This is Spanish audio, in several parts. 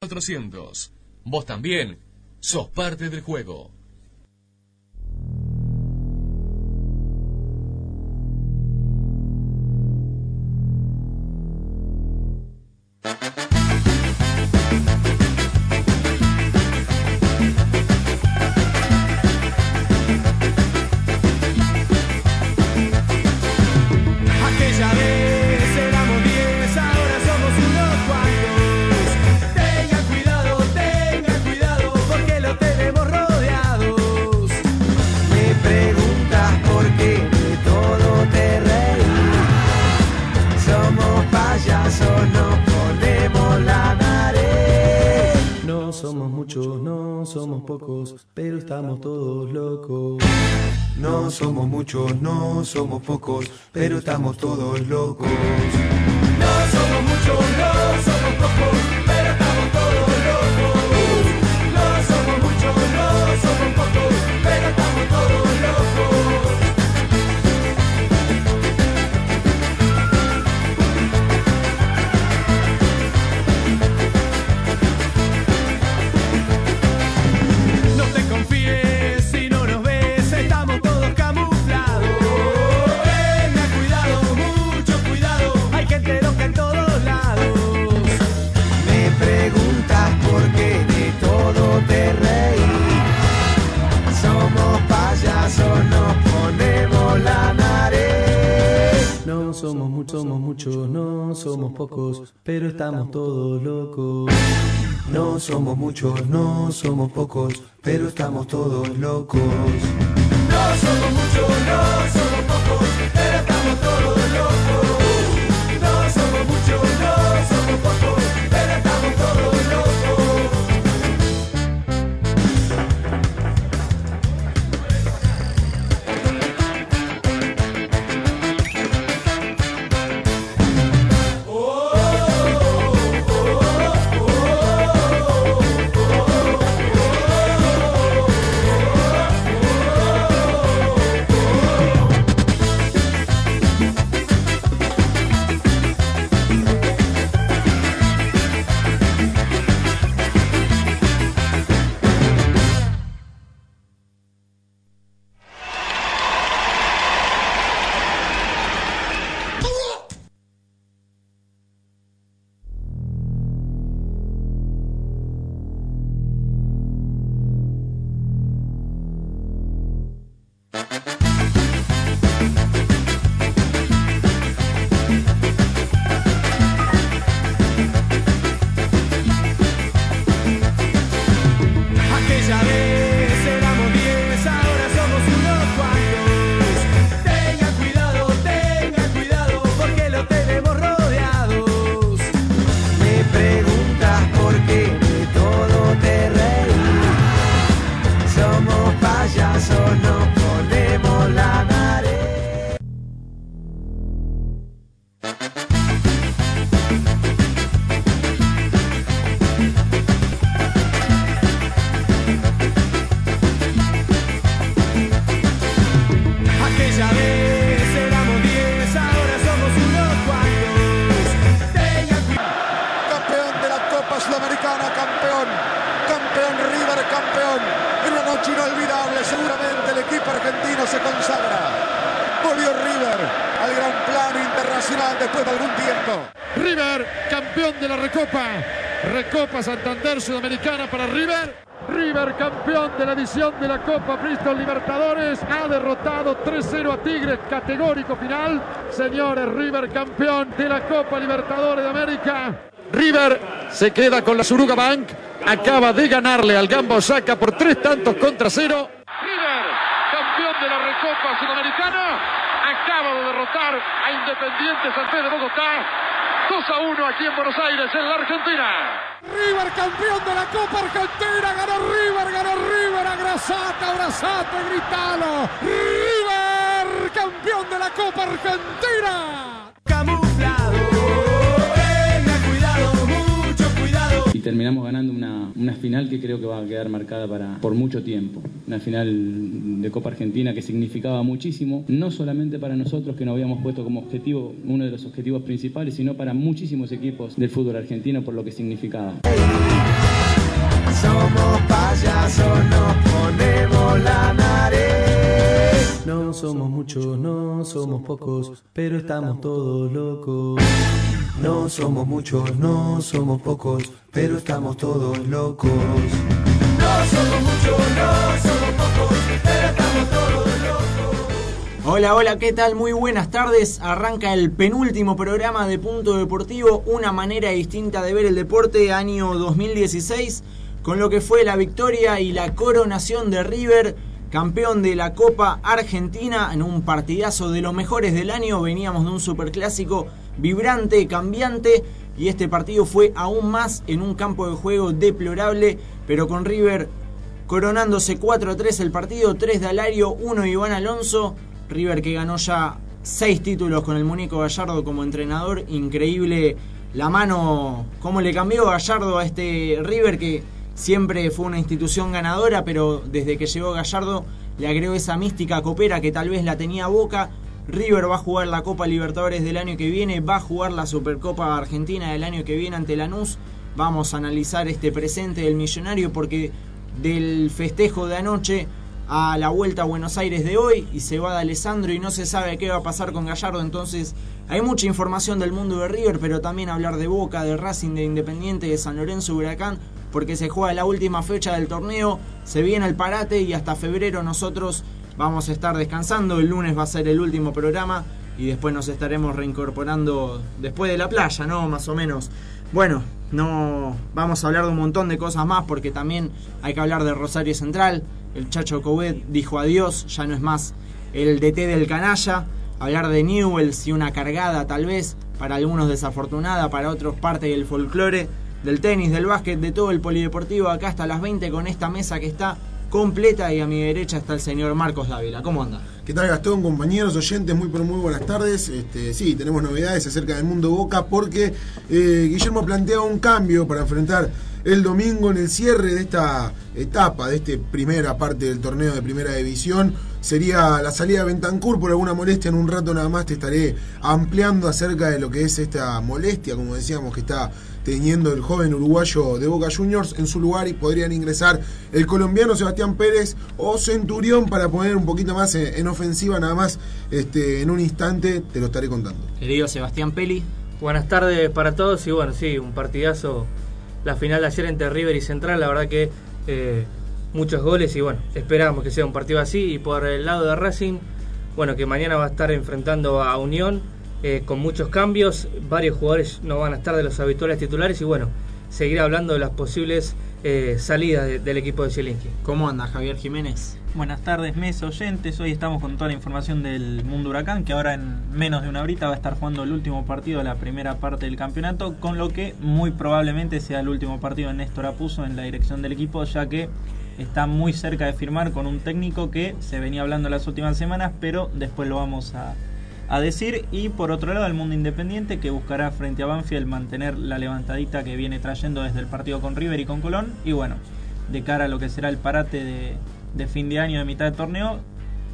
400. Vos también sos parte del juego. Somos pocos, pero estamos todos somos se consagra. Volvió River al gran plano internacional después de algún tiempo. River, campeón de la Recopa. Recopa Santander Sudamericana para River. River, campeón de la edición de la Copa Bristol Libertadores, ha derrotado 3-0 a Tigres, categórico final. Señores, River, campeón de la Copa Libertadores de América. River se queda con la Suruga Bank, acaba de ganarle al Gamba Osaka por tres tantos contra cero. De la Recopa Sudamericana, acaba de derrotar a Independiente San Pedro de Bogotá. 2 a 1 aquí en Buenos Aires, en la Argentina. River campeón de la Copa Argentina, ganó River, ganó River, abrazate, abrazate, gritalo. River campeón de la Copa Argentina. camuflado. Y terminamos ganando una, una final que creo que va a quedar marcada para, por mucho tiempo. Una final de Copa Argentina que significaba muchísimo, no solamente para nosotros que nos habíamos puesto como objetivo, uno de los objetivos principales, sino para muchísimos equipos del fútbol argentino por lo que significaba. Somos payasos, nos ponemos la nariz. No somos muchos, no somos pocos, pero estamos todos locos. No somos muchos, no somos pocos, pero estamos todos locos. No somos muchos, no somos pocos, pero estamos todos locos. Hola, hola, ¿qué tal? Muy buenas tardes. Arranca el penúltimo programa de Punto Deportivo, una manera distinta de ver el deporte, año 2016, con lo que fue la victoria y la coronación de River, campeón de la Copa Argentina, en un partidazo de los mejores del año. Veníamos de un superclásico vibrante, cambiante, y este partido fue aún más en un campo de juego deplorable, pero con River coronándose 4 a 3 el partido, 3 de Alario, 1 de Iván Alonso. River que ganó ya 6 títulos con el Mónico Gallardo como entrenador. Increíble la mano, cómo le cambió Gallardo a este River que siempre fue una institución ganadora, pero desde que llegó Gallardo le agregó esa mística copera que tal vez la tenía Boca. River va a jugar la Copa Libertadores del año que viene, va a jugar la Supercopa Argentina del año que viene ante Lanús. Vamos a analizar este presente del millonario porque del festejo de anoche a la vuelta a Buenos Aires de hoy y se va de Alessandro y no se sabe qué va a pasar con Gallardo, entonces hay mucha información del mundo de River, pero también hablar de Boca, de Racing, de Independiente, de San Lorenzo, Huracán, porque se juega la última fecha del torneo, se viene el parate y hasta febrero nosotros vamos a estar descansando, el lunes va a ser el último programa y después nos estaremos reincorporando después de la playa, ¿no? Más o menos. Bueno, no vamos a hablar de un montón de cosas más porque también hay que hablar de Rosario Central. El Chacho Coudet dijo adiós, ya no es más el DT del canalla. Hablar de Newells y una cargada tal vez, para algunos desafortunada, para otros parte del folclore, del tenis, del básquet, de todo el polideportivo. Acá hasta las 20 con esta mesa que está completa y a mi derecha está el señor Marcos Dávila. ¿Cómo anda? ¿Qué tal Gastón, compañeros, oyentes? Muy pero muy buenas tardes. Este, sí, tenemos novedades acerca del mundo Boca porque eh, Guillermo plantea un cambio para enfrentar el domingo en el cierre de esta etapa, de esta primera parte del torneo de primera división. Sería la salida de Bentancur por alguna molestia. En un rato nada más te estaré ampliando acerca de lo que es esta molestia, como decíamos, que está teniendo el joven uruguayo de Boca Juniors en su lugar y podrían ingresar el colombiano Sebastián Pérez o Centurión para poner un poquito más en, en ofensiva nada más este, en un instante te lo estaré contando. Querido Sebastián Peli. Buenas tardes para todos y bueno, sí, un partidazo la final de ayer entre River y Central, la verdad que eh, muchos goles y bueno, esperamos que sea un partido así y por el lado de Racing, bueno, que mañana va a estar enfrentando a Unión eh, con muchos cambios, varios jugadores no van a estar de los habituales titulares y bueno, seguir hablando de las posibles eh, salidas de- del equipo de Zielinski. ¿Cómo anda Javier Jiménez? Buenas tardes, mes oyentes. Hoy estamos con toda la información del Mundo Huracán, que ahora en menos de una horita va a estar jugando el último partido de la primera parte del campeonato, con lo que muy probablemente sea el último partido de Néstor Apuso en la dirección del equipo, ya que está muy cerca de firmar con un técnico que se venía hablando las últimas semanas, pero después lo vamos a, a decir. Y por otro lado, el Mundo Independiente, que buscará frente a Banfield mantener la levantadita que viene trayendo desde el partido con River y con Colón. Y bueno, de cara a lo que será el parate de, de fin de año de mitad de torneo,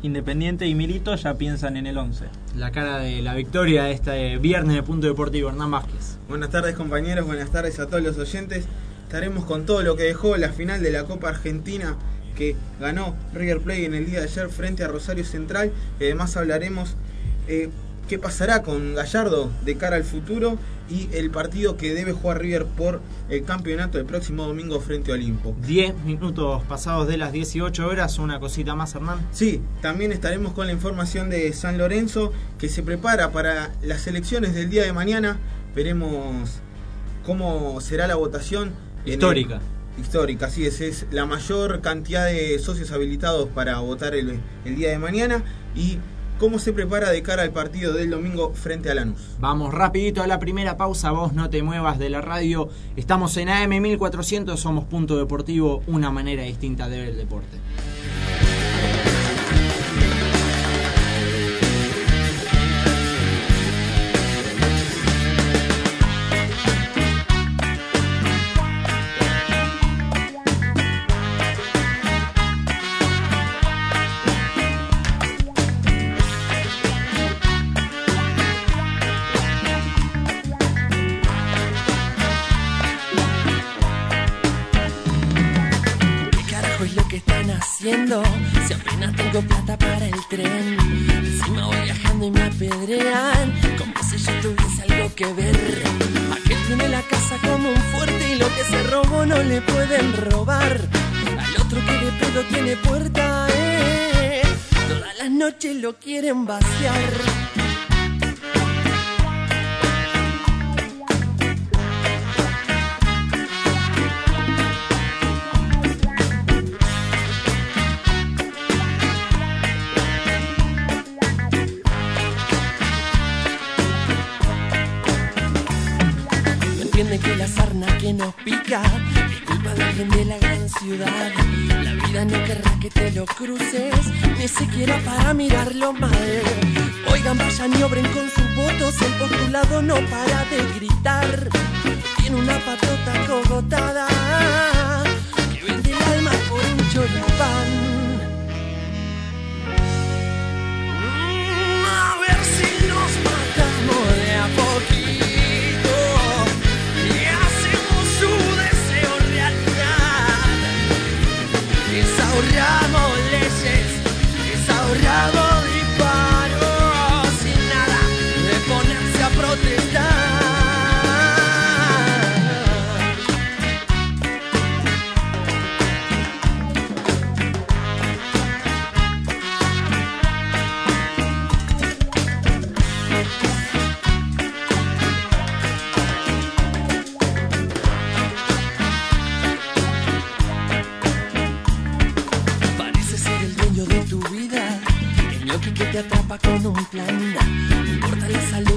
Independiente y Milito ya piensan en el 11. La cara de la victoria de este viernes de Punto Deportivo, Hernán Vázquez. Buenas tardes compañeros, buenas tardes a todos los oyentes. Estaremos con todo lo que dejó la final de la Copa Argentina que ganó River Plate en el día de ayer frente a Rosario Central. Y además hablaremos eh, qué pasará con Gallardo de cara al futuro y el partido que debe jugar River por el campeonato el próximo domingo frente a Olimpo. 10 minutos pasados de las 18 horas, una cosita más, Hernán. Sí, también estaremos con la información de San Lorenzo que se prepara para las elecciones del día de mañana. Veremos cómo será la votación. el- Histórica. histórica, así es, es la mayor cantidad de socios habilitados para votar el, el día de mañana y cómo se prepara de cara al partido del domingo frente a Lanús. Vamos rapidito a la primera pausa, vos no te muevas de la radio. Estamos en AM 1400, somos Punto Deportivo, una manera distinta de ver el deporte. Le pueden robar. Al otro que de pedo tiene puerta, eh. Todas las noches lo quieren vaciar. Entiende que la sarna que nos pica de la gran ciudad. La vida no querrá que te lo cruces, ni siquiera para mirarlo mal. Oigan, vayan y obren con sus votos, el postulado no para de gritar. Tiene una patota cogotada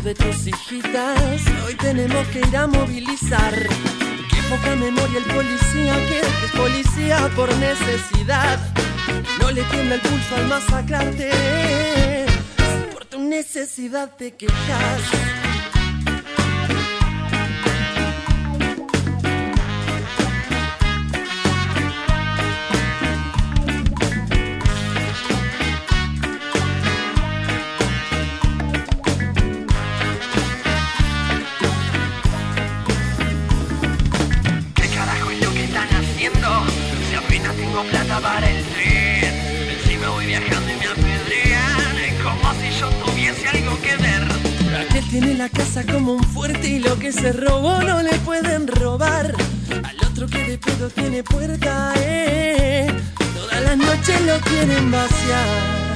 de tus hijitas, hoy tenemos que ir a movilizar. Qué poca memoria el policía que es policía por necesidad. No le tiembla el pulso al masacrarte, por tu necesidad te quejas. Tiene la casa como un fuerte y lo que se robó no le pueden robar. Al otro que de pedo tiene puerta, eh. Todas las noches lo quieren vaciar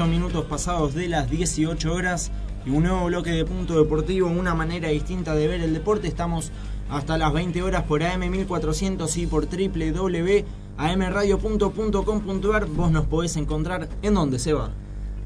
18 minutos pasados de las 18 horas y un nuevo bloque de punto deportivo, una manera distinta de ver el deporte. Estamos hasta las 20 horas por AM 1400 y por www.amradio.com.ar. Vos nos podés encontrar en donde se va.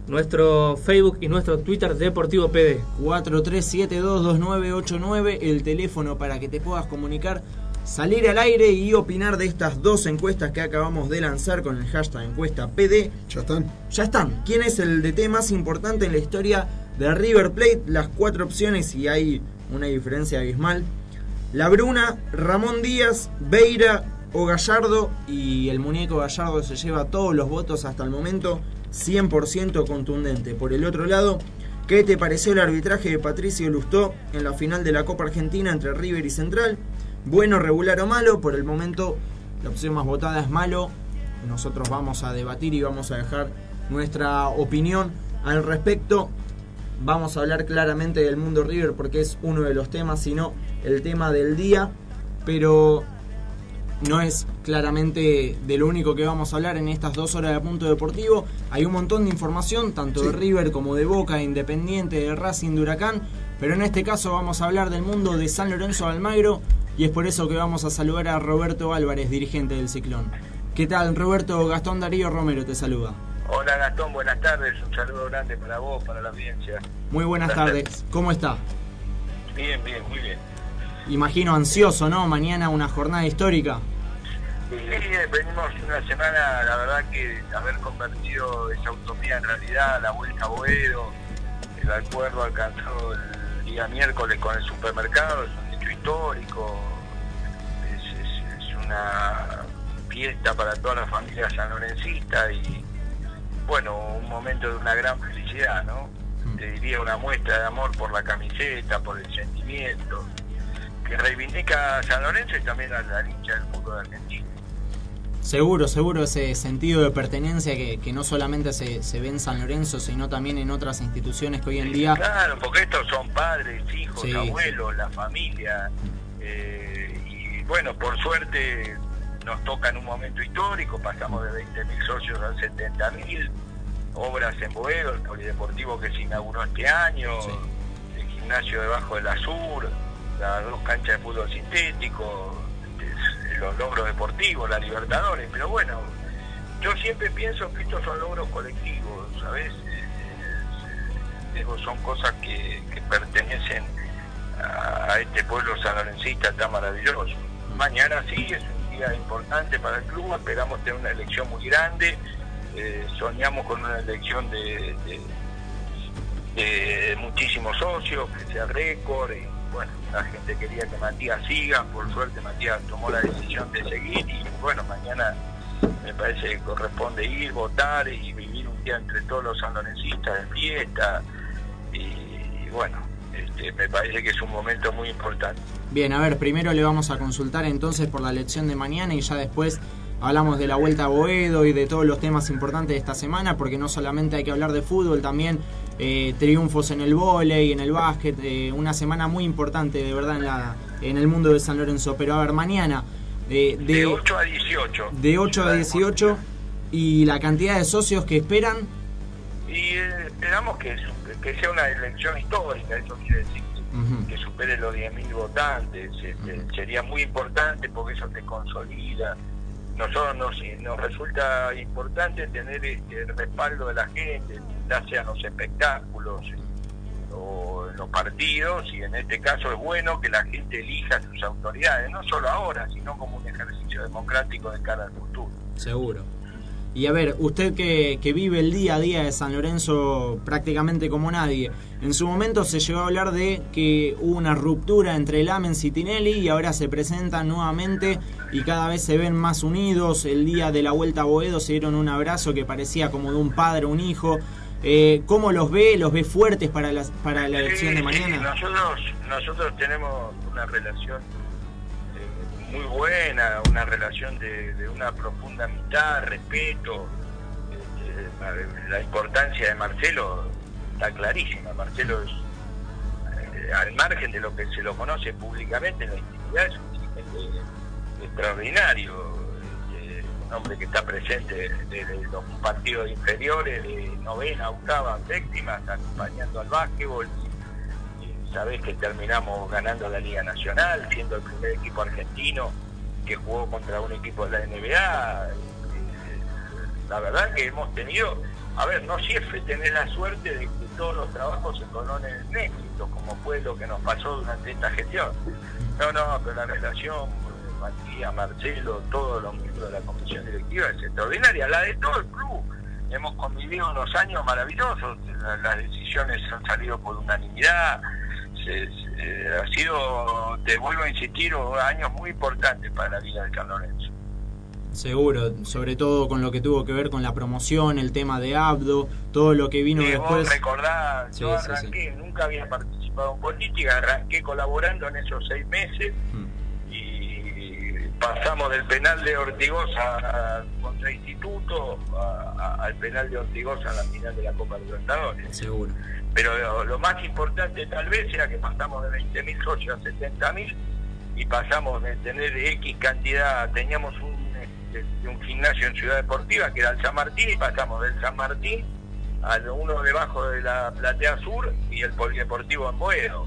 Nuestro Facebook y nuestro Twitter Deportivo PD. 43722989, el teléfono para que te puedas comunicar, salir al aire y opinar de estas dos encuestas que acabamos de lanzar con el hashtag encuesta PD. ¿Ya están? Ya están. ¿Quién es el DT más importante en la historia de River Plate? Las cuatro opciones y hay una diferencia abismal. La Bruna, Ramón Díaz, Beira o Gallardo y el muñeco Gallardo se lleva todos los votos hasta el momento. 100% contundente. Por el otro lado, ¿qué te pareció el arbitraje de Patricio Lustó en la final de la Copa Argentina entre River y Central? Bueno, regular o malo, por el momento la opción más votada es malo. Nosotros vamos a debatir y vamos a dejar nuestra opinión al respecto. Vamos a hablar claramente del mundo River porque es uno de los temas, sino el tema del día. Pero no es claramente de lo único que vamos a hablar en estas dos horas de punto deportivo. Hay un montón de información, tanto de River como de Boca, Independiente, de Racing, de Huracán. Pero en este caso vamos a hablar del mundo de San Lorenzo de Almagro y es por eso que vamos a saludar a Roberto Álvarez, dirigente del Ciclón. ¿Qué tal, Roberto? Gastón Darío Romero te saluda. Hola Gastón, buenas tardes. Un saludo grande para vos, para la audiencia. Muy buenas tardes. ¿Cómo está? Bien, bien, muy bien. Imagino ansioso, ¿no? Mañana una jornada histórica. Sí, venimos una semana, la verdad que haber convertido esa utopía en realidad, la vuelta a Boedo, el acuerdo alcanzado el día miércoles con el supermercado, es un hecho histórico, es, es- es una fiesta para toda la familia sanlorencista y bueno, un momento de una gran felicidad, ¿no? Te diría una muestra de amor por la camiseta, por el sentimiento, que reivindica a San Lorenzo y también a la hincha del fútbol argentino. Seguro, seguro ese sentido de pertenencia que, que no solamente se, se ve en San Lorenzo, sino también en otras instituciones que hoy en día... Claro, porque estos son padres, hijos, Sí. abuelos, la familia. eh, y bueno, por suerte nos toca en un momento histórico, pasamos de 20.000 socios a 70.000, obras en Boedo, el polideportivo que se inauguró este año, el gimnasio debajo del Azur, las dos canchas de fútbol sintético, este, los logros deportivos, la Libertadores, pero bueno, yo siempre pienso que estos son logros colectivos, ¿sabes? Digo, son cosas que, que pertenecen a, a este pueblo sanlorencista tan maravilloso. Mañana sí es un importante para el club, esperamos tener una elección muy grande, eh, soñamos con una elección de, de- muchísimos socios, que sea récord, bueno, la gente quería que Matías siga, por suerte Matías tomó la decisión de seguir y bueno, mañana me parece que corresponde ir, votar y vivir un día entre todos los sanlorencistas de fiesta y, y bueno, este, me parece que es un momento muy importante. Bien, a ver, primero le vamos a consultar entonces por la elección de mañana y ya después hablamos de la vuelta a Boedo y de todos los temas importantes de esta semana, porque no solamente hay que hablar de fútbol, también eh, triunfos en el vóley, en el básquet, eh, una semana muy importante de verdad en, la, en el mundo de San Lorenzo. Pero a ver, mañana eh, De de, 8 a 18. de 8 a 18 y la cantidad de socios que esperan, Y esperamos que, que sea una elección histórica, eso quiere decir que, que supere los 10.000 votantes. este, Sería muy importante porque eso te consolida. Nosotros nos, nos resulta importante tener este, el respaldo de la gente, ya sea en los espectáculos o en los partidos, y en este caso es bueno que la gente elija a sus autoridades, no solo ahora, sino como un ejercicio democrático de cara al futuro. seguro. Y a ver, usted que, que vive el día a día de San Lorenzo prácticamente como nadie, en su momento se llegó a hablar de que hubo una ruptura entre Lamens y Tinelli y ahora se presentan nuevamente y cada vez se ven más unidos. El día de la vuelta a Boedo se dieron un abrazo que parecía como de un padre, un hijo. Eh, ¿Cómo los ve? ¿Los ve fuertes para la, para la elección de sí, mañana? nosotros, nosotros tenemos una relación muy buena, una relación de, una profunda amistad, respeto. Eh, la, importancia de Marcelo está clarísima. Marcelo es, eh, al margen de lo que se lo conoce públicamente en la intimidad, es un dirigente extraordinario. Eh, hombre que está presente desde los partidos inferiores, de novena, octava, séptima, acompañando al básquetbol. Sabés que terminamos ganando la Liga Nacional, siendo el primer equipo argentino que jugó contra un equipo de la NBA. La verdad que hemos tenido, a ver, no siempre tener la suerte de que todos los trabajos se coronen en éxito, como fue lo que nos pasó durante esta gestión. No, no, pero la relación Matías, Marcelo, todos los miembros de la comisión directiva es extraordinaria, la de todo el club. Hemos convivido unos años maravillosos, la- las decisiones han salido por unanimidad, se- ha sido, te vuelvo a insistir, años muy importantes para la vida de San Lorenzo. Seguro, sobre todo con lo que tuvo que ver con la promoción, el tema de Abdo, todo lo que vino Sí, después. vos recordás, Sí, yo sí, sí. arranqué, nunca había participado en política, arranqué colaborando en esos seis meses Mm. Pasamos del penal de Ortigosa a- contra Instituto a- a- al penal de Ortigosa en la final de la Copa Libertadores. Seguro. Pero lo, lo más importante tal vez era que pasamos de 20.000 socios a 70.000 y pasamos de tener X cantidad, teníamos un, este, un gimnasio en Ciudad Deportiva que era el San Martín y pasamos del San Martín al uno debajo de la Platea Sur y el Polideportivo en Boedo.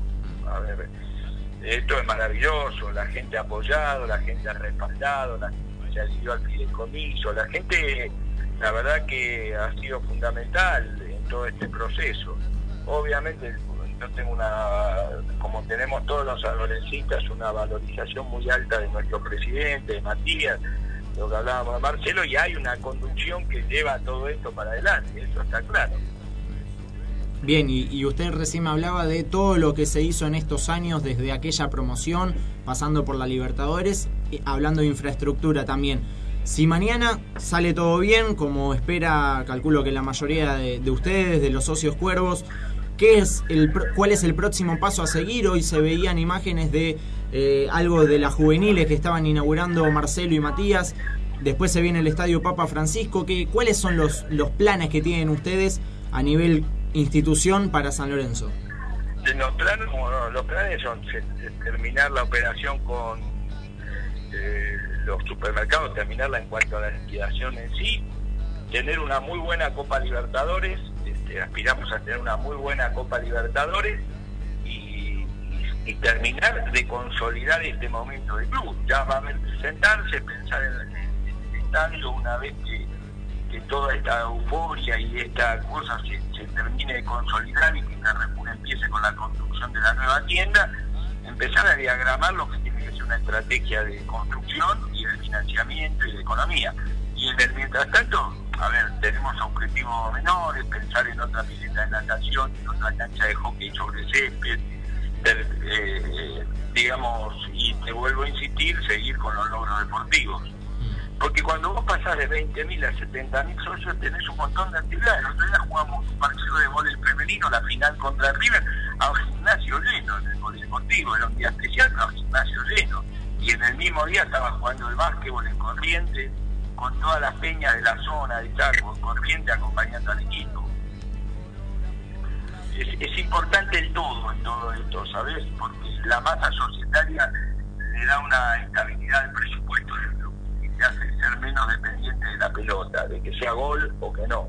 A ver, esto es maravilloso, la gente ha apoyado, la gente ha respaldado, la gente se adhirió al fideicomiso, la gente, la verdad que ha sido fundamental en todo este proceso. Obviamente yo tengo una, como tenemos todos los adolescentes, una valorización muy alta de nuestro presidente, de Matías, lo que hablábamos de Marcelo, y hay una conducción que lleva todo esto para adelante, eso está claro. Bien, y, usted recién me hablaba de todo lo que se hizo en estos años, desde aquella promoción, pasando por la Libertadores, hablando de infraestructura también. Si mañana sale todo bien, como espera, calculo que la mayoría de, de ustedes, de los socios cuervos, ¿qué es el, ¿cuál es el próximo paso a seguir? Hoy se veían imágenes de eh, algo de las juveniles que estaban inaugurando Marcelo y Matías. Después se viene el Estadio Papa Francisco. ¿Qué, ¿Cuáles son los, los planes que tienen ustedes a nivel institución para San Lorenzo? En los planes, bueno, los planes son terminar la operación con eh, los supermercados, terminarla en cuanto a la liquidación en sí, tener una muy buena Copa Libertadores, este, aspiramos a tener una muy buena Copa Libertadores y, terminar de consolidar este momento del club. Ya va a sentarse, pensar en, el una vez que, toda esta euforia y esta cosa se, termine de consolidar y que Carrefour empiece con la construcción de la nueva tienda, empezar a diagramar lo que tiene que ser una estrategia de construcción y de financiamiento y de economía. Y en el mientras tanto, a ver, tenemos objetivos menores, pensar en otra pileta de natación, en otra cancha de hockey sobre césped, eh, eh, digamos, y te vuelvo a insistir, seguir con los logros deportivos. Porque cuando vos pasás de 20.000 a 70.000 socios tenés un montón de actividades. El otro día jugamos un partido de vóley femenino, la final contra River, a un gimnasio lleno en el polideportivo. Era un día especial, pero a un gimnasio lleno. Y en el mismo día estaba jugando el básquetbol en Corrientes, con todas las peñas de la zona de Chaco, en Corrientes, acompañando al equipo. Es, es importante el todo en todo esto, ¿sabes? Porque la masa societaria le da una estabilidad al presupuesto del club y te hace ser menos dependiente de la pelota, de que sea gol o que no.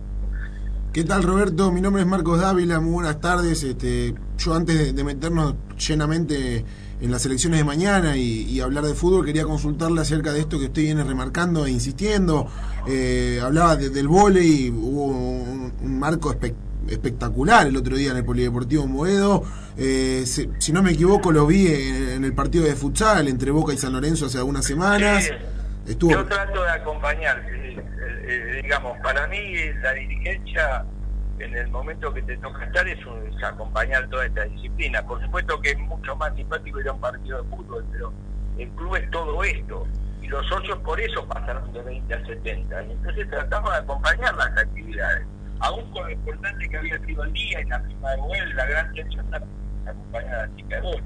¿Qué tal Roberto? Mi nombre es Marcos Dávila, muy buenas tardes. Este, yo antes de, meternos llenamente en las elecciones de mañana y, y hablar de fútbol, quería consultarle acerca de esto que usted viene remarcando e insistiendo. Eh, hablaba de- del vóley, hubo un, un marco espe- espectacular el otro día en el Polideportivo Moedo. Eh, se- si no me equivoco, lo vi en, en el partido de futsal entre Boca y San Lorenzo hace algunas semanas. Sí, Estuvo Yo trato de acompañar, digamos, para mí la dirigencia en el momento que te toca estar es, un- es acompañar toda esta disciplina. Por supuesto que es mucho más simpático ir a un partido de fútbol, pero el club es todo esto. Y los socios por eso pasaron de 20 a 70. Y entonces tratamos de acompañar las actividades. Aún con lo importante que había sido el día y la prima de vuelo, la gran tensión, acompañar a la chica de.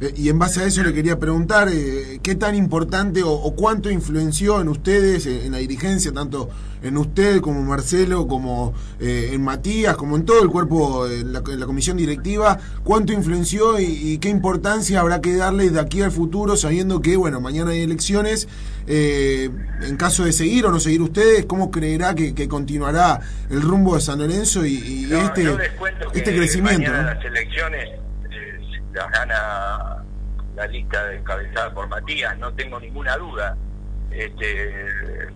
Eh, y en base a eso le quería preguntar eh, qué tan importante o, o cuánto influenció en ustedes, eh, en la dirigencia, tanto en usted como Marcelo, como eh, en Matías, como en todo el cuerpo, en la, en la comisión directiva, cuánto influenció y, y qué importancia habrá que darle de aquí al futuro, sabiendo que, bueno, mañana hay elecciones. eh, en caso de seguir o no seguir ustedes, ¿cómo creerá que, que continuará el rumbo de San Lorenzo y, y No, este, este crecimiento? ¿no? las elecciones eh, las gana la lista encabezada por Matías, no tengo ninguna duda. Este,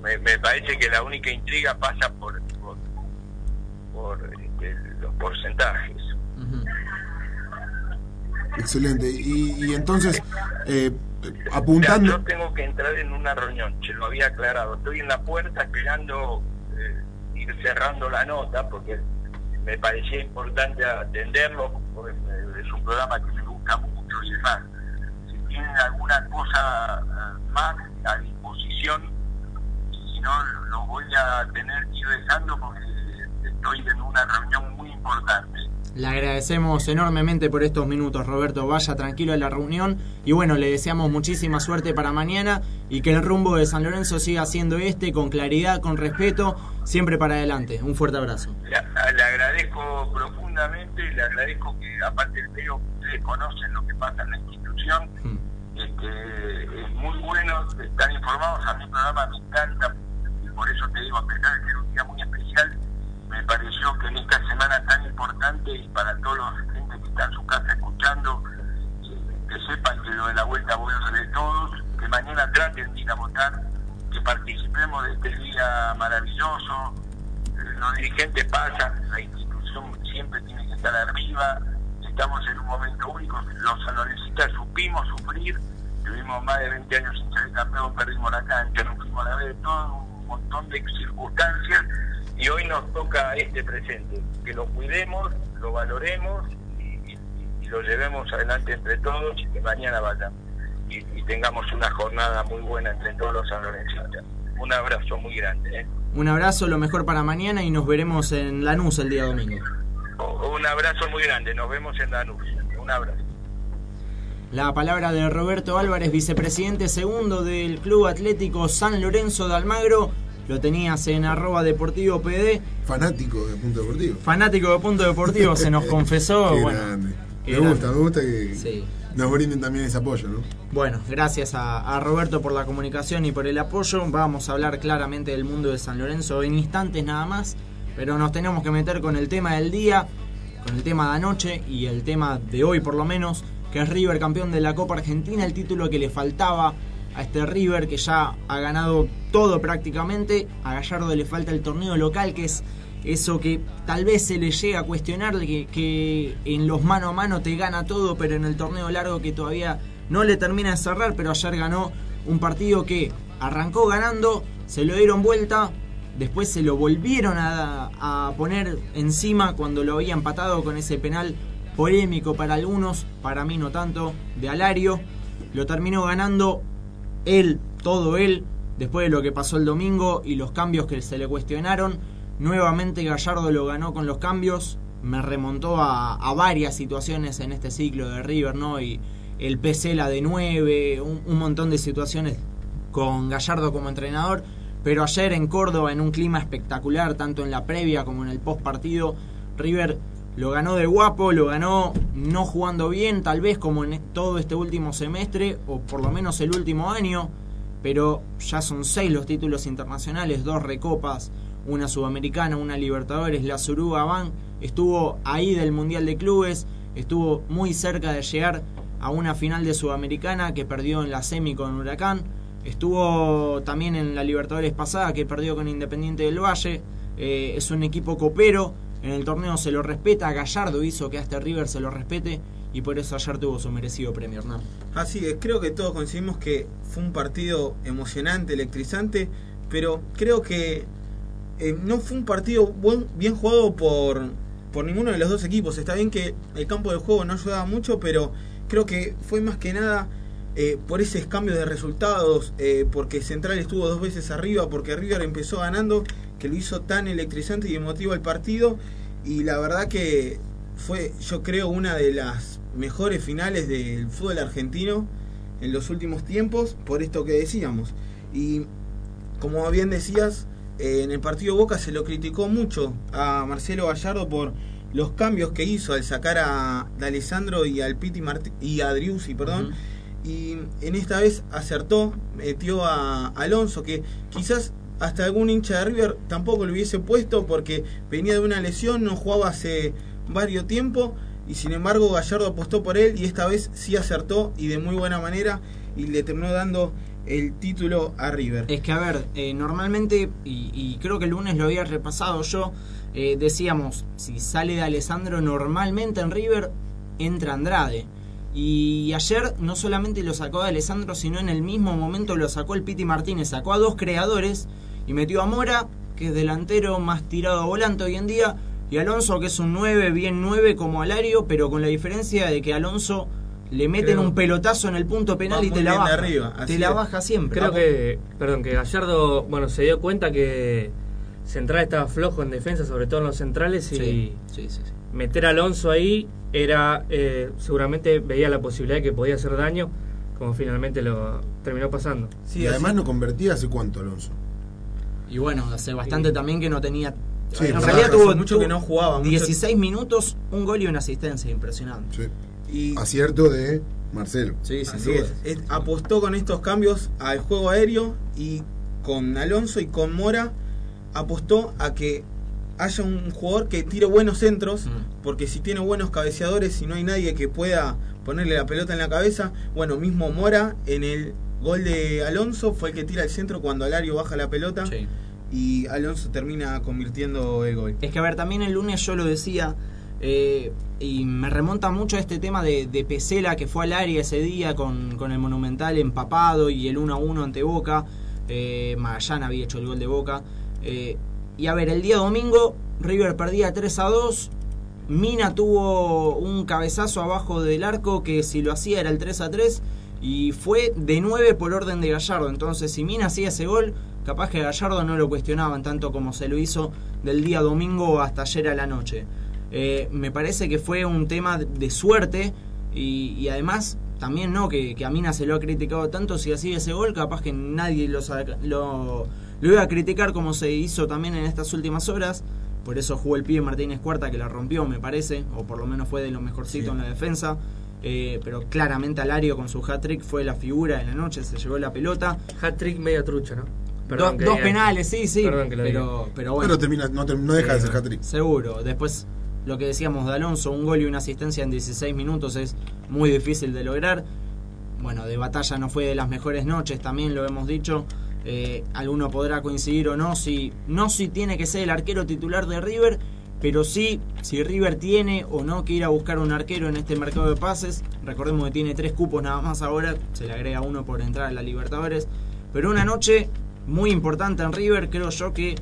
me, me parece que la única intriga pasa por, por, por, este, los porcentajes. Excelente. Y, y entonces, eh, Mira, apuntando... yo tengo que entrar en una reunión, se lo había aclarado. Estoy en la puerta esperando eh, ir cerrando la nota porque me parecía importante atenderlo, porque es un programa que me gusta mucho y demás. Si tienen alguna cosa eh, más a disposición, si no, lo voy a tener que ir dejando porque estoy en una reunión muy importante. Le agradecemos enormemente por estos minutos, Roberto. Vaya tranquilo a la reunión y bueno, le deseamos muchísima suerte para mañana y que el rumbo de San Lorenzo siga siendo este, con claridad, con respeto, siempre para adelante. Un fuerte abrazo. Le, le agradezco profundamente, le agradezco que aparte veo que ustedes conocen lo que pasa en la institución, este, es muy bueno estar informados, a mi programa me encanta y por eso te digo, a pesar de ser un día muy especial, me pareció que en esta semana tan importante y para todos los gente que está en su casa escuchando, que sepan que lo de la vuelta bueno de todos, que mañana traten de ir a votar, que participemos de este día maravilloso, los dirigentes pasan, la institución siempre tiene que estar arriba, estamos en un momento único, los sanlorencistas supimos sufrir, tuvimos más de 20 años sin ser campeón, perdimos la cancha, no fuimos a la vez, todo un montón de circunstancias y hoy nos toca este presente, que lo cuidemos, lo valoremos y, lo llevemos adelante entre todos y que mañana vaya y, y tengamos una jornada muy buena entre todos los sanlorencistas. Un abrazo muy grande. ¿eh? Un abrazo, lo mejor para mañana y nos veremos en Lanús el día domingo. Un abrazo muy grande, nos vemos en Danús. Un abrazo. La palabra de Roberto Álvarez, vicepresidente segundo del Club Atlético San Lorenzo de Almagro. Lo tenías en arroba deportivo PD. Fanático de Punto Deportivo. Fanático de Punto Deportivo, se nos confesó. Qué bueno, grande. qué Me grande. gusta, me gusta que nos brinden también ese apoyo, ¿no? Bueno, gracias a, a Roberto por la comunicación y por el apoyo. Vamos a hablar claramente del mundo de San Lorenzo en instantes nada más, pero nos tenemos que meter con el tema del día, con el tema de anoche y el tema de hoy por lo menos, que es River campeón de la Copa Argentina, el título que le faltaba a este River que ya ha ganado todo prácticamente. A Gallardo le falta el torneo local, que es eso que tal vez se le llega a cuestionar, que, que en los mano a mano te gana todo, pero en el torneo largo que todavía no le termina de cerrar, pero ayer ganó un partido que arrancó ganando, se lo dieron vuelta, después se lo volvieron a, poner encima cuando lo había empatado con ese penal polémico para algunos, para mí no tanto, de Alario. Lo terminó ganando él, todo él, después de lo que pasó el domingo y los cambios que se le cuestionaron. Nuevamente Gallardo lo ganó con los cambios, me remontó a, varias situaciones en este ciclo de River, ¿no? Y el PC la de 9, un, un montón de situaciones con Gallardo como entrenador. Pero ayer en Córdoba, en un clima espectacular, tanto en la previa como en el post partido, River lo ganó de guapo, lo ganó no jugando bien, tal vez como en todo este último semestre, o por lo menos el último año, pero ya son seis los títulos internacionales, dos recopas, una sudamericana, una Libertadores, la Suruga Bank, estuvo ahí del Mundial de Clubes, estuvo muy cerca de llegar a una final de Sudamericana que perdió en la semi con Huracán, estuvo también en la Libertadores pasada que perdió con Independiente del Valle, eh, es un equipo copero, en el torneo se lo respeta, Gallardo hizo que a este River se lo respete y por eso ayer tuvo su merecido premio, Hernán. Así es, creo que todos coincidimos que fue un partido emocionante, electrizante, pero creo que eh, no fue un partido buen, bien jugado por, por ninguno de los dos equipos. Está bien que el campo de juego no ayudaba mucho, pero creo que fue más que nada eh, por ese cambio de resultados, eh, porque Central estuvo dos veces arriba, porque River empezó ganando, que lo hizo tan electrizante y emotivo el partido, y la verdad que fue, yo creo, una de las mejores finales del fútbol argentino en los últimos tiempos, por esto que decíamos. Y como bien decías, eh, en el partido Boca se lo criticó mucho a Marcelo Gallardo por los cambios que hizo al sacar a D'Alessandro y al Piti y a Driussi, perdón. Y en esta vez acertó, metió a Alonso, que quizás hasta algún hincha de River tampoco lo hubiese puesto porque venía de una lesión, no jugaba hace varios tiempo y sin embargo Gallardo apostó por él y esta vez sí acertó y de muy buena manera y le terminó dando el título a River. Es que, a ver, eh, normalmente, y, creo que el lunes lo había repasado yo, eh, decíamos, si sale de Alessandro, normalmente en River entra Andrade. Y ayer no solamente lo sacó de Alessandro, sino en el mismo momento lo sacó el Piti Martínez. Sacó a dos creadores y metió a Mora, que es delantero más tirado a volante hoy en día, y Alonso, que es un 9, bien 9 como Alario, pero con la diferencia de que Alonso le meten Creo- un pelotazo en el punto penal Va y te la baja. arriba, te la es. baja siempre. Creo que, perdón, que Gallardo, bueno, se dio cuenta que Central estaba flojo en defensa, sobre todo en los centrales, y Sí, sí, sí, sí. meter a Alonso ahí era, eh, seguramente veía la posibilidad de que podía hacer daño, como finalmente lo terminó pasando. y además no convertía hace cuánto, Alonso. Y bueno, hace bastante también que no tenía. Sí, en realidad tuvo mucho tuvo que no jugaba, mucho- 16 minutos, un gol y una asistencia, impresionante. Acierto de Marcelo. Sí, Así es. Es- apostó con estos cambios al juego aéreo y con Alonso y con Mora apostó a que haya un jugador que tire buenos centros, porque si tiene buenos cabeceadores y no hay nadie que pueda ponerle la pelota en la cabeza, bueno, mismo Mora en el gol de Alonso fue el que tira el centro cuando Alario baja la pelota y Alonso termina convirtiendo el gol. Es que, a ver, también el lunes yo lo decía, eh, y me remonta mucho a este tema de, de Pesela que fue al área ese día con, con el Monumental empapado y el 1 a 1 ante Boca. Eh, Magallán había hecho el gol de Boca. Eh, y a ver, el día domingo River perdía 3 a 2. Mina tuvo un cabezazo abajo del arco que si lo hacía era el 3 a 3 y fue de 9 por orden de Gallardo. Entonces, si Mina hacía ese gol, capaz que Gallardo no lo cuestionaban tanto como se lo hizo del día domingo hasta ayer a la noche. Eh, me parece que fue un tema de suerte y, además también no que, que a Mina se lo ha criticado tanto si hacía ese gol capaz que nadie lo, lo, lo iba a criticar como se hizo también en estas últimas horas por eso jugó el pibe Martínez Cuarta que la rompió me parece o por lo menos fue de lo mejorcito en la defensa Eh, pero claramente Alario con su hat-trick fue la figura de la noche se llevó la pelota Hat-trick media trucha, ¿no? Do- Perdón que dos diga penales, sí, sí. Perdón que lo pero, pero bueno. Pero termina, no, deja de ser hat-trick. Seguro. Después, lo que decíamos de Alonso, un gol y una asistencia en 16 minutos es muy difícil de lograr. Bueno, de batalla no fue de las mejores noches, también lo hemos dicho. Eh, alguno podrá coincidir o no, si no si tiene que ser el arquero titular de River, pero sí si River tiene o no que ir a buscar un arquero en este mercado de pases. Recordemos que tiene tres cupos nada más ahora, se le agrega uno por entrar a la Libertadores. Pero una noche muy importante en River, creo yo que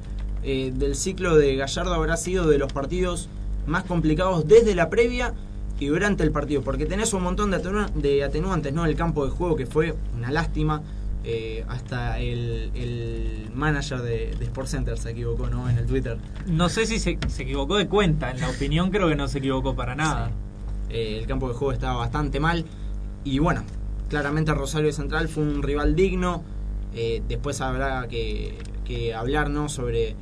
eh, del ciclo de Gallardo habrá sido de los partidos más complicados desde la previa y durante el partido, porque tenés un montón de, de atenuantes, ¿no? El campo de juego que fue una lástima. Eh, hasta el, el manager de, de Sport Center se equivocó, ¿no? En el Twitter. No sé si se, se equivocó de cuenta, en la opinión creo que no se equivocó para nada. Eh, el campo de juego estaba bastante mal. Y bueno, claramente Rosario Central fue un rival digno. Eh, después habrá que, que hablar ¿no? sobre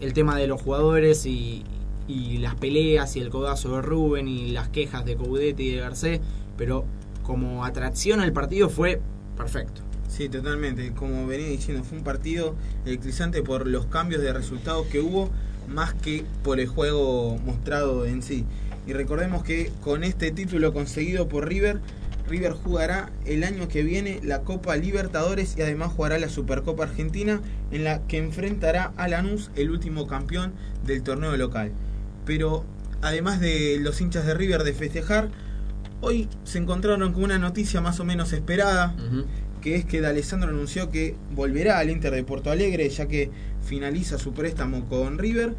el tema de los jugadores y, y las peleas y el codazo de Rubén y las quejas de Coudet y de Garcés. Pero como atracción al partido fue perfecto. Sí, totalmente. Como venía diciendo, fue un partido electrizante por los cambios de resultados que hubo, más que por el juego mostrado en sí. Y recordemos que con este título conseguido por River, River jugará el año que viene la Copa Libertadores y además jugará la Supercopa Argentina, en la que enfrentará a Lanús, el último campeón del torneo local. Pero además de los hinchas de River de festejar, hoy se encontraron con una noticia más o menos esperada que es que D'Alessandro anunció que volverá al Inter de Porto Alegre ya que finaliza su préstamo con River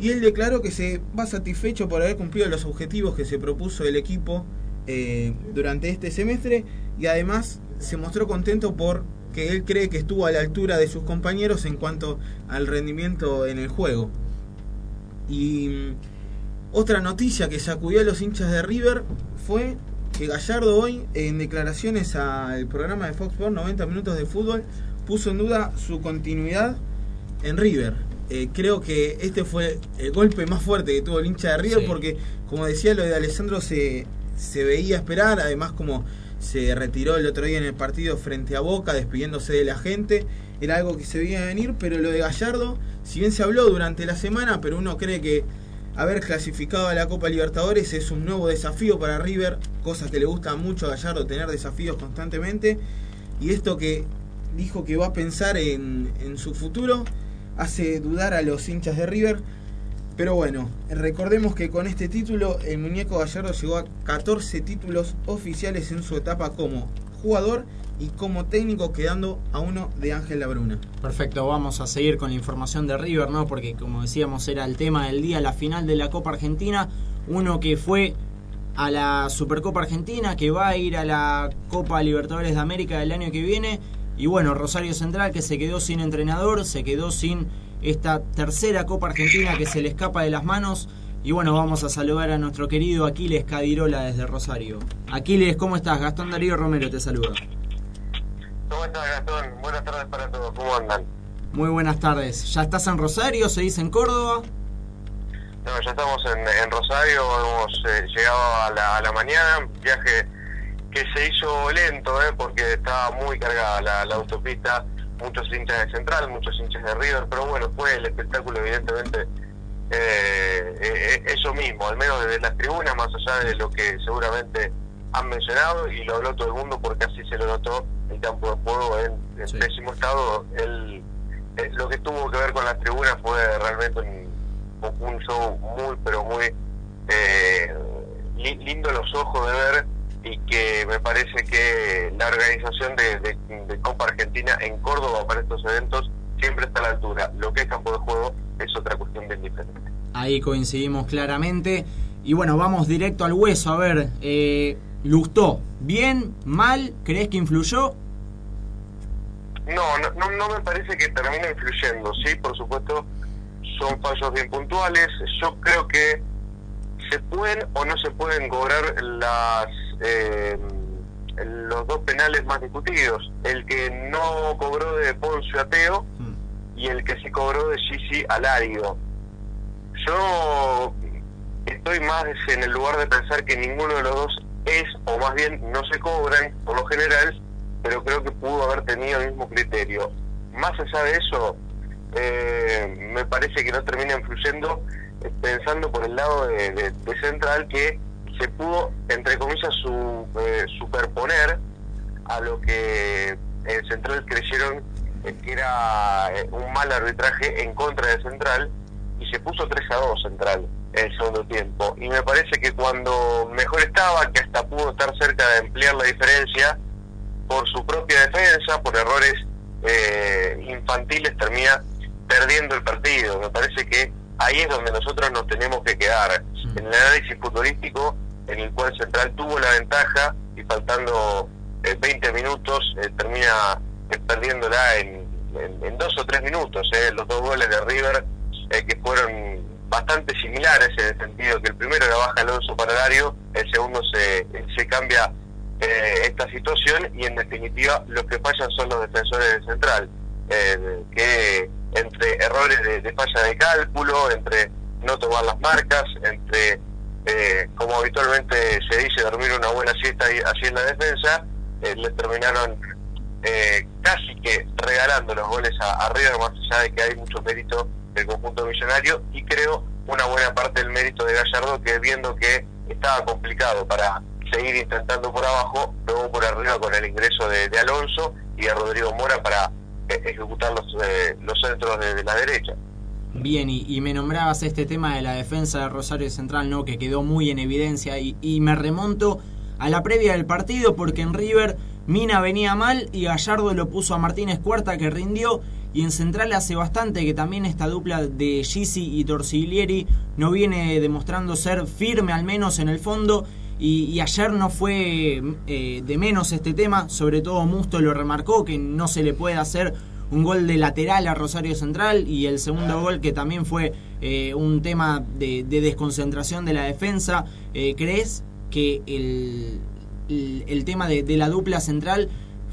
y él declaró que se va satisfecho por haber cumplido los objetivos que se propuso el equipo eh, durante este semestre y además se mostró contento por que él cree que estuvo a la altura de sus compañeros en cuanto al rendimiento en el juego. Y mm, Otra noticia que sacudió a los hinchas de River fue que Gallardo hoy, en declaraciones al programa de Fox Sports 90 minutos de fútbol, puso en duda su continuidad en River. Eh, creo que este fue el golpe más fuerte que tuvo el hincha de River Sí. porque, como decía, lo de Alessandro se, se veía esperar, además como se retiró el otro día en el partido frente a Boca, despidiéndose de la gente, era algo que se veía venir, pero lo de Gallardo, si bien se habló durante la semana, pero uno cree que haber clasificado a la Copa Libertadores es un nuevo desafío para River, cosa que le gusta mucho a Gallardo tener desafíos constantemente, y esto que dijo que va a pensar en, en su futuro hace dudar a los hinchas de River. Pero bueno, recordemos que con este título el muñeco Gallardo llegó a 14 títulos oficiales en su etapa como jugador y como técnico quedando a uno de Ángel Labruna. Perfecto, vamos a seguir con la información de River, ¿no? Porque como decíamos era el tema del día, la final de la Copa Argentina, uno que fue a la Supercopa Argentina, que va a ir a la Copa Libertadores de América del año que viene, y bueno, Rosario Central que se quedó sin entrenador, se quedó sin esta tercera Copa Argentina que se le escapa de las manos. Y bueno, vamos a saludar a nuestro querido Aquiles Cadirola desde Rosario. Aquiles, ¿cómo estás? Gastón Darío Romero te saluda. ¿Cómo estás, Gastón? Buenas tardes para todos. ¿Cómo andan? Muy buenas tardes. ¿Ya estás en Rosario? ¿Se dice en Córdoba? No, ya estamos en, en Rosario, hemos eh, llegado a la, a la mañana, viaje que se hizo lento, eh, porque estaba muy cargada la, la autopista, muchos hinchas de Central, muchos hinchas de River, pero bueno, fue el espectáculo evidentemente eh, eh, eso mismo, al menos desde las tribunas, más allá de lo que seguramente han mencionado y lo habló todo el mundo porque así se lo notó el campo de juego en, en pésimo estado. El, eh, lo que tuvo que ver con las tribunas fue realmente un, un show muy, pero muy eh, li- lindo a los ojos de ver y que me parece que la organización de, de- de Copa Argentina en Córdoba para estos eventos siempre está a la altura. Lo que es campo de juego es otra cuestión bien diferente. Ahí coincidimos claramente. Y bueno, vamos directo al hueso. A ver, eh, Lustó, ¿bien? ¿Mal? ¿Crees que influyó? No, no, no, me parece que termine influyendo. Sí, por supuesto, son fallos bien puntuales. Yo creo que se pueden o no se pueden cobrar las eh, los dos penales más discutidos. El que no cobró de Poncio a Teo y el que sí cobró de Gigi a Lárigo. Yo estoy más en el lugar de pensar que ninguno de los dos es, o más bien no se cobran por lo general, pero creo que pudo haber tenido el mismo criterio. Más allá de eso, eh, me parece que no termina influyendo eh, pensando por el lado de Central que se pudo, entre comillas, su, eh, superponer a lo que en Central creyeron eh, que era eh, un mal arbitraje en contra de Central y se puso 3 a 2 Central en el segundo tiempo. Y me parece que cuando mejor estaba, que hasta pudo estar cerca de ampliar la diferencia, por su propia defensa, por errores eh, infantiles, termina perdiendo el partido. Me parece que ahí es donde nosotros nos tenemos que quedar. En el análisis futbolístico, en el cual Central tuvo la ventaja y faltando eh, 20 minutos eh, termina eh, perdiéndola en, en- en dos o tres minutos. eh, los dos goles de River eh, que fueron bastante similares en el sentido que el primero la baja Alonso para Dario, el segundo se, se cambia eh, esta situación y en definitiva los que fallan son los defensores de Central, eh, que entre errores de, falla de cálculo, entre no tomar las marcas, entre, eh, como habitualmente se dice, dormir una buena siesta así en la defensa, eh, le terminaron eh, casi que regalando los goles a, a River, más allá de que hay mucho mérito del conjunto millonario, y creo una buena parte del mérito de Gallardo, que viendo que estaba complicado para seguir intentando por abajo, luego por arriba con el ingreso de, Alonso y de Rodrigo Mora para eh, ejecutar los, eh, los centros de, la derecha. Bien, y, y me nombrabas este tema de la defensa de Rosario Central, ¿no? Que quedó muy en evidencia. Y, y me remonto a la previa del partido, porque en River Mina venía mal y Gallardo lo puso a Martínez Cuarta, que rindió. Y en Central hace bastante que también esta dupla de Gisi y Torsiglieri no viene demostrando ser firme, al menos en el fondo. Y, y ayer no fue eh, de menos este tema, sobre todo Musto lo remarcó, que no se le puede hacer un gol de lateral a Rosario Central y el segundo gol que también fue eh, un tema de, de desconcentración de la defensa. Eh, ¿Crees que el, el, el tema de, de la dupla central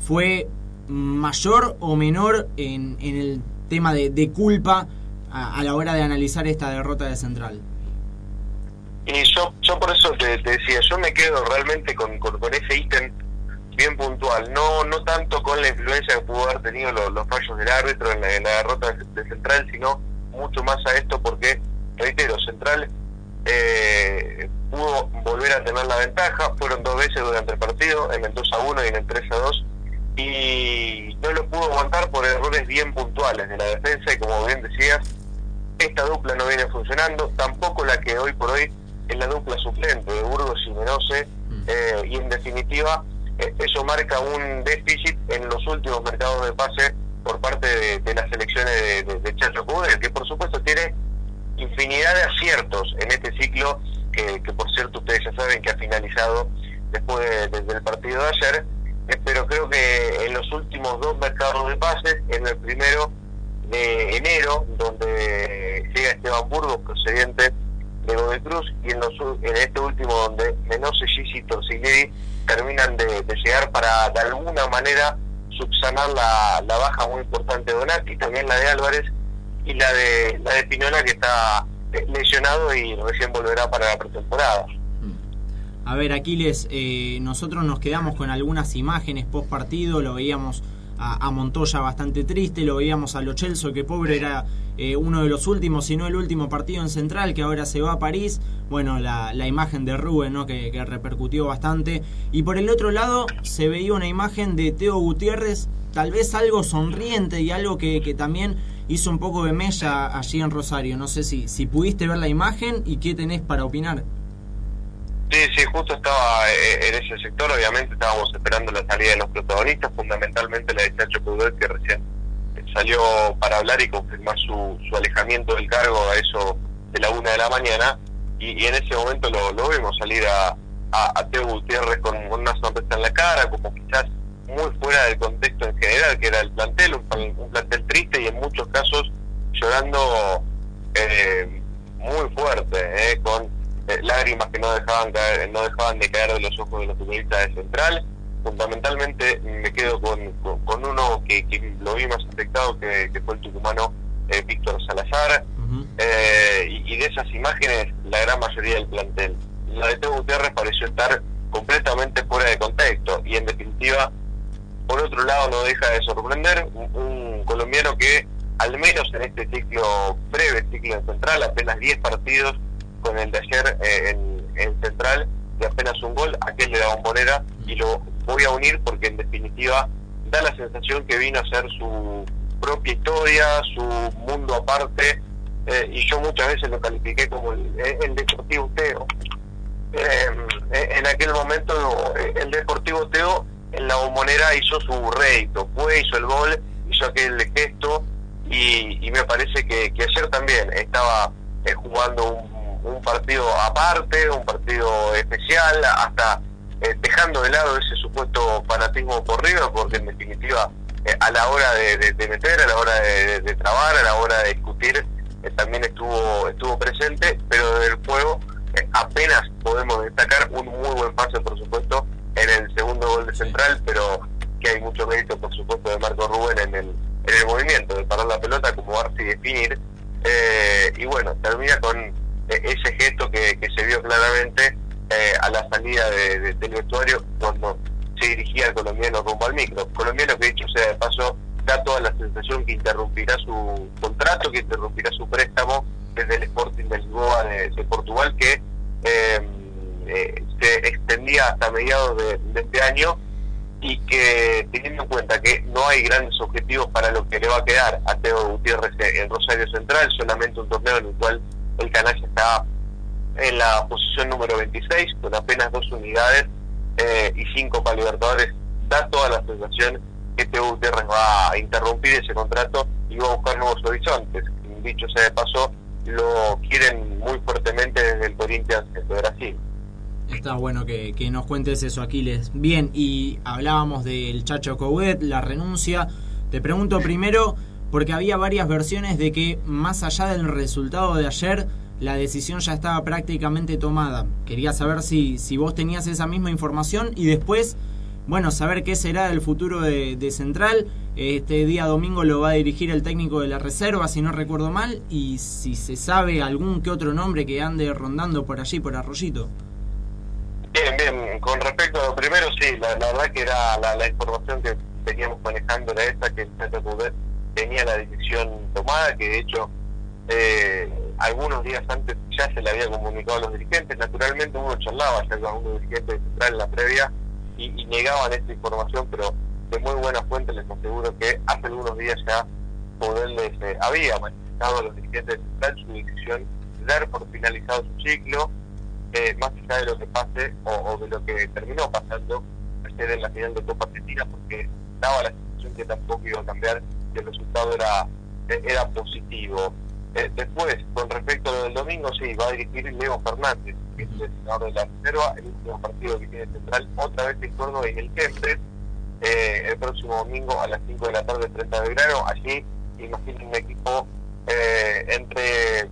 fue mayor o menor en, en el tema de, culpa a, la hora de analizar esta derrota de Central? Y yo, yo por eso te, decía, yo me quedo realmente con, con, ese ítem bien puntual, no no tanto con la influencia que pudo haber tenido los, los fallos del árbitro en la, en la derrota de, de Central, sino mucho más a esto porque, reitero, Central eh, pudo volver a tener la ventaja, fueron dos veces durante el partido, en el 2 a 1 y en el 3 a 2, y no lo pudo aguantar por errores bien puntuales de la defensa y como bien decías, esta dupla no viene funcionando, tampoco la que hoy por hoy es la dupla suplente de Burgos y Menose, eh, y en definitiva eh, eso marca un déficit en los últimos mercados de pase por parte de, de las selecciones de, de, de Chacho Cudel, que por supuesto tiene infinidad de aciertos en este ciclo, que, que por cierto ustedes ya saben que ha finalizado después de- desde el partido de ayer, pero creo que en los últimos dos mercados de pases, en el primero de enero, donde llega Esteban Burgos procediente de Godoy Cruz, y en, los, en este último donde Menose, Gigi y Torsiglieri terminan de, llegar para de alguna manera subsanar la, la baja muy importante de Donati, también la de Álvarez y la de la de Pinola que está lesionado y recién volverá para la pretemporada. A ver, Aquiles, eh, nosotros nos quedamos con algunas imágenes post partido, lo veíamos a, Montoya bastante triste, lo veíamos a Lo Celso, que pobre era eh, uno de los últimos, si no el último partido en Central, que ahora se va a París. Bueno, la, imagen de Rubén, ¿no? que, repercutió bastante. Y por el otro lado se veía una imagen de Teo Gutiérrez, tal vez algo sonriente y algo que, que también hizo un poco de mella allí en Rosario. No sé si, si pudiste ver la imagen y qué tenés para opinar. Sí, sí, justo estaba eh, en ese sector, obviamente estábamos esperando la salida de los protagonistas, fundamentalmente la de Chacho Coudet, que recién salió para hablar y confirmar su, su alejamiento del cargo a eso de la una de la mañana, y, en ese momento lo, lo vimos salir a, a, a Teo Gutiérrez con, una sonrisa en la cara, como quizás muy fuera del contexto en general, que era el plantel, un, un plantel triste y en muchos casos llorando eh, muy fuerte, eh, con eh, lágrimas que no dejaban caer, no dejaban de caer de los ojos de los futbolistas de Central. Fundamentalmente me quedo con, con, con uno que, que lo vi más afectado, que, que fue el tucumano eh, Víctor Salazar, eh, y, y de esas imágenes la gran mayoría del plantel. La de Teo Gutiérrez pareció estar completamente fuera de contexto y en definitiva, por otro lado, no deja de sorprender un, un colombiano que al menos en este ciclo, breve ciclo en Central, apenas 10 partidos con el de ayer eh, en, en Central de apenas un gol, aquel de la bombonera, y lo voy a unir porque en definitiva da la sensación que vino a ser su propia historia, su mundo aparte, eh, y yo muchas veces lo califiqué como el, el Deportivo Teo. Eh, en aquel momento eh, el Deportivo Teo en la bombonera hizo su rédito, fue, hizo el gol, hizo aquel gesto, y, me parece que, que ayer también estaba eh, jugando un, un partido aparte, un partido especial, hasta eh, dejando de lado ese supuesto fanatismo por River, porque en definitiva eh, a la hora de, de- de meter, a la hora de, trabar, a la hora de discutir, eh, también estuvo estuvo presente, pero del juego apenas podemos destacar un muy buen pase, por supuesto, en el segundo gol de Central, pero que hay mucho mérito, por supuesto, de Marco Rubén en el, en el movimiento, de parar la pelota, acomodarse y definir. Y bueno, termina con ese gesto que, que se vio claramente eh, a la salida de- de- del vestuario cuando se dirigía el colombiano rumbo al micro. Colombiano que dicho sea de paso da toda la sensación que interrumpirá su contrato, que interrumpirá su préstamo desde el Sporting de Lisboa de, de Portugal, que eh, eh, se extendía hasta mediados de, de este año y que teniendo en cuenta que no hay grandes objetivos para lo que le va a quedar a Teo Gutiérrez en Rosario Central, solamente un torneo en el cual el canalla está en la posición número 26 con apenas dos unidades eh, y cinco para Libertadores, da toda la sensación que Teo Gutiérrez va a interrumpir ese contrato y va a buscar nuevos horizontes. Dicho sea de paso, lo quieren muy fuertemente desde el Corinthians de Brasil. Está bueno que, nos cuentes eso, Aquiles. Bien, y hablábamos del Chacho Coudet, la renuncia. Te pregunto primero porque había varias versiones de que más allá del resultado de ayer, la decisión ya estaba prácticamente tomada. Quería saber si, si vos tenías esa misma información y después, bueno, saber qué será el futuro de, de Central. Este día domingo lo va a dirigir el técnico de la reserva, si no recuerdo mal, y si se sabe algún que otro nombre que ande rondando por allí, por Arroyito. Bien, bien. Con respecto a primero, sí, la, verdad que era la, información que veníamos manejando era esta, que CTPUD tenía la decisión tomada, que de hecho eh, algunos días antes ya se le había comunicado a los dirigentes. Naturalmente uno charlaba ya con algunos dirigentes de Central en la previa y, y negaban esta información, pero de muy buena fuente les aseguro que hace algunos días ya Poder les eh, había manifestado a los dirigentes de Central su decisión de dar por finalizado su ciclo, eh, más allá de lo que pase o, o, de lo que terminó pasando ayer en la final de Copa Argentina, porque daba la sensación que tampoco iba a cambiar y el resultado era, era positivo. Eh, después, con respecto a lo del domingo, sí, va a dirigir Leo Fernández, que es el senador de la reserva, el último partido que tiene Central, otra vez en Córdoba y en el Kempes, eh, el próximo domingo a las 5 de la tarde, 30 de verano. Allí, imaginen un equipo eh, entre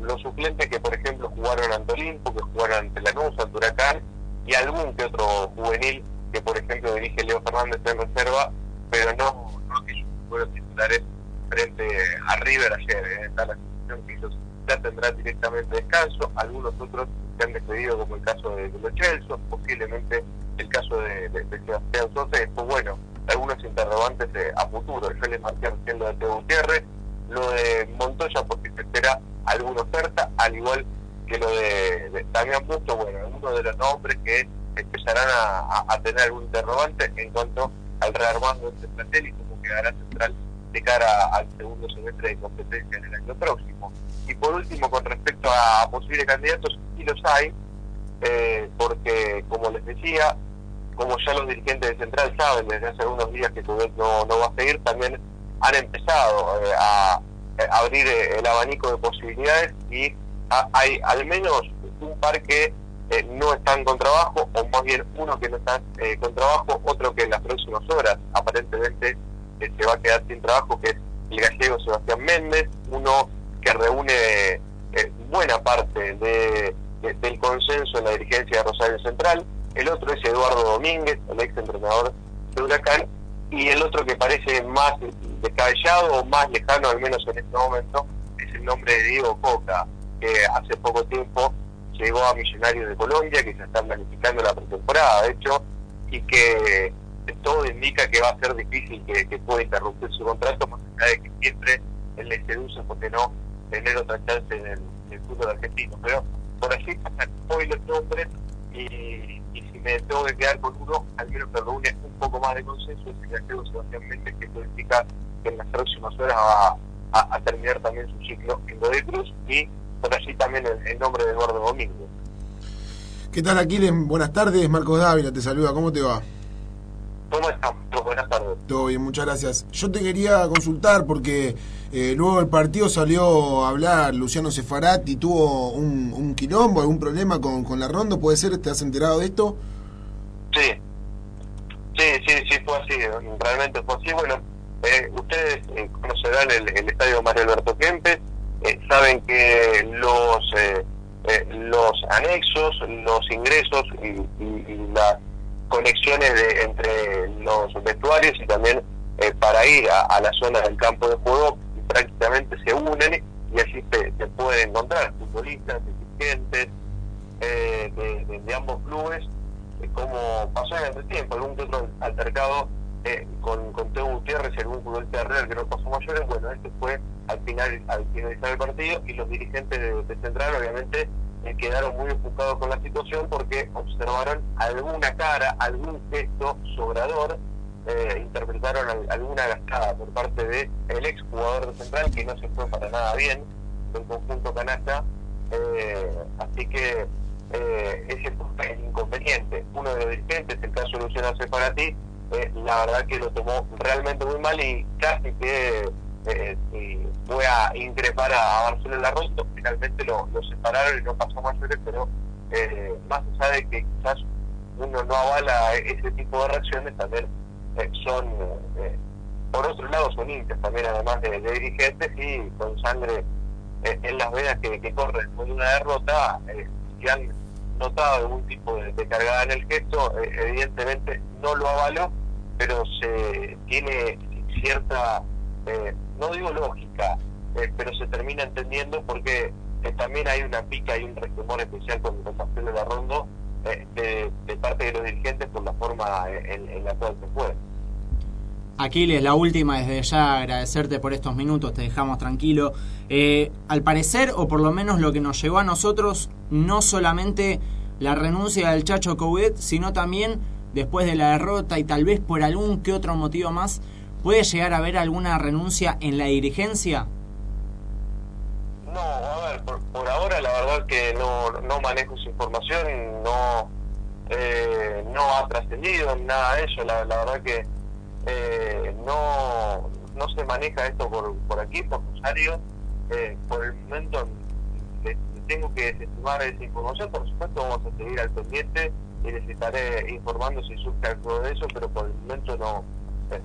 los suplentes que, por ejemplo, jugaron ante Olimpo, que jugaron ante Lanús, ante Huracán, y algún que otro juvenil que, por ejemplo, dirige Leo Fernández en reserva, pero no, fueron titulares frente a River ayer. ¿eh? Está la situación que ellos ya tendrán directamente descanso, algunos otros se han despedido, como el caso de, Chelsea, posiblemente el caso de, de, de Sebastián Sosa, después, bueno, algunos interrogantes de, a futuro. Yo les marqué recién lo de Gutiérrez, lo de Montoya, porque se espera alguna oferta, al igual que lo de, de Damián bueno, uno de los nombres que empezarán a, tener algún interrogante en cuanto al rearmando de este cómo quedará central de cara al segundo semestre de competencia en el año próximo. Y por último, con respecto a posibles candidatos, sí los hay, eh, porque como les decía, como ya los dirigentes de Central saben desde hace algunos días que Tubet no, no va a seguir, también han empezado eh, a, a, abrir eh, el abanico de posibilidades y hay al menos un par que eh, no están con trabajo, o más bien uno que no está eh, con trabajo, otro que en las próximas horas aparentemente eh, se va a quedar sin trabajo, que es el gallego Sebastián Méndez, uno que reúne eh, buena parte de, de, del consenso en la dirigencia de Rosario Central, el otro es Eduardo Domínguez, el ex entrenador de Huracán, y el otro que parece más descabellado o más lejano, al menos en este momento, es el nombre de Diego Coca, que hace poco tiempo llegó a Millonarios de Colombia, que se está planificando la pretemporada, de hecho, y que todo indica que va a ser difícil que, pueda interrumpir su contrato, más allá de que siempre él le seduce porque no tener otra chance en el, en el fútbol argentino. Pero por allí hoy los nombres y, si me tengo que quedar con uno, al menos que reúne un poco más de consenso, es el gallego Sebastián que esto indica que en las próximas horas va a, terminar también su ciclo en Godoy Cruz y por allí también el, nombre de Eduardo Domingo. ¿Qué tal Aquiles? Buenas tardes, Marcos Dávila te saluda, ¿cómo te va? ¿Cómo están? Buenas tardes. Todo bien, muchas gracias. Yo te quería consultar porque eh, luego del partido salió a hablar Luciano Sefarati, tuvo un, un quilombo, algún problema con, con la ronda, ¿puede ser? ¿Te has enterado de esto? Sí, sí, sí, sí, fue así, realmente fue así. Bueno, eh, ustedes eh, conocerán el, el estadio Mario Alberto Kempes, eh, saben que los eh, eh, los anexos, los ingresos y, y, y las conexiones de, entre los vestuarios y también eh, para ir a, a, la zona del campo de juego prácticamente se unen y allí se, se pueden encontrar futbolistas, dirigentes eh, de, ambos clubes, eh, como pasó en el tiempo, algún que otro altercado eh, con, con Teo Gutiérrez y algún futbolista Real que no pasó mayores, bueno, este fue al final al finalizar el partido y los dirigentes de Central obviamente quedaron muy enfocados con la situación porque observaron alguna cara, algún gesto sobrador, eh, interpretaron al, alguna gastada por parte de el ex jugador de Central que no se fue para nada bien del conjunto canasta, eh, así que eh, ese fue el inconveniente. Uno de los dirigentes, el caso de Luciano Separati, eh, la verdad que lo tomó realmente muy mal y casi que fue a increpar a, a Barcelona Larroto, finalmente lo, separaron y no pasó mayores, pero eh, más allá de que quizás uno no avala ese tipo de reacciones, también eh, son por otro lado son hinchas también, además de, dirigentes, y con sangre eh, en las venas que, que corre después de una derrota, eh, si han notado algún tipo de, de cargada en el gesto, eh, evidentemente no lo avaló, pero se tiene cierta, eh, no digo lógica, eh, pero se termina entendiendo porque eh, también hay una pica y un resquemor especial con, con Marcelo Larrondo eh, de, de parte de los dirigentes por la forma eh, en, la cual se fue. Aquiles, la última, desde ya agradecerte por estos minutos, te dejamos tranquilo. Al parecer, o por lo menos lo que nos llegó a nosotros, no solamente la renuncia del Chacho Coudet, sino también después de la derrota y tal vez por algún que otro motivo más, ¿puede llegar a haber alguna renuncia en la dirigencia? No, a ver, por, por ahora la verdad que no, no manejo esa información, no, eh, no ha trascendido nada de eso, la, verdad que eh, no, no se maneja esto por, por aquí, por Rosario, eh, por el momento tengo que desestimar esa información, por supuesto vamos a seguir al pendiente y les estaré informando si surge algo de eso, pero por el momento no,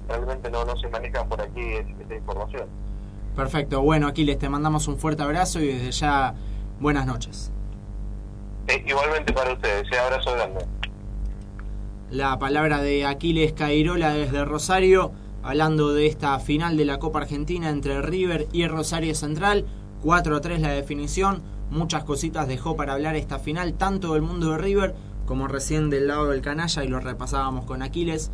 realmente no, no se maneja por aquí es- esa información. Perfecto, bueno Aquiles, te mandamos un fuerte abrazo y desde ya buenas noches. Eh, igualmente para ustedes, un abrazo grande. La palabra de Aquiles Cairola desde Rosario, hablando de esta final de la Copa Argentina entre River y Rosario Central. 4 a 3 la definición, muchas cositas dejó para hablar esta final, tanto del mundo de River como recién del lado del canalla y lo repasábamos con Aquiles.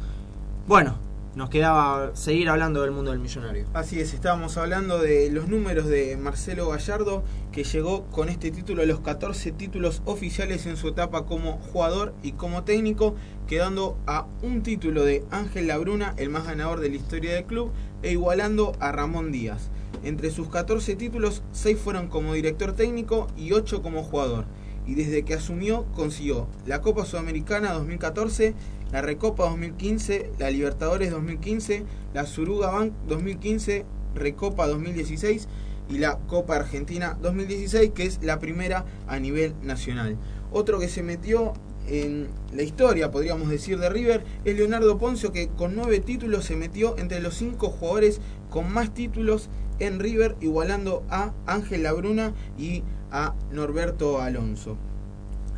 Bueno, nos quedaba seguir hablando del mundo del millonario. Así es, estábamos hablando de los números de Marcelo Gallardo, que llegó con este título a los 14 títulos oficiales en su etapa como jugador y como técnico, quedando a un título de Ángel Labruna, el más ganador de la historia del club, e igualando a Ramón Díaz. Entre sus 14 títulos, 6 fueron como director técnico y 8 como jugador. Y desde que asumió, consiguió la Copa Sudamericana 2014, la Recopa 2015, la Libertadores 2015, la Suruga Bank 2015, Recopa 2016 y la Copa Argentina 2016, que es la primera a nivel nacional. Otro que se metió en la historia, podríamos decir, de River es Leonardo Poncio, que con nueve títulos se metió entre los cinco jugadores con más títulos en River, igualando a Ángel Labruna y a Norberto Alonso.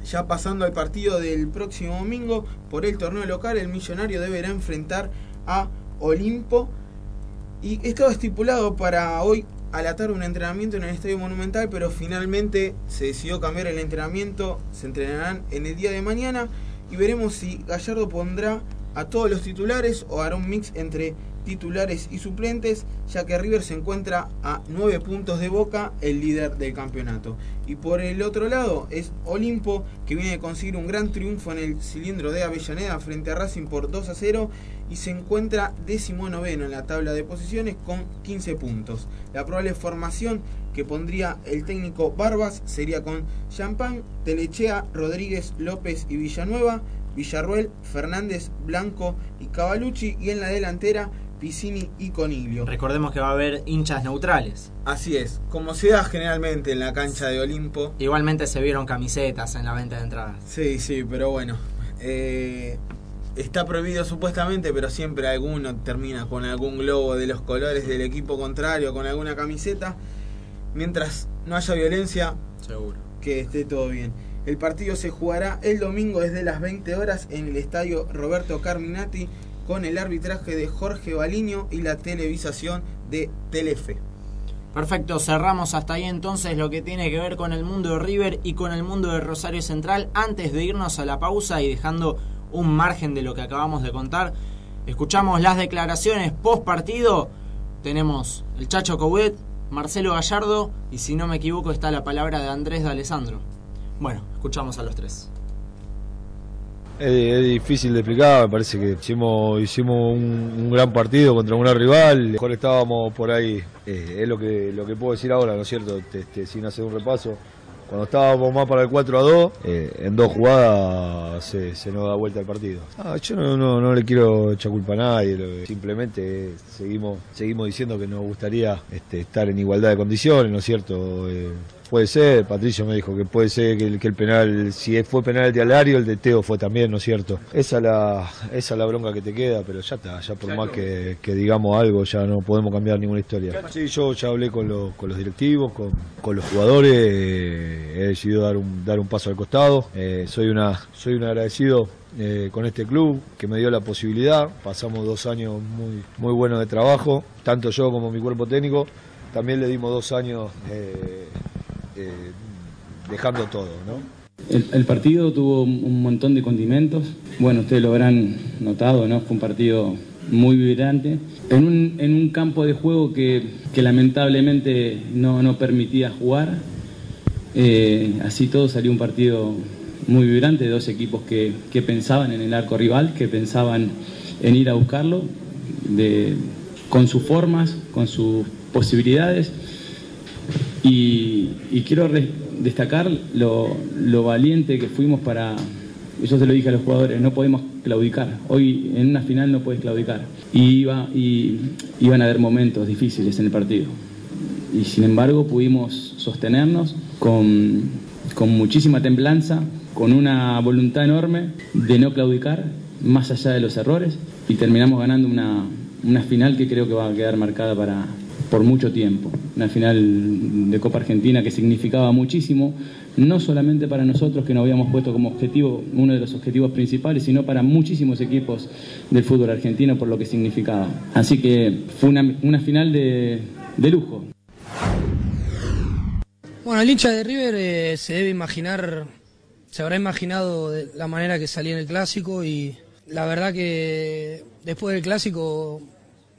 Ya pasando al partido del próximo domingo, por el torneo local, el millonario deberá enfrentar a Olimpo. Y estaba estipulado para hoy a la tarde un entrenamiento en el Estadio Monumental, pero finalmente se decidió cambiar el entrenamiento. Se entrenarán en el día de mañana y veremos si Gallardo pondrá a todos los titulares o hará un mix entre titulares y suplentes, ya que River se encuentra a 9 puntos de Boca, el líder del campeonato. Y por el otro lado es Olimpo, que viene de conseguir un gran triunfo en el cilindro de Avellaneda frente a Racing por 2 a 0 y se encuentra décimo noveno en la tabla de posiciones con 15 puntos. La probable formación que pondría el técnico Barbas sería con Champán, Telechea, Rodríguez, López y Villanueva, Villarruel, Fernández, Blanco y Cavalucci y en la delantera Piscini y Coniglio. Recordemos que va a haber hinchas neutrales. Así es, como se da generalmente en la cancha de Olimpo. Igualmente se vieron camisetas en la venta de entradas. Sí, sí, pero bueno. eh, está prohibido supuestamente, pero siempre alguno termina con algún globo de los colores del equipo contrario, con alguna camiseta. Mientras no haya violencia, seguro que esté todo bien. El partido se jugará el domingo desde las 20 horas en el estadio Roberto Carminati con el arbitraje de Jorge Baliño y la televisación de Telefe. Perfecto, cerramos hasta ahí entonces lo que tiene que ver con el mundo de River y con el mundo de Rosario Central. Antes de irnos a la pausa y dejando un margen de lo que acabamos de contar, escuchamos las declaraciones post partido. Tenemos el Chacho Couet, Marcelo Gallardo y si no me equivoco está la palabra de Andrés de Alessandro. Bueno, escuchamos a los tres. Es, difícil de explicar, me parece que hicimos, hicimos un, gran partido contra un rival, mejor estábamos por ahí, eh, es lo que, lo que puedo decir ahora, ¿no es cierto? Este, sin hacer un repaso. Cuando estábamos más para el 4 a 2, eh, en dos jugadas se, nos da vuelta el partido. Ah, yo no, no, no le quiero echar culpa a nadie, simplemente seguimos, seguimos diciendo que nos gustaría este, estar en igualdad de condiciones, ¿no es cierto? Eh, puede ser, Patricio me dijo que puede ser que el, que el penal, si fue penal de Alario, el de Teo fue también, ¿no es cierto? Esa es la, esa es la bronca que te queda, pero ya está, ya por más que, que digamos algo, ya no podemos cambiar ninguna historia. Sí, yo ya hablé con, los- con los directivos, con, con los jugadores, eh, he decidido dar un, dar un paso al costado, eh, soy, una, soy un agradecido eh, con este club que me dio la posibilidad. Pasamos dos años muy, muy buenos de trabajo, tanto yo como mi cuerpo técnico. También le dimos dos años eh, eh, dejando todo, ¿no? El, partido tuvo un montón de condimentos. Bueno, ustedes lo habrán notado, ¿no? Fue un partido muy vibrante. En un, en un campo de juego que, que lamentablemente no, no permitía jugar. Eh, así todo salió un partido muy vibrante, dos equipos que, que pensaban en el arco rival, que pensaban en ir a buscarlo, de, con sus formas, con sus posibilidades. Y, y quiero re- destacar lo, valiente que fuimos para, yo se lo dije a los jugadores, no podemos claudicar. Hoy en una final no puedes claudicar. Y, iba, y iban a haber momentos difíciles en el partido. Y sin embargo pudimos sostenernos con, con muchísima templanza, con una voluntad enorme de no claudicar, más allá de los errores, y terminamos ganando una, una final que creo que va a quedar marcada para, por mucho tiempo. Una final de Copa Argentina que significaba muchísimo, no solamente para nosotros que nos habíamos puesto como objetivo, uno de los objetivos principales, sino para muchísimos equipos del fútbol argentino por lo que significaba. Así que fue una, una final de, de lujo. Bueno, el hincha de River eh, se debe imaginar, se habrá imaginado la manera que salía en el clásico y la verdad que después del clásico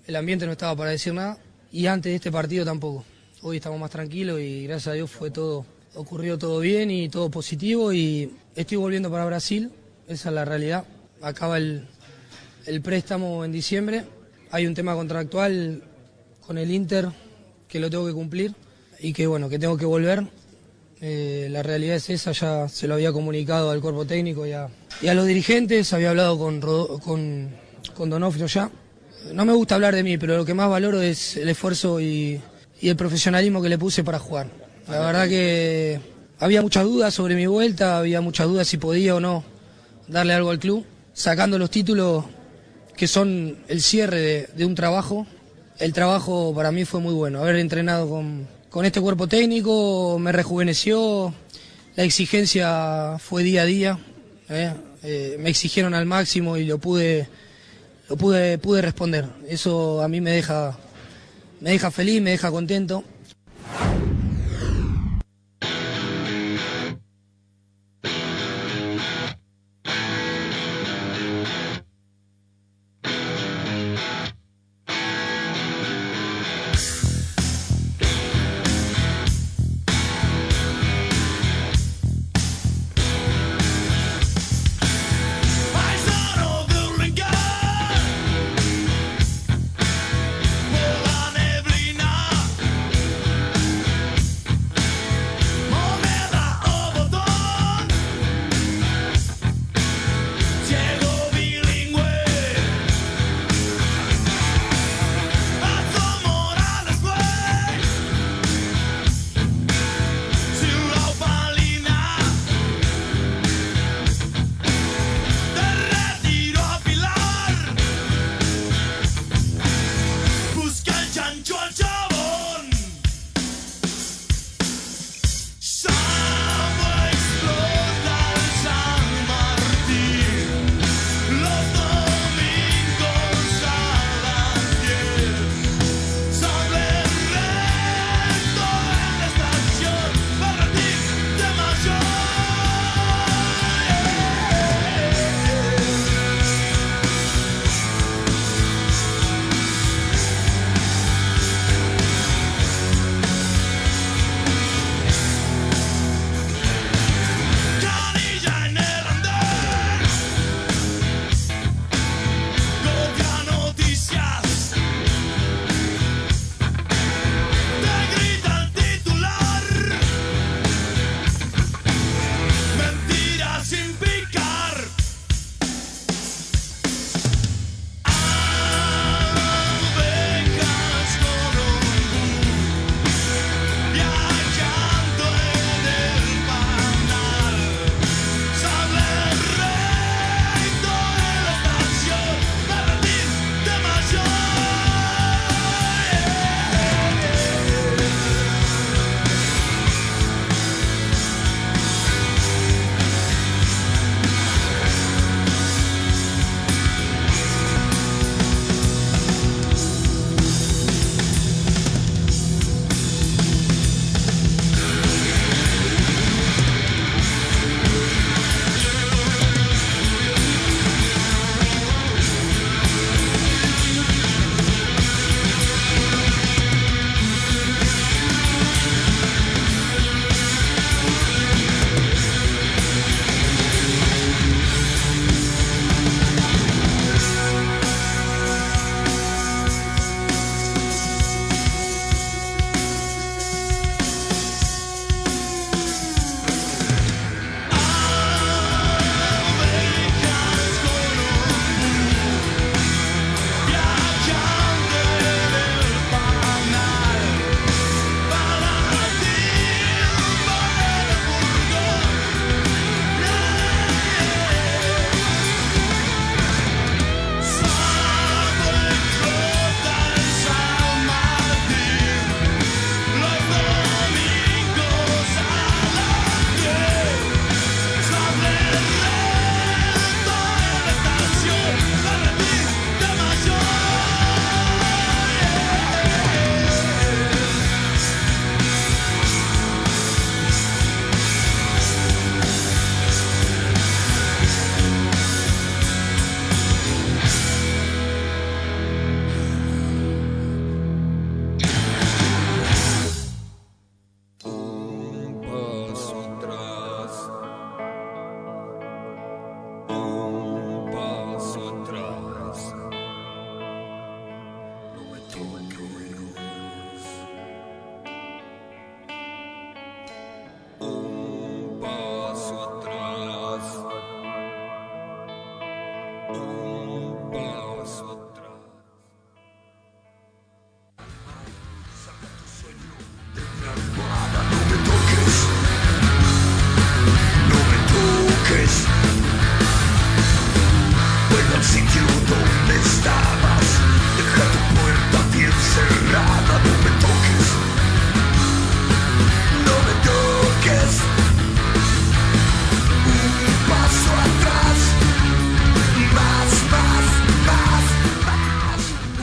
el ambiente no estaba para decir nada y antes de este partido tampoco. Hoy estamos más tranquilos y gracias a Dios fue todo, ocurrió todo bien y todo positivo y estoy volviendo para Brasil, esa es la realidad. Acaba el, el préstamo en diciembre, hay un tema contractual con el Inter que lo tengo que cumplir y que bueno, que tengo que volver. Eh, la realidad es esa, ya se lo había comunicado al cuerpo técnico y a, y a los dirigentes, había hablado con, con, con Donofrio ya. No me gusta hablar de mí, pero lo que más valoro es el esfuerzo y, y el profesionalismo que le puse para jugar. La verdad que había muchas dudas sobre mi vuelta, había muchas dudas si podía o no darle algo al club, sacando los títulos que son el cierre de, de un trabajo. El trabajo para mí fue muy bueno, haber entrenado con, con este cuerpo técnico me rejuveneció, la exigencia fue día a día, ¿eh? Eh, me exigieron al máximo y lo pude, pude, pude responder. Eso a mí me deja, me deja feliz, me deja contento.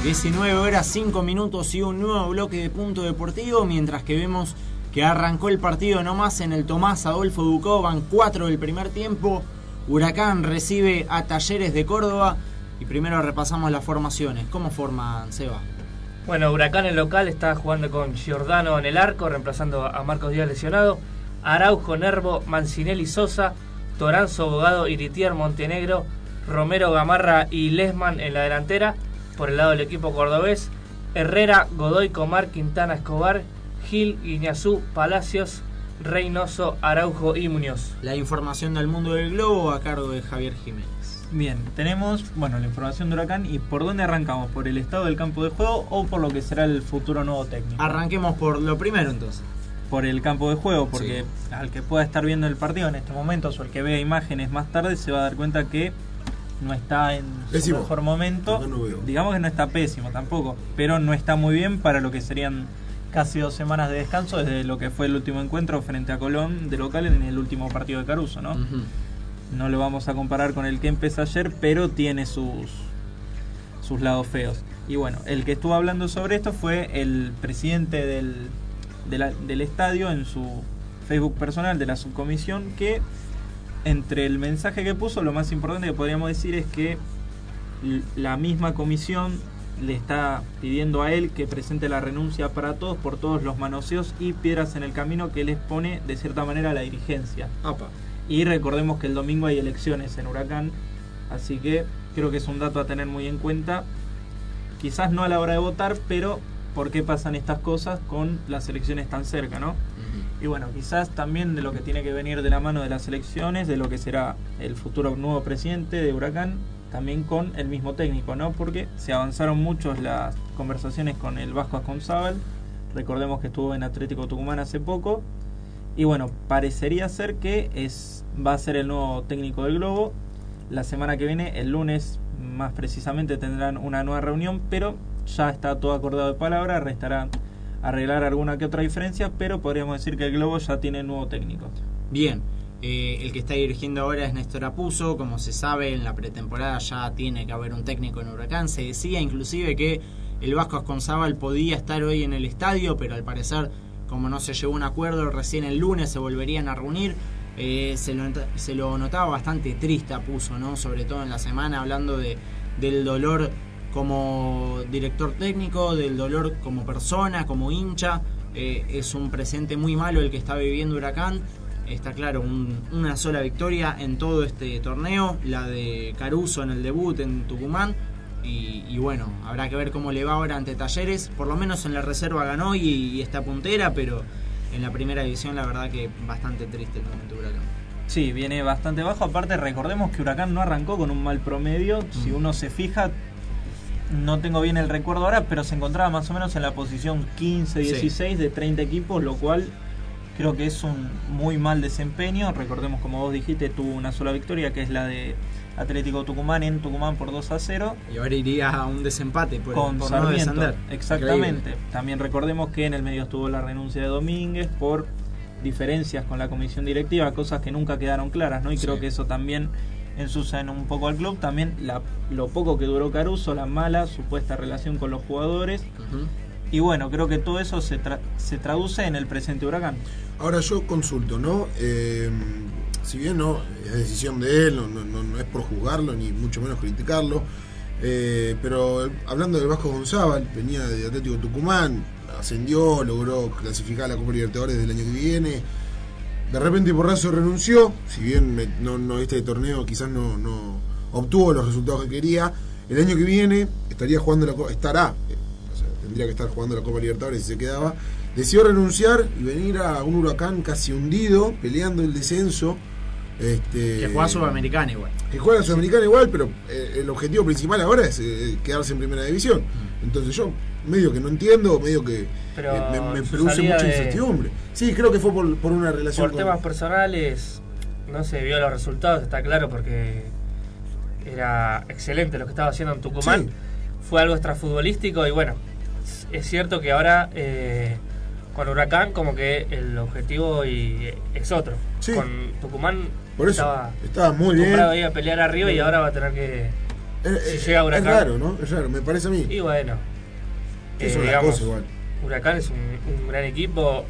19 horas 5 minutos y un nuevo bloque de punto deportivo, mientras que vemos que arrancó el partido nomás en el Tomás Adolfo Ducó, van 4 del primer tiempo. Huracán recibe a Talleres de Córdoba y primero repasamos las formaciones. ¿Cómo forman, Seba? Bueno, Huracán en local está jugando con Giordano en el arco, reemplazando a Marcos Díaz lesionado. Araujo, Nervo, Mancinelli, Sosa, Toranzo, Bogado, Iritier, Montenegro, Romero, Gamarra y Lesman en la delantera. Por el lado del equipo cordobés, Herrera, Godoy, Comar, Quintana, Escobar, Gil, Guiñazú, Palacios, Reynoso, Araujo y Muñoz. La información del mundo del globo a cargo de Javier Jiménez. Bien, tenemos bueno la información de Huracán y por dónde arrancamos, por el estado del campo de juego o por lo que será el futuro nuevo técnico. Arranquemos por lo primero entonces. Por el campo de juego, porque al que pueda estar viendo el partido en estos momentos o el que vea imágenes más tarde se va a dar cuenta que no está en su mejor momento. No. Digamos que no está pésimo tampoco, pero no está muy bien para lo que serían casi dos semanas de descanso desde lo que fue el último encuentro frente a Colón de local en el último partido de Caruso, ¿no? No lo vamos a comparar con el que empezó ayer, pero tiene sus, sus lados feos. Y bueno, el que estuvo hablando sobre esto fue el presidente del, de la- del estadio en su Facebook personal de la subcomisión, que entre el mensaje que puso, lo más importante que podríamos decir es que la misma comisión le está pidiendo a él que presente la renuncia para todos por todos los manoseos y piedras en el camino que les pone de cierta manera la dirigencia. Y recordemos que el domingo hay elecciones en Huracán, así que creo que es un dato a tener muy en cuenta. Quizás no a la hora de votar, pero ¿por qué pasan estas cosas con las elecciones tan cerca, no? Y bueno, quizás también de lo que tiene que venir de la mano de las elecciones, de lo que será el futuro nuevo presidente de Huracán, también con el mismo técnico, ¿no? Porque se avanzaron mucho las conversaciones con el Vasco Asconzábal. Recordemos que estuvo en Atlético Tucumán hace poco. Y bueno, parecería ser que es va a ser el nuevo técnico del Globo. La semana que viene, el lunes más precisamente, tendrán una nueva reunión, pero ya está todo acordado de palabra. Restará arreglar alguna que otra diferencia, pero podríamos decir que el Globo ya tiene nuevo técnico. Bien, eh, el que está dirigiendo ahora es Néstor Apuso. Como se sabe, en la pretemporada ya tiene que haber un técnico en Huracán. Se decía inclusive que el Vasco Asconzábal podía estar hoy en el estadio, pero al parecer, como no se llegó a un acuerdo, recién el lunes se volverían a reunir. Eh, se, lo, se lo notaba bastante triste Apuso, ¿no? Sobre todo en la semana, hablando de, del dolor como director técnico, del dolor como persona, como hincha. Eh, es un presente muy malo el que está viviendo Huracán. Está claro, un- una sola victoria en todo este torneo, la de Caruso en el debut en Tucumán. Y, y bueno, habrá que ver cómo le va ahora ante Talleres. Por lo menos en la reserva ganó y, y está puntera, pero en la primera división la verdad que bastante triste el momento de Huracán. Sí, viene bastante bajo. Aparte, recordemos que Huracán no arrancó con un mal promedio. Si uno se fija, no tengo bien el recuerdo ahora, pero se encontraba más o menos en la posición 15, Sí. 16 de 30 equipos, lo cual creo que es un muy mal desempeño. Recordemos, como vos dijiste, tuvo una sola victoria, que es la de Atlético Tucumán en Tucumán por 2 a 0. Y ahora iría a un desempate por, con por Sarmiento. Exactamente. Increíble. También recordemos que en el medio estuvo la renuncia de Domínguez por diferencias con la comisión directiva, cosas que nunca quedaron claras, ¿no? Y creo que eso también ensucia un poco al club. También la- lo poco que duró Caruso, la mala supuesta relación con los jugadores. Y bueno, creo que todo eso se, tra- se traduce en el presente huracán. Ahora yo consulto, ¿no? Eh, si bien no es decisión de él, no, no- no- no es por juzgarlo ni mucho menos criticarlo, eh, pero hablando del Vasco González, venía de Atlético Tucumán, ascendió, logró clasificar a la Copa Libertadores del año que viene. De repente Porrazo renunció, si bien eh, no, no este torneo quizás no, no obtuvo los resultados que quería, el año que viene estaría jugando la estará, eh, o sea, tendría que estar jugando la Copa Libertadores si se quedaba. Decidió renunciar y venir a un huracán casi hundido, peleando el descenso. Este, Que juega Sudamericana igual. que juega Sudamericana igual, pero eh, el objetivo principal ahora es eh, quedarse en primera división. Entonces yo medio que no entiendo, medio que Pero eh, me, produce mucha de- incertidumbre. Sí, creo que fue por, por una relación Por con- temas personales no se vio los resultados, está claro, porque era excelente lo que estaba haciendo en Tucumán. Sí. Fue algo extrafutbolístico y bueno, es cierto que ahora eh, con Huracán como que el objetivo y, es otro. Sí. Con Tucumán Por eso, estaba, estaba muy bien. ahí a pelear arriba y ahora va a tener que, si eh, llega Huracán. Es raro, ¿no? Es raro, me parece a mí. Y bueno, Es eh, una digamos, cosa igual. Huracán es un, un gran equipo.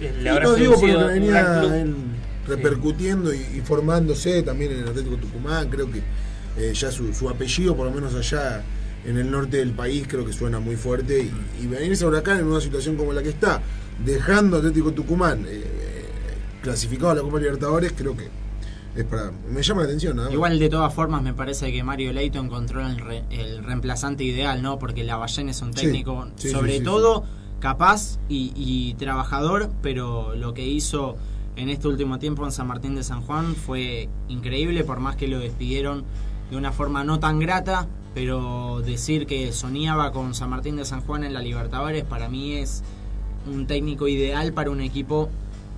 eh, Le habrá no digo porque venía él repercutiendo y, y formándose también en el Atlético Tucumán. Creo que eh, ya su, su apellido, por lo menos allá en el norte del país, creo que suena muy fuerte. Y, y venirse a Huracán en una situación como la que está, dejando Atlético Tucumán eh, eh, clasificado a la Copa Libertadores, creo que es para. Me llama la atención, nada más. Igual de todas formas me parece que Mario Leito encontró el, re- el reemplazante ideal, ¿no? Porque Lavallén es un técnico sí, sobre sí, todo capaz y, y trabajador, pero lo que hizo en este último tiempo en San Martín de San Juan fue increíble, por más que lo despidieron de una forma no tan grata, pero decir que soñaba con San Martín de San Juan en la Libertadores para mí es un técnico ideal para un equipo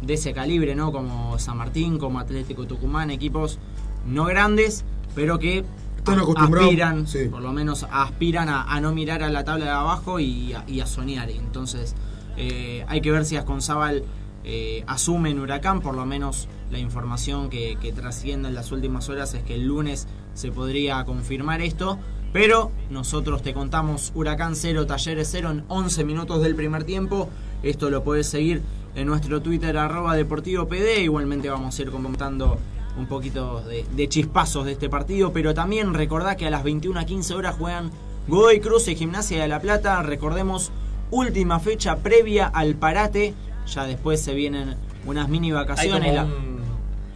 de ese calibre, ¿no? Como San Martín, como Atlético Tucumán, equipos no grandes, pero que Están aspiran, sí. por lo menos aspiran a, a no mirar a la tabla de abajo y a, y a soñar. Entonces, eh, hay que ver si Asconzábal eh, asume en Huracán, por lo menos la información que, que trasciende en las últimas horas es que el lunes se podría confirmar esto. Pero nosotros te contamos Huracán 0, Talleres 0 en 11 minutos del primer tiempo. Esto lo puedes seguir en nuestro Twitter arroba Deportivo PD. Igualmente vamos a ir comentando un poquito de, de chispazos de este partido. Pero también recordá que a las 21 a 15 horas juegan Godoy Cruz y Gimnasia de La Plata. Recordemos, última fecha previa al parate. Ya después se vienen unas mini Hay vacaciones. como La- un-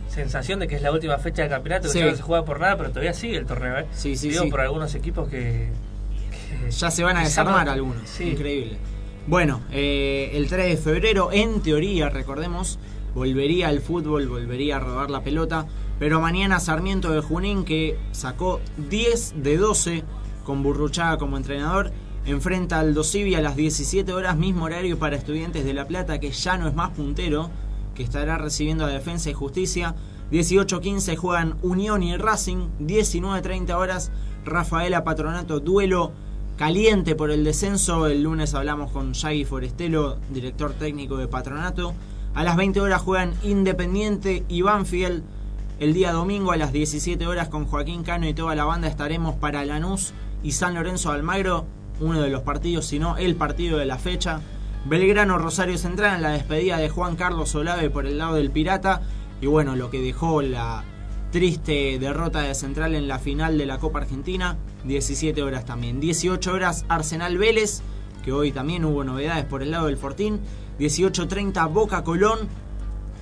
sensación de que es la última fecha del campeonato, que ya no se juega por nada, pero todavía sigue el torneo, ¿eh? Sí, sí, Digo sí. por algunos equipos que, que Ya se van a desarmar algunos. Increíble. Bueno, eh, el 3 de febrero, en teoría, recordemos, volvería al fútbol, volvería a rodar la pelota. Pero mañana Sarmiento de Junín, que sacó 10 de 12 con Burruchaga como entrenador, enfrenta al Dosivi a las 17 horas, mismo horario para Estudiantes de La Plata, que ya no es más puntero, que estará recibiendo a Defensa y Justicia. 18-15 juegan Unión y Racing. 19-30 horas Rafaela Patronato, duelo caliente por el descenso. El lunes hablamos con Yagi Forestelo, director técnico de Patronato. A las 20 horas juegan Independiente y Banfield. El día domingo a las 17 horas con Joaquín Cano y toda la banda estaremos para Lanús y San Lorenzo Almagro. Uno de los partidos, si no el partido de la fecha. Belgrano Rosario Central en la despedida de Juan Carlos Olave por el lado del Pirata. Y bueno, lo que dejó la triste derrota de Central en la final de la Copa Argentina. 17 horas también. 18 horas Arsenal Vélez, que hoy también hubo novedades por el lado del Fortín. 18.30 Boca Colón.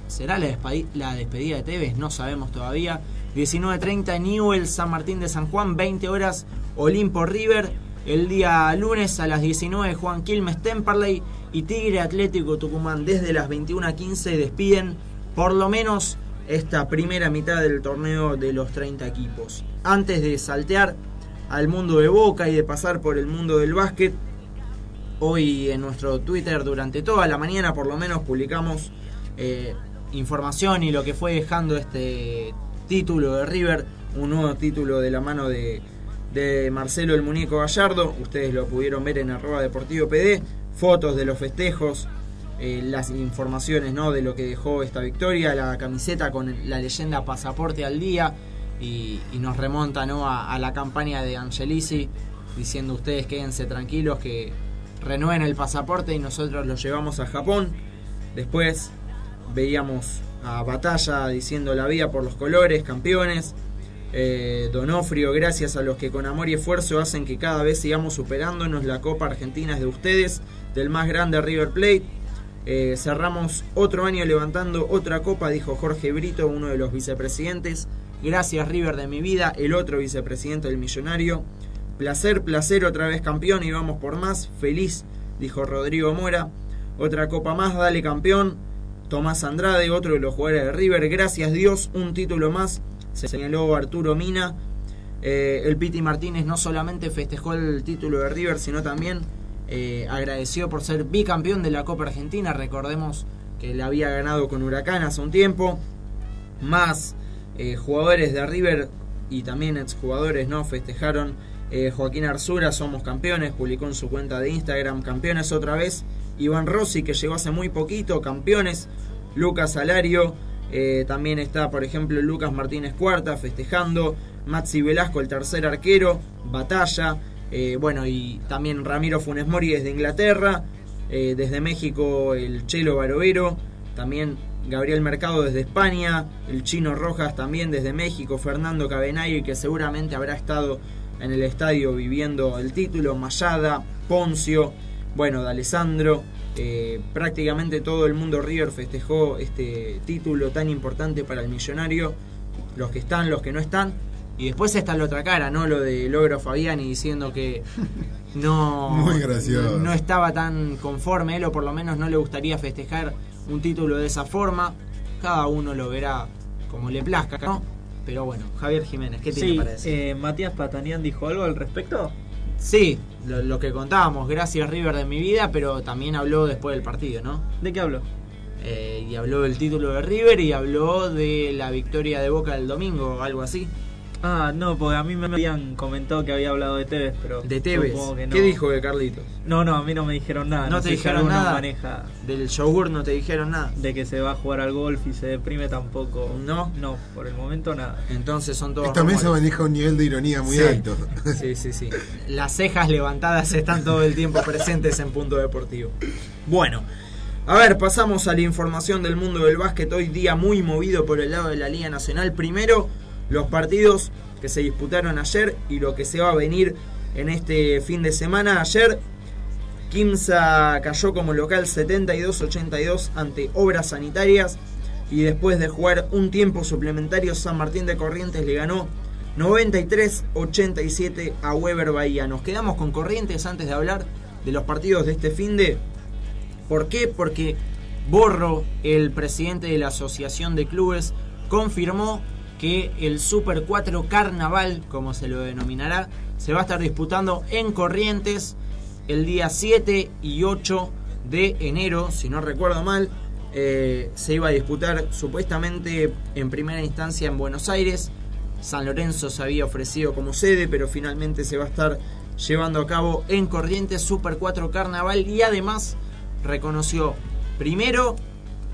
¿Será la, despedi- la despedida de Tevez? No sabemos todavía. 19.30 Newell San Martín de San Juan. 20 horas Olimpo River. El día lunes a las 19 Juan Quilmes Temperley y Tigre Atlético Tucumán desde las 21.15 despiden por lo menos esta primera mitad del torneo de los 30 equipos. Antes de saltear al mundo de Boca y de pasar por el mundo del básquet, hoy en nuestro Twitter durante toda la mañana por lo menos publicamos eh, información y lo que fue dejando este título de River, un nuevo título de la mano de, de Marcelo el Muñeco Gallardo, ustedes lo pudieron ver en arroba deportivo PD, fotos de los festejos, eh, las informaciones ¿no? de lo que dejó esta victoria, la camiseta con la leyenda pasaporte al día y, nos remonta ¿no? a, la campaña de Angelici diciendo ustedes quédense tranquilos que renueven el pasaporte y nosotros lo llevamos a Japón. Después veíamos a Batalla diciendo la vía por los colores, campeones. Eh, Donofrio, gracias a los que con amor y esfuerzo hacen que cada vez sigamos superándonos. La Copa Argentina es de ustedes, del más grande River Plate. Eh, cerramos otro año levantando otra copa, dijo Jorge Brito, uno de los vicepresidentes. Gracias River de mi vida, el otro vicepresidente del Millonario. Placer, placer, otra vez campeón y vamos por más. Feliz, dijo Rodrigo Mora. Otra copa más, dale campeón. Tomás Andrade, otro de los jugadores de River. Gracias Dios, un título más. Se señaló Arturo Mina. Eh, el Piti Martínez no solamente festejó el título de River, sino también eh, agradeció por ser bicampeón de la Copa Argentina. Recordemos que le había ganado con Huracán hace un tiempo. Más eh, jugadores de River y también exjugadores no festejaron. Eh, Joaquín Arzura, somos campeones, publicó en su cuenta de Instagram, campeones otra vez. Iván Rossi, que llegó hace muy poquito, campeones. Lucas Salario, eh, también está, por ejemplo, Lucas Martínez Cuarta festejando. Maxi Velasco, el tercer arquero, Batalla, bueno, y también Ramiro Funes Mori desde Inglaterra, desde México el Chelo Barovero, también Gabriel Mercado desde España, el Chino Rojas también desde México, Fernando Cabenay, que seguramente habrá estado en el estadio viviendo el título, Mayada, Poncio, bueno, de Alessandro, eh, prácticamente todo el mundo River festejó este título tan importante para el millonario, los que están, los que no están, y después está la otra cara, ¿no? Lo de Logro Fabiani diciendo que no, Muy gracioso. no estaba tan conforme, él o por lo menos no le gustaría festejar un título de esa forma. Cada uno lo verá como le plazca, ¿no? Pero bueno, Javier Jiménez, ¿qué tiene Sí, para decir? eh, Matías Patanián dijo algo al respecto. Sí, lo, lo que contábamos, gracias River de mi vida, pero también habló después del partido, ¿no? ¿De qué habló? Eh, y habló del título de River y habló de la victoria de Boca el domingo, algo así. Ah, no, porque a mí me habían comentado que había hablado de Tevez, pero. De Tevez. supongo que no. ¿Qué dijo de Carlitos? No, no, a mí no me dijeron nada. ¿No te dijeron nada? maneja Del yogur no te dijeron nada. de que se va a jugar al golf y se deprime tampoco. No. No, por el momento nada. Entonces son todos. Esta mesa maneja un nivel de ironía muy Sí. alto. Sí, sí, sí. Las cejas levantadas están todo el tiempo presentes en Punto Deportivo. Bueno, a ver, pasamos a la información del mundo del básquet. Hoy día muy movido por el lado de la Liga Nacional. Primero, los partidos que se disputaron ayer y lo que se va a venir en este fin de semana. Ayer, Kimsa cayó como local 72-82 ante Obras Sanitarias. Y después de jugar un tiempo suplementario, San Martín de Corrientes le ganó 93-87 a Weber Bahía. Nos quedamos con Corrientes antes de hablar de los partidos de este fin de. ¿Por qué? Porque Borro, el presidente de la Asociación de Clubes, confirmó que el Super 4 Carnaval, como se lo denominará, se va a estar disputando en Corrientes el día 7 y 8 de enero, si no recuerdo mal. Eh, se iba a disputar supuestamente en primera instancia en Buenos Aires. San Lorenzo se había ofrecido como sede, pero finalmente se va a estar llevando a cabo en Corrientes Super 4 Carnaval y además reconoció primero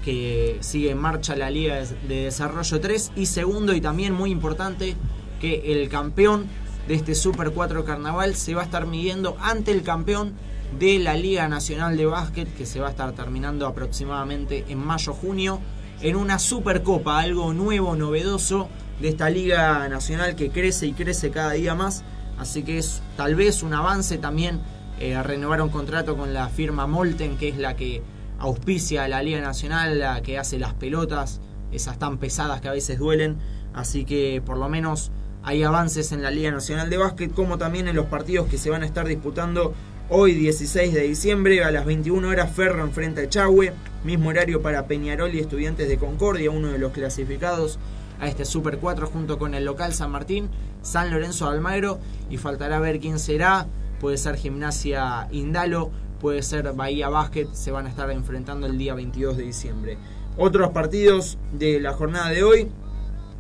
que sigue en marcha la Liga de Desarrollo 3 y segundo y también muy importante que el campeón de este Super 4 Carnaval se va a estar midiendo ante el campeón de la Liga Nacional de Básquet que se va a estar terminando aproximadamente en mayo-junio en una Supercopa, algo nuevo, novedoso de esta Liga Nacional que crece y crece cada día más, así que es tal vez un avance también eh, renovar un contrato con la firma Molten que es la que auspicia la Liga Nacional, la que hace las pelotas, esas tan pesadas que a veces duelen. Así que por lo menos hay avances en la Liga Nacional de Básquet, como también en los partidos que se van a estar disputando hoy 16 de diciembre a las 21 horas Ferro enfrenta a Chagüe, mismo horario para Peñarol y Estudiantes de Concordia, uno de los clasificados a este Super 4 junto con el local San Martín, San Lorenzo de Almagro y faltará ver quién será, puede ser Gimnasia Indalo, puede ser Bahía Basket, se van a estar enfrentando el día 22 de diciembre. Otros partidos de la jornada de hoy,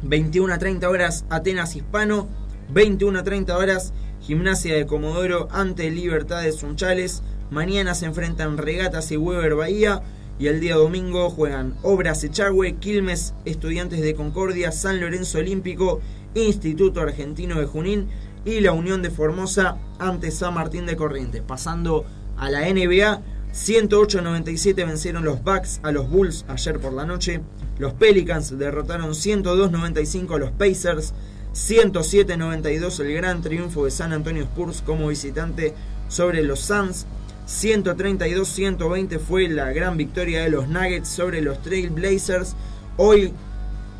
21 a 30 horas Atenas Hispano, 21 a 30 horas Gimnasia de Comodoro ante Libertad de Sunchales, mañana se enfrentan Regatas y Weber Bahía y el día domingo juegan Obras Echagüe, Quilmes, Estudiantes de Concordia, San Lorenzo Olímpico, Instituto Argentino de Junín y la Unión de Formosa ante San Martín de Corrientes. Pasando a la NBA, 108-97 vencieron los Bucks a los Bulls ayer por la noche. Los Pelicans derrotaron 102-95 a los Pacers. 107-92 el gran triunfo de San Antonio Spurs como visitante sobre los Suns. 132-120 fue la gran victoria de los Nuggets sobre los Trail Blazers. Hoy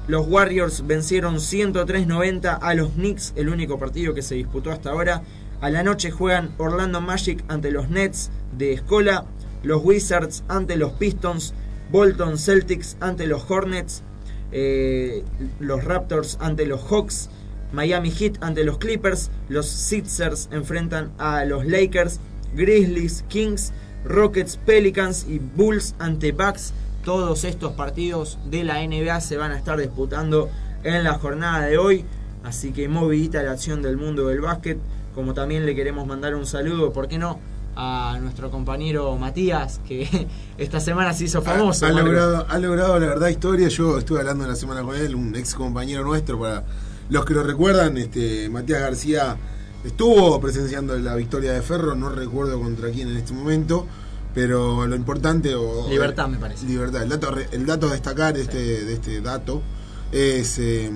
los Warriors vencieron 103-90 a los Knicks, el único partido que se disputó hasta ahora. A la noche juegan Orlando Magic ante los Nets de Escola, los Wizards ante los Pistons, Bolton Celtics ante los Hornets, eh, los Raptors ante los Hawks, Miami Heat ante los Clippers, los Sixers enfrentan a los Lakers, Grizzlies, Kings, Rockets, Pelicans y Bulls ante Bucks. Todos estos partidos de la NBA se van a estar disputando en la jornada de hoy. Así que movidita la acción del mundo del básquet. Como también le queremos mandar un saludo, ¿por qué no? A nuestro compañero Matías, que esta semana se hizo famoso. Ha, logrado, ha logrado, la verdad, historia. Yo estuve hablando la semana con él, un ex compañero nuestro, para los que lo recuerdan, este, Matías García estuvo presenciando la victoria de Ferro, no recuerdo contra quién en este momento, pero lo importante... O, Libertad, me parece. Libertad. El dato, el dato a destacar de este, de este dato es eh,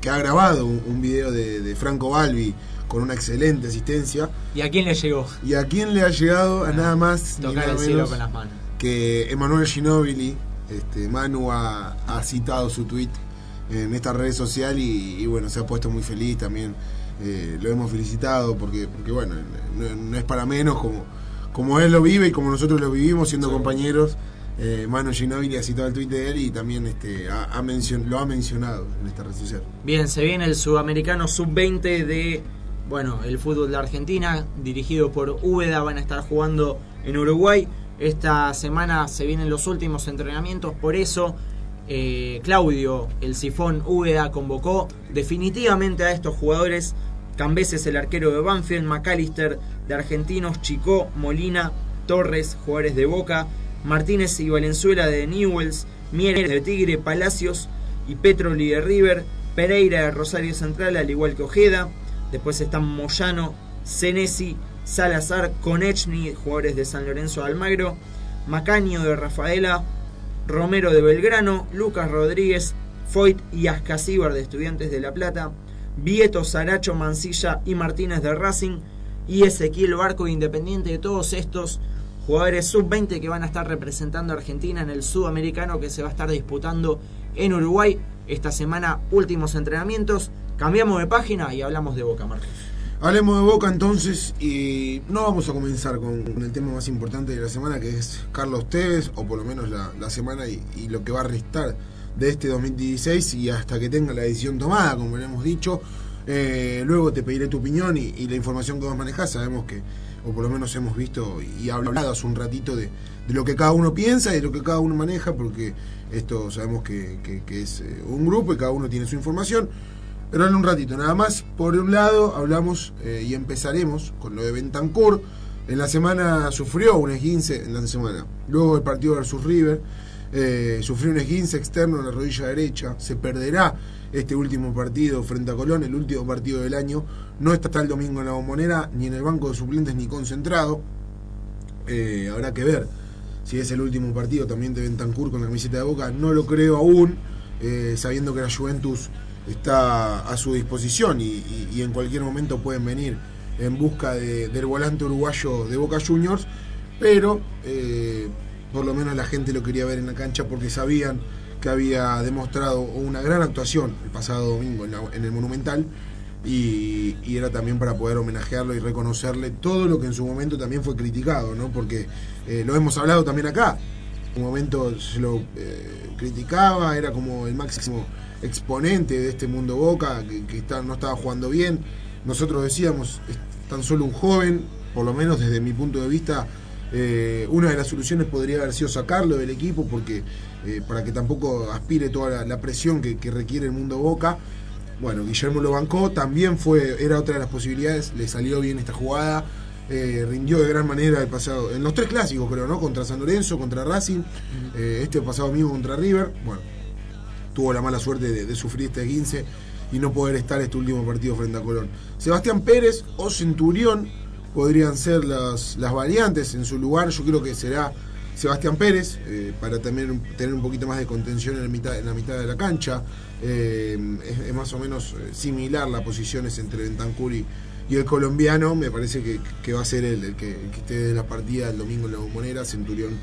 que ha grabado un, un video de, de Franco Balbi con una excelente asistencia. ¿Y a quién le llegó? ¿Y a quién le ha llegado? A nada más ni Tocar nada el cielo menos con las manos. que Emanuel Ginóbili, este, Manu ha, ha citado su tweet en esta red social y, y bueno, se ha puesto muy feliz también. eh, lo hemos felicitado porque, porque bueno, no, no es para menos como, como él lo vive y como nosotros lo vivimos siendo compañeros. Eh, Manu ha citado el tweet de él y también este, ha, ha lo ha mencionado en esta red social. Bien, se viene el sudamericano sub-20 de, bueno, el fútbol de Argentina, dirigido por Úbeda, van a estar jugando en Uruguay. Esta semana se vienen los últimos entrenamientos, por eso eh, Claudio, el sifón Úbeda, convocó definitivamente a estos jugadores. Cambeses, el arquero de Banfield, McAllister de Argentinos, Chicó, Molina, Torres, jugadores de Boca, Martínez y Valenzuela de Newells, Mieres de Tigre, Palacios y Petroli de River, Pereira de Rosario Central, al igual que Ojeda. Después están Moyano, Senesi, Salazar, Konechny, jugadores de San Lorenzo de Almagro, Macaño de Rafaela, Romero de Belgrano, Lucas Rodríguez, Foyt y Ascasíbar de Estudiantes de La Plata, Vieto, Saracho, Mancilla y Martínez de Racing, y Ezequiel Barco de Independiente de todos estos jugadores sub-20 que van a estar representando a Argentina en el sudamericano que se va a estar disputando en Uruguay. Esta semana últimos entrenamientos. Cambiamos de página y hablamos de Boca, Marcos. Hablemos de Boca entonces y no vamos a comenzar con, el tema más importante de la semana que es Carlos Tevez o por lo menos la, la semana y, y lo que va a restar de este 2016 y hasta que tenga la decisión tomada, como le hemos dicho. Eh, luego te pediré tu opinión y, y la información que vos manejás. Sabemos que, o por lo menos hemos visto y hablado hace un ratito de, de lo que cada uno piensa y de lo que cada uno maneja, porque esto sabemos que, es eh, un grupo y cada uno tiene su información. Pero en un ratito, nada más. Por un lado, hablamos eh, y empezaremos con lo de Bentancur. En la semana sufrió un esguince, en la semana. Luego del partido versus River, eh, sufrió un esguince externo en la rodilla derecha. Se perderá este último partido frente a Colón, el último partido del año. No está el domingo en la bombonera, ni en el banco de suplentes, ni concentrado. Eh, habrá que ver si es el último partido también de Bentancur con la camiseta de Boca. No lo creo aún, eh, sabiendo que la Juventus está a su disposición y, en cualquier momento pueden venir en busca de- del volante uruguayo de Boca Juniors, pero eh, por lo menos la gente lo quería ver en la cancha porque sabían que había demostrado una gran actuación el pasado domingo en, la- en el Monumental y, era también para poder homenajearlo y reconocerle todo lo que en su momento también fue criticado, ¿no? Porque eh, lo hemos hablado también acá. En un momento se lo eh, criticaba, era como el máximo exponente de este mundo Boca, que, que está- no estaba jugando bien. Nosotros decíamos, es tan solo un joven, por lo menos desde mi punto de vista, eh, una de las soluciones podría haber sido sacarlo del equipo porque eh, para que tampoco aspire toda la, la presión que, que requiere el mundo Boca. Bueno, Guillermo lo bancó, también fue, era otra de las posibilidades, le salió bien esta jugada, eh, rindió de gran manera el pasado, en los tres clásicos creo, ¿no? Contra San Lorenzo, contra Racing, este pasado mismo contra River, bueno, tuvo la mala suerte de, de sufrir este 15 y no poder estar este último partido frente a Colón. Sebastián Pérez o Centurión podrían ser las, las variantes en su lugar, yo creo que será Sebastián Pérez, eh, para también tener un poquito más de contención en la mitad, en la mitad de la cancha. Eh, es, más o menos eh, similar las posiciones entre Bentancur y, el colombiano. Me parece que, va a ser él el que, esté de la partida el domingo en la bombonera. Centurión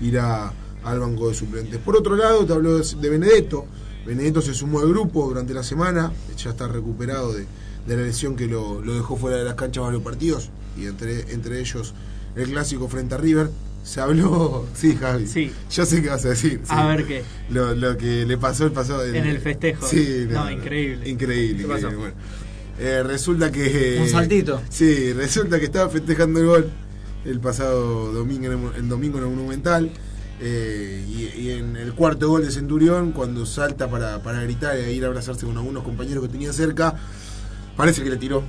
irá al banco de suplentes. Por otro lado, te hablo de de Benedetto. Benedetto se sumó al grupo durante la semana, ya está recuperado de, de la lesión que lo, lo dejó fuera de las canchas varios partidos, y entre, entre ellos el clásico frente a River. Se habló, sí, Javi. Sí. Yo sé qué vas a decir. A ver qué. Lo, lo que le pasó el pasado. En el festejo. Sí, No, increíble. Increíble. ¿Qué pasó? increíble. Bueno, eh, resulta que. Un saltito. Sí, resulta que estaba festejando el gol el pasado domingo, en el, el domingo en el Monumental. eh, y, y en el cuarto gol de Centurión, cuando salta para, para gritar e ir a abrazarse con algunos compañeros que tenía cerca, parece que le tiró.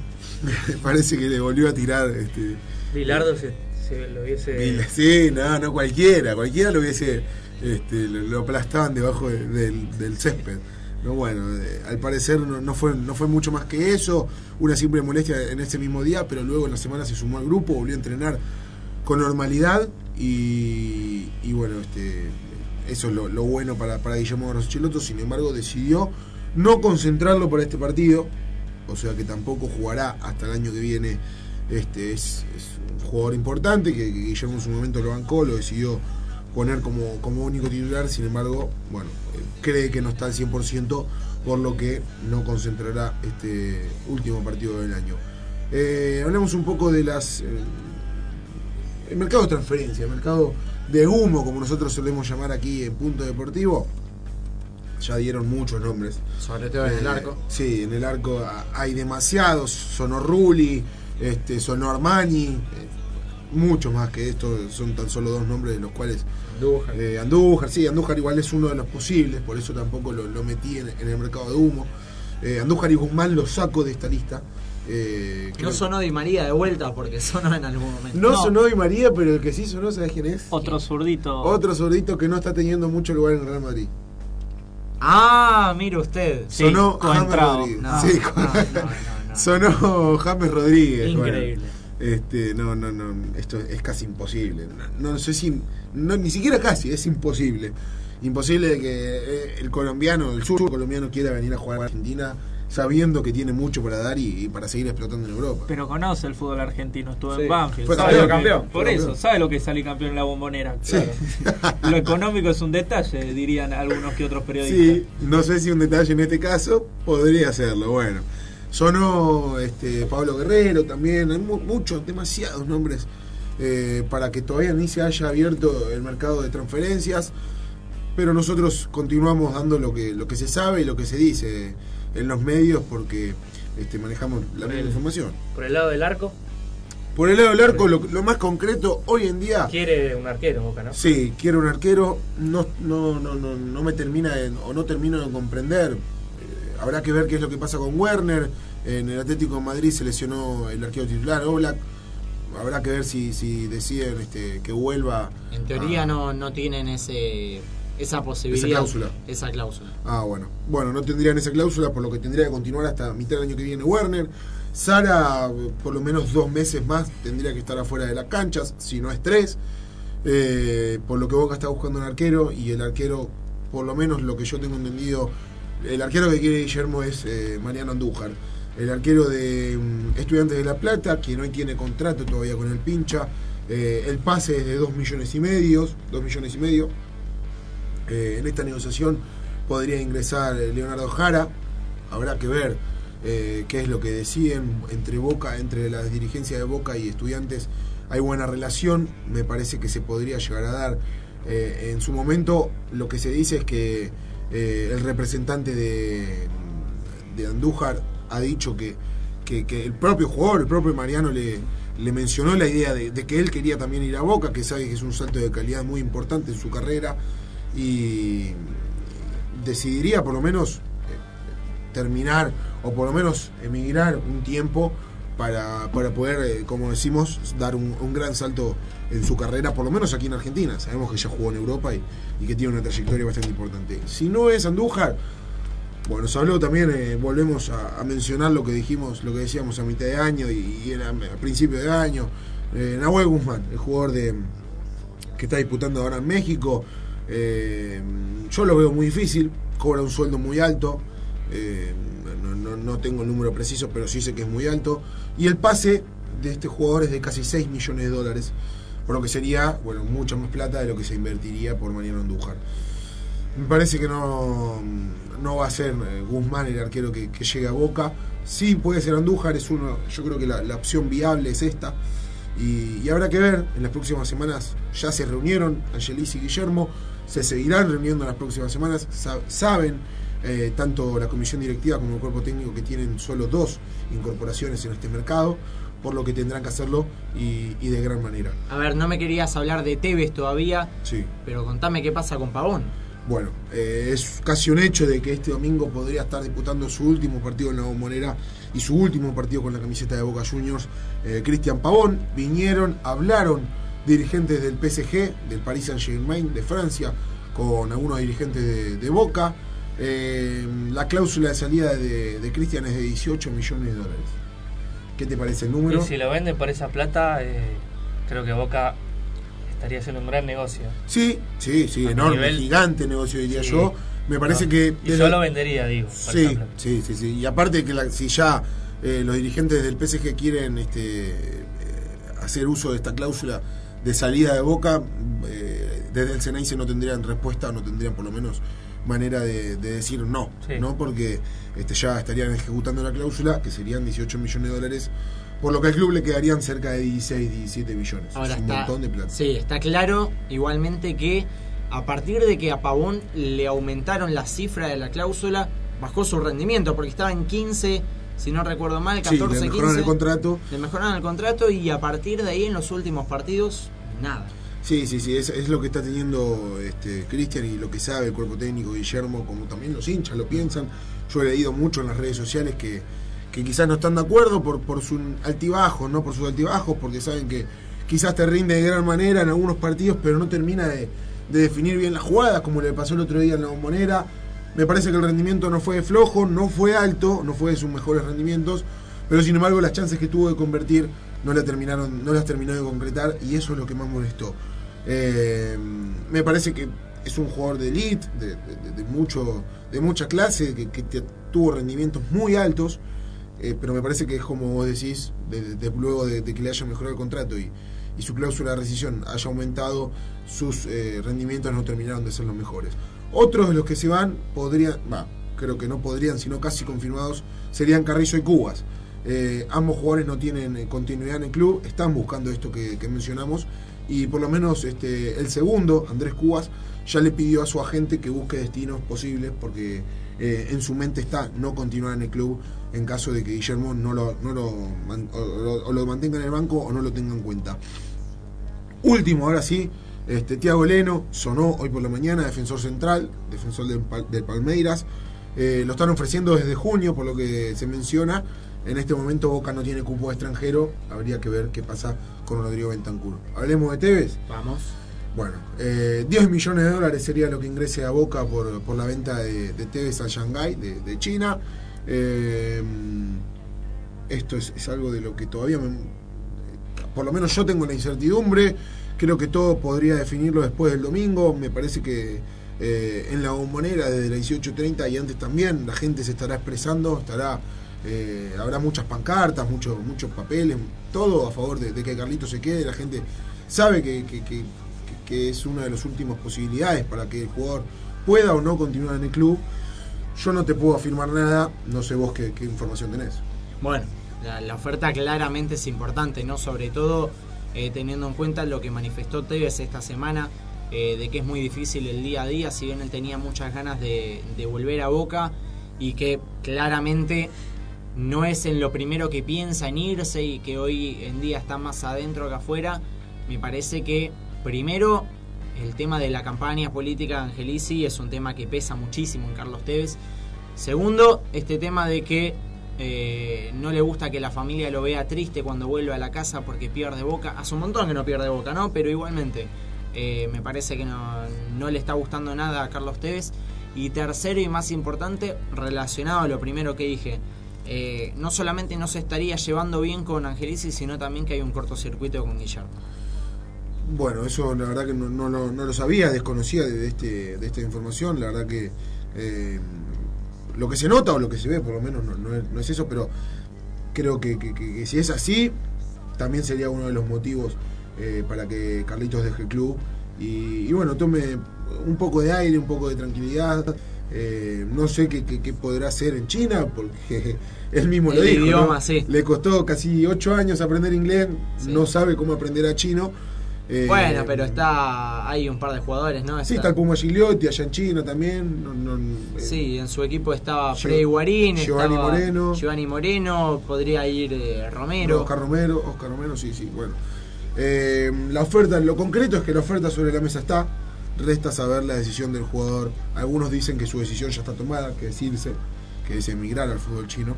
parece que le volvió a tirar. Este, Bilardo se, se lo hubiese. Sí, no, no cualquiera, cualquiera lo hubiese, este, lo, lo aplastaban debajo de- del, del césped. No, bueno, eh, al parecer no, no fue, no fue mucho más que eso, una simple molestia en ese mismo día, pero luego en la semana se sumó al grupo, volvió a entrenar con normalidad y, y bueno, este, eso es lo, lo bueno para, para Guillermo Roschiloto, sin embargo decidió no concentrarlo para este partido, o sea que tampoco jugará hasta el año que viene. Este es, un jugador importante que, que Guillermo en su momento lo bancó, lo decidió poner como, como único titular, sin embargo, bueno, cree que no está al 100%, por lo que no concentrará este último partido del año. Eh, hablemos un poco de las... eh, el mercado de transferencia, el mercado de humo, como nosotros solemos llamar aquí en Punto Deportivo. Ya dieron muchos nombres. Sobre todo en el Eh, arco. Sí, en el arco ah, hay demasiados. Sonó Rulli, este, sonó Armani, eh, muchos más que esto. Son tan solo dos nombres de los cuales. Andújar. Eh, Andújar, sí, Andújar igual es uno de los posibles, por eso tampoco lo, lo metí en, en el mercado de humo. Eh, Andújar y Guzmán los saco de esta lista. Eh, creo- No sonó Di María de vuelta porque sonó en algún momento. no, sonó Di María, pero el que sí sonó, ¿sabes quién es? Otro zurdito. Otro zurdito que no está teniendo mucho lugar en el Real Madrid. Ah, mire usted. Sonó James. Rodríguez. No, Sí, no, Sonó James Rodríguez. Increíble. Bueno, este, no, no, no. Esto es casi imposible. No, no sé si. No, ni siquiera casi, es imposible. Imposible de que eh, el colombiano, el sur colombiano quiera venir a jugar a Argentina sabiendo que tiene mucho para dar y, y para seguir explotando en Europa. Pero conoce el fútbol argentino, estuvo Sí. en Banfield. Fue sabe campeón, lo que- campeón. Por eso, campeón. sabe lo que es salir campeón en la bombonera. claro. lo económico es un detalle, dirían algunos que otros periodistas. Sí, no sé si un detalle en este caso podría serlo. Bueno, sonó este, Pablo Guerrero también, hay mu- muchos, demasiados nombres eh, para que todavía ni se haya abierto el mercado de transferencias. Pero nosotros continuamos dando lo que, lo que se sabe y lo que se dice en los medios porque este, manejamos la misma información. Por el lado del arco, Por el lado del arco, lo, lo más concreto hoy en día. quiere un arquero Boca, ¿no? Sí, quiero un arquero. No, no, no, no, no me termina de- o no termino de comprender. Eh, habrá que ver qué es lo que pasa con Werner. En el Atlético de Madrid se lesionó el arquero titular, Oblak. Habrá que ver si, si deciden este, que vuelva. En teoría a- no, no tienen ese esa posibilidad. Esa cláusula. Esa cláusula. Ah, bueno. Bueno, no tendrían esa cláusula, por lo que tendría que continuar hasta mitad del año que viene Werner. Sara, por lo menos dos meses más, tendría que estar afuera de las canchas, si no es tres. Eh, por lo que Boca está buscando un arquero y el arquero, por lo menos lo que yo tengo entendido, el arquero que quiere Guillermo es eh, Mariano Andújar. El arquero de mm, Estudiantes de La Plata, que no tiene contrato todavía con el pincha. Eh, el pase es de 2 millones y medio, 2 millones y medio. Eh, en esta negociación podría ingresar eh, Leonardo Jara. Habrá que ver eh, qué es lo que deciden entre Boca, entre las dirigencias de Boca y estudiantes. Hay buena relación, me parece que se podría llegar a dar. En su momento lo que se dice es que el representante de, de Andújar ha dicho que, el propio jugador, el propio Mariano le, le mencionó la idea de, de que él quería también ir a Boca, que sabe que es un salto de calidad muy importante en su carrera y decidiría por lo menos eh, terminar o por lo menos emigrar un tiempo para, para poder, eh, como decimos, dar un, gran salto en su carrera, por lo menos aquí en Argentina. Sabemos que ya jugó en Europa y, y que tiene una trayectoria bastante importante. Si no es Andújar, bueno, se habló también, eh, volvemos a, mencionar lo que dijimos, lo que decíamos a mitad de año y, y a, principio de año. Eh, Nahuel Guzmán, el jugador de que está disputando ahora en México. Eh, yo lo veo muy difícil, cobra un sueldo muy alto. eh, no, no- tengo el número preciso, pero sí sé que es muy alto. Y el pase de este jugador es de casi 6 millones de dólares, por lo que sería, bueno, mucha más plata de lo que se invertiría por Mariano Andújar. Me parece que no, no va a ser eh, Guzmán el arquero que, llegue a Boca. Sí puede ser Andújar, es uno, yo creo que la, la opción viable es esta. Y, y habrá que ver, en las próximas semanas ya se reunieron Angelis y Guillermo, se seguirán reuniendo en las próximas semanas, Sa- saben eh, tanto la comisión directiva como el cuerpo técnico que tienen solo dos incorporaciones en este mercado, por lo que tendrán que hacerlo y, y de gran manera. A ver, no me querías hablar de Tevez todavía, Sí. pero contame qué pasa con Pavón. Bueno, eh, es casi un hecho de que este domingo podría estar disputando su último partido en la bombonera y su último partido con la camiseta de Boca Juniors. Eh, Cristian Pavón, vinieron, hablaron dirigentes del PSG, del Paris Saint Germain de Francia, con algunos dirigentes de, de Boca. Eh, la cláusula de salida de, de Cristian es de 18 millones de dólares. ¿Qué te parece el número? Y si lo venden por esa plata, eh, creo que Boca estaría haciendo un gran negocio. Sí, sí, sí, A enorme, nivel- gigante negocio diría Sí. yo. Me parece No. que... Y yo lo vendería, digo. Sí, sí, sí, sí. Y aparte que la- si ya eh, los dirigentes del PSG quieren este, hacer uso de esta cláusula de salida de Boca, eh, desde el Ceneice no tendrían respuesta, no tendrían por lo menos manera de, de decir no, Sí. ¿no? Porque este, ya estarían ejecutando la cláusula, que serían 18 millones de dólares, por lo que al club le quedarían cerca de 16, 17 millones. Ahora es un está, montón de plata. Sí, está claro igualmente que a partir de que a Pavón le aumentaron la cifra de la cláusula, bajó su rendimiento, porque estaba en 15, si no recuerdo mal, Sí, 14, le mejoraron 15. el contrato. Le mejoraron el contrato y a partir de ahí en los últimos partidos, nada. Sí, sí, sí, es, es lo que está teniendo este Cristian y lo que sabe el cuerpo técnico Guillermo, como también los hinchas lo piensan. Yo he leído mucho en las redes sociales que, que quizás no están de acuerdo por, por su altibajo, no por sus altibajos, porque saben que quizás te rinde de gran manera en algunos partidos, pero no termina de, de definir bien las jugadas, como le pasó el otro día en la bombonera. Me parece que el rendimiento no fue flojo, no fue alto, no fue de sus mejores rendimientos, pero sin embargo las chances que tuvo de convertir no, la terminaron, las terminó de concretar y eso es lo que más molestó. Eh, me parece que es un jugador de elite, de, mucho, de mucha clase, que, tuvo rendimientos muy altos, eh, pero me parece que es como vos decís, de- de- luego de, que le haya mejorado el contrato y, y su cláusula de rescisión haya aumentado, sus eh, rendimientos no terminaron de ser los mejores. Otros de los que se van podrían, va, creo que no podrían, sino casi confirmados, serían Carrillo y Cubas. Eh, ambos jugadores no tienen eh, continuidad en el club, están buscando esto que, mencionamos y por lo menos este, el segundo, Andrés Cubas, ya le pidió a su agente que busque destinos posibles porque eh, en su mente está no continuar en el club en caso de que Guillermo no o lo mantenga en el banco o no lo tenga en cuenta. Último, ahora sí, este, Tiago Leno sonó hoy por la mañana, defensor central, defensor del, Pal- del Palmeiras. Eh, lo están ofreciendo desde junio, por lo que se menciona. En este momento Boca no tiene cupo de extranjero. Habría que ver qué pasa con Rodrigo Bentancur. Hablemos de Tevez. Vamos. Bueno, eh, 10 millones de dólares sería lo que ingrese a Boca por, por la venta de, de Tevez a Shanghái, de, de China. Eh, esto es, es algo de lo que todavía, me- por lo menos yo tengo la incertidumbre. Creo que todo podría definirlo después del domingo. Me parece que eh, en la bombonera desde las 18.30 y antes también la gente se estará expresando, estará eh, habrá muchas pancartas, muchos muchos papeles, todo a favor de, que Carlito se quede. La gente sabe que, que- es una de las últimas posibilidades para que el jugador pueda o no continuar en el club. Yo no te puedo afirmar nada, no sé vos qué, qué información tenés. Bueno, la, la oferta claramente es importante, ¿no? Sobre todo eh, teniendo en cuenta lo que manifestó Tevez esta semana, eh, de que es muy difícil el día a día, si bien él tenía muchas ganas de, volver a Boca y que claramente no es en lo primero que piensa en irse y que hoy en día está más adentro que afuera, me parece que primero el tema de la campaña política de Angelici es un tema que pesa muchísimo en Carlos Tevez. Segundo, este tema de que eh, no le gusta que la familia lo vea triste cuando vuelve a la casa porque pierde boca. Hace un montón que no pierde boca, ¿no? Pero igualmente eh, me parece que no, no le está gustando nada a Carlos Tevez. Y tercero y más importante, relacionado a lo primero que dije, eh, no solamente no se estaría llevando bien con Angelici, sino también que hay un cortocircuito con Guillermo. Bueno, eso la verdad que no, no no lo sabía, desconocía de, este, de esta información. La verdad que lo que se nota o lo que se ve, por lo menos, no, no es, no es eso, pero creo que, que- que- que si es así, también sería uno de los motivos eh, para que Carlitos deje el club. Y, y bueno, tome un poco de aire, un poco de tranquilidad. Eh, no sé qué, qué- qué podrá hacer en China, porque él mismo lo dijo. ¿no? idioma, sí. Le costó casi ocho años aprender inglés, no sabe cómo aprender a chino. Eh, bueno, pero está hay un par de jugadores, ¿no? Sí, está el Puma Gigliotti allá en China también. no- no- eh, Sí, en su equipo estaba Freddy Guarín, Giovanni estaba Moreno. Giovanni Moreno, podría ir eh, Romero. Oscar Romero, Oscar Romero, sí, sí, bueno. Eh, la oferta, lo concreto es que la oferta sobre la mesa está. Resta saber la decisión del jugador. Algunos dicen que su decisión ya está tomada, que es irse, que es emigrar al fútbol chino.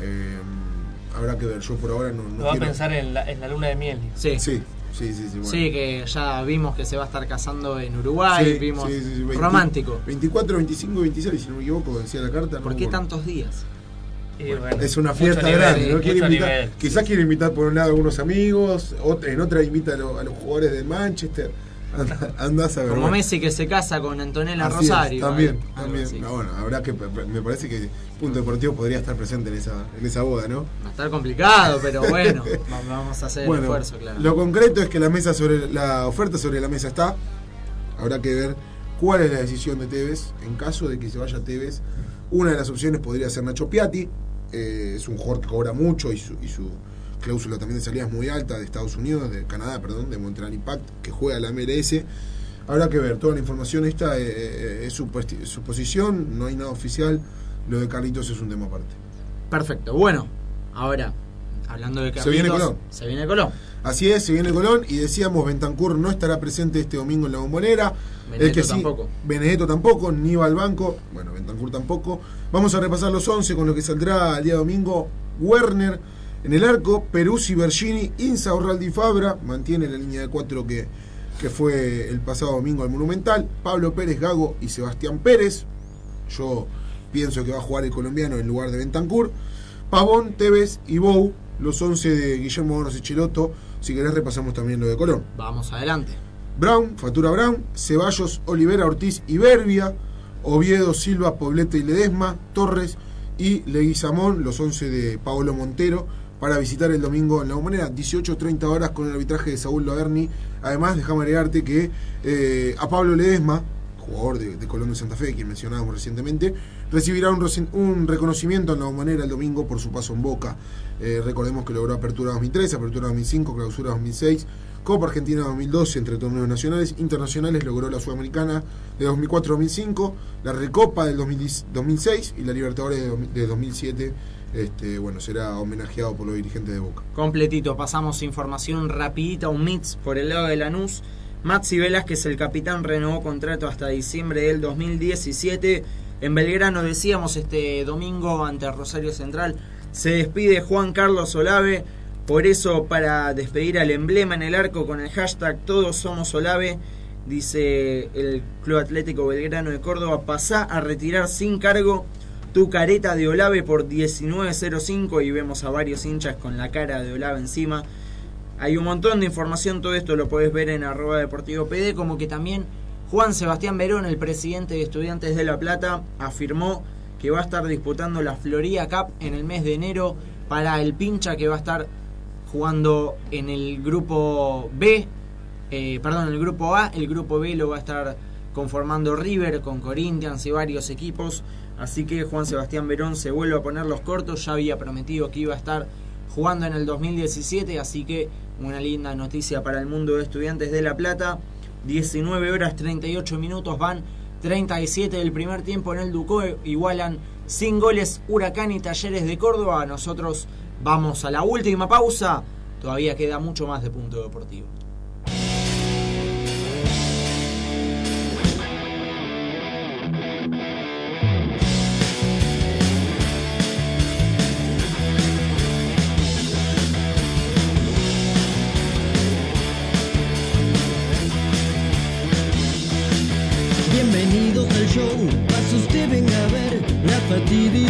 Eh, habrá que ver. Yo por ahora no, no Lo va a pensar en la, en la luna de miel. Sí. Sí, sí, sí. sí, bueno. Sí, que ya vimos que se va a estar casando en Uruguay, Sí, vimos sí, sí, sí, 20 romántico. 24, 25 y 26, si no me equivoco, decía la carta. ¿Por no qué tantos días? Es una fiesta nivel, grande, sí, ¿no? Quiere mucho invitar- nivel. quizás quiere invitar por un lado a algunos amigos, otra, en otra invita a, lo- a los jugadores de Manchester. Anda- Andás a ver. Como bueno. Messi que se casa con Antonella Así es, Rosario. también, también. así. No, bueno, habrá que. Me parece que Punto Deportivo podría estar presente en esa, en esa boda, ¿no? Va a estar complicado, pero bueno, va- vamos a hacer Bueno, el esfuerzo, claro. Lo concreto es que la mesa sobre la oferta sobre la mesa está. Habrá que ver cuál es la decisión de Tevez. En caso de que se vaya Tevez, una de las opciones podría ser Nacho Piatti. Eh, es un jugador que cobra mucho y su, y su cláusula también de salida es muy alta de Estados Unidos, de Canadá, perdón, de Montreal Impact, que juega la MLS. Habrá que ver, toda la información esta eh, eh, es supuesti- suposición, no hay nada oficial. Lo de Carlitos es un tema aparte. Perfecto. Bueno, ahora, hablando de Se viene Carlitos, Colón. Se viene Colón. Así es, se viene Colón y decíamos Bentancur no estará presente este domingo en la bombonera. Benedetto tampoco. Benedetto tampoco, ni va al banco. Bueno, Bentancur tampoco. Vamos a repasar los 11 con lo que saldrá el día domingo. Werner en el arco, Peruzzi, Bergini, Insa, Orraldi Fabra. Mantiene la línea de cuatro que, que fue el pasado domingo al Monumental. Pablo Pérez, Gago y Sebastián Pérez. Yo pienso que va a jugar el colombiano en lugar de Bentancur. Pavón, Tevez y Bou, los 11 de Guillermo Bonos y Chiloto. Si querés repasamos también lo de Colón. Vamos adelante. Brown, Fatura Brown, Ceballos, Olivera, Ortiz y Berbia, Oviedo, Silva, Poblete y Ledesma, Torres y Leguizamón, los 11 de Paolo Montero, para visitar el domingo en la Bombonera, 18.30 horas con el arbitraje de Saúl Laverni. Además, déjame agregarte que eh, a Pablo Ledesma, jugador de, Colón de Santa Fe, quien mencionábamos recientemente, recibirá un, reconocimiento en la Bombonera el domingo por su paso en Boca. Eh, recordemos que logró Apertura 2003, Apertura 2005, Clausura 2006, Copa Argentina 2012 entre torneos nacionales, internacionales logró la Sudamericana de 2004-2005, la Recopa del 2010 2006 y la Libertadores de 2007. Este, bueno, será homenajeado por los dirigentes de Boca. Completito, pasamos información rapidita, un mix por el lado de Lanús. Maxi Velázquez, el capitán, renovó contrato hasta diciembre del 2017. En Belgrano decíamos este domingo ante Rosario Central se despide Juan Carlos Olave. Por eso, para despedir al emblema en el arco con el hashtag Todos Somos Olave, dice el Club Atlético Belgrano de Córdoba, pasá a retirar sin cargo tu careta de Olave por 19.05 y vemos a varios hinchas con la cara de Olave encima. Hay un montón de información, todo esto lo podés ver en arroba deportivo PD, como que también Juan Sebastián Verón, el presidente de Estudiantes de La Plata, afirmó que va a estar disputando la Florida Cup en el mes de enero para el pincha que va a estar jugando en el grupo B, eh, perdón, el grupo A, el grupo B lo va a estar conformando River con Corinthians y varios equipos, así que Juan Sebastián Verón se vuelve a poner los cortos, ya había prometido que iba a estar jugando en el 2017, así que una linda noticia para el mundo de estudiantes de La Plata. 19 horas 38 minutos van 37 del primer tiempo en el Ducó, igualan sin goles Huracán y Talleres de Córdoba. Nosotros vamos a la última pausa, todavía queda mucho más de punto deportivo. Ver la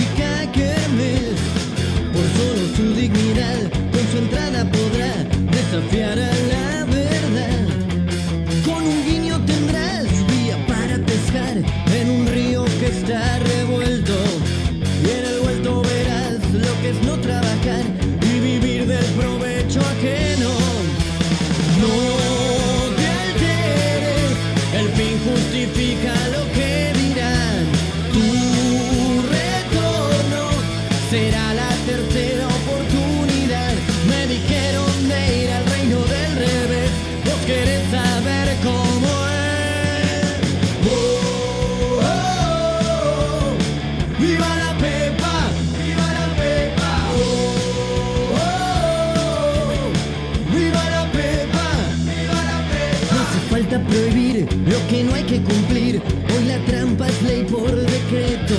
no hay que cumplir. Hoy la trampa es ley por decreto.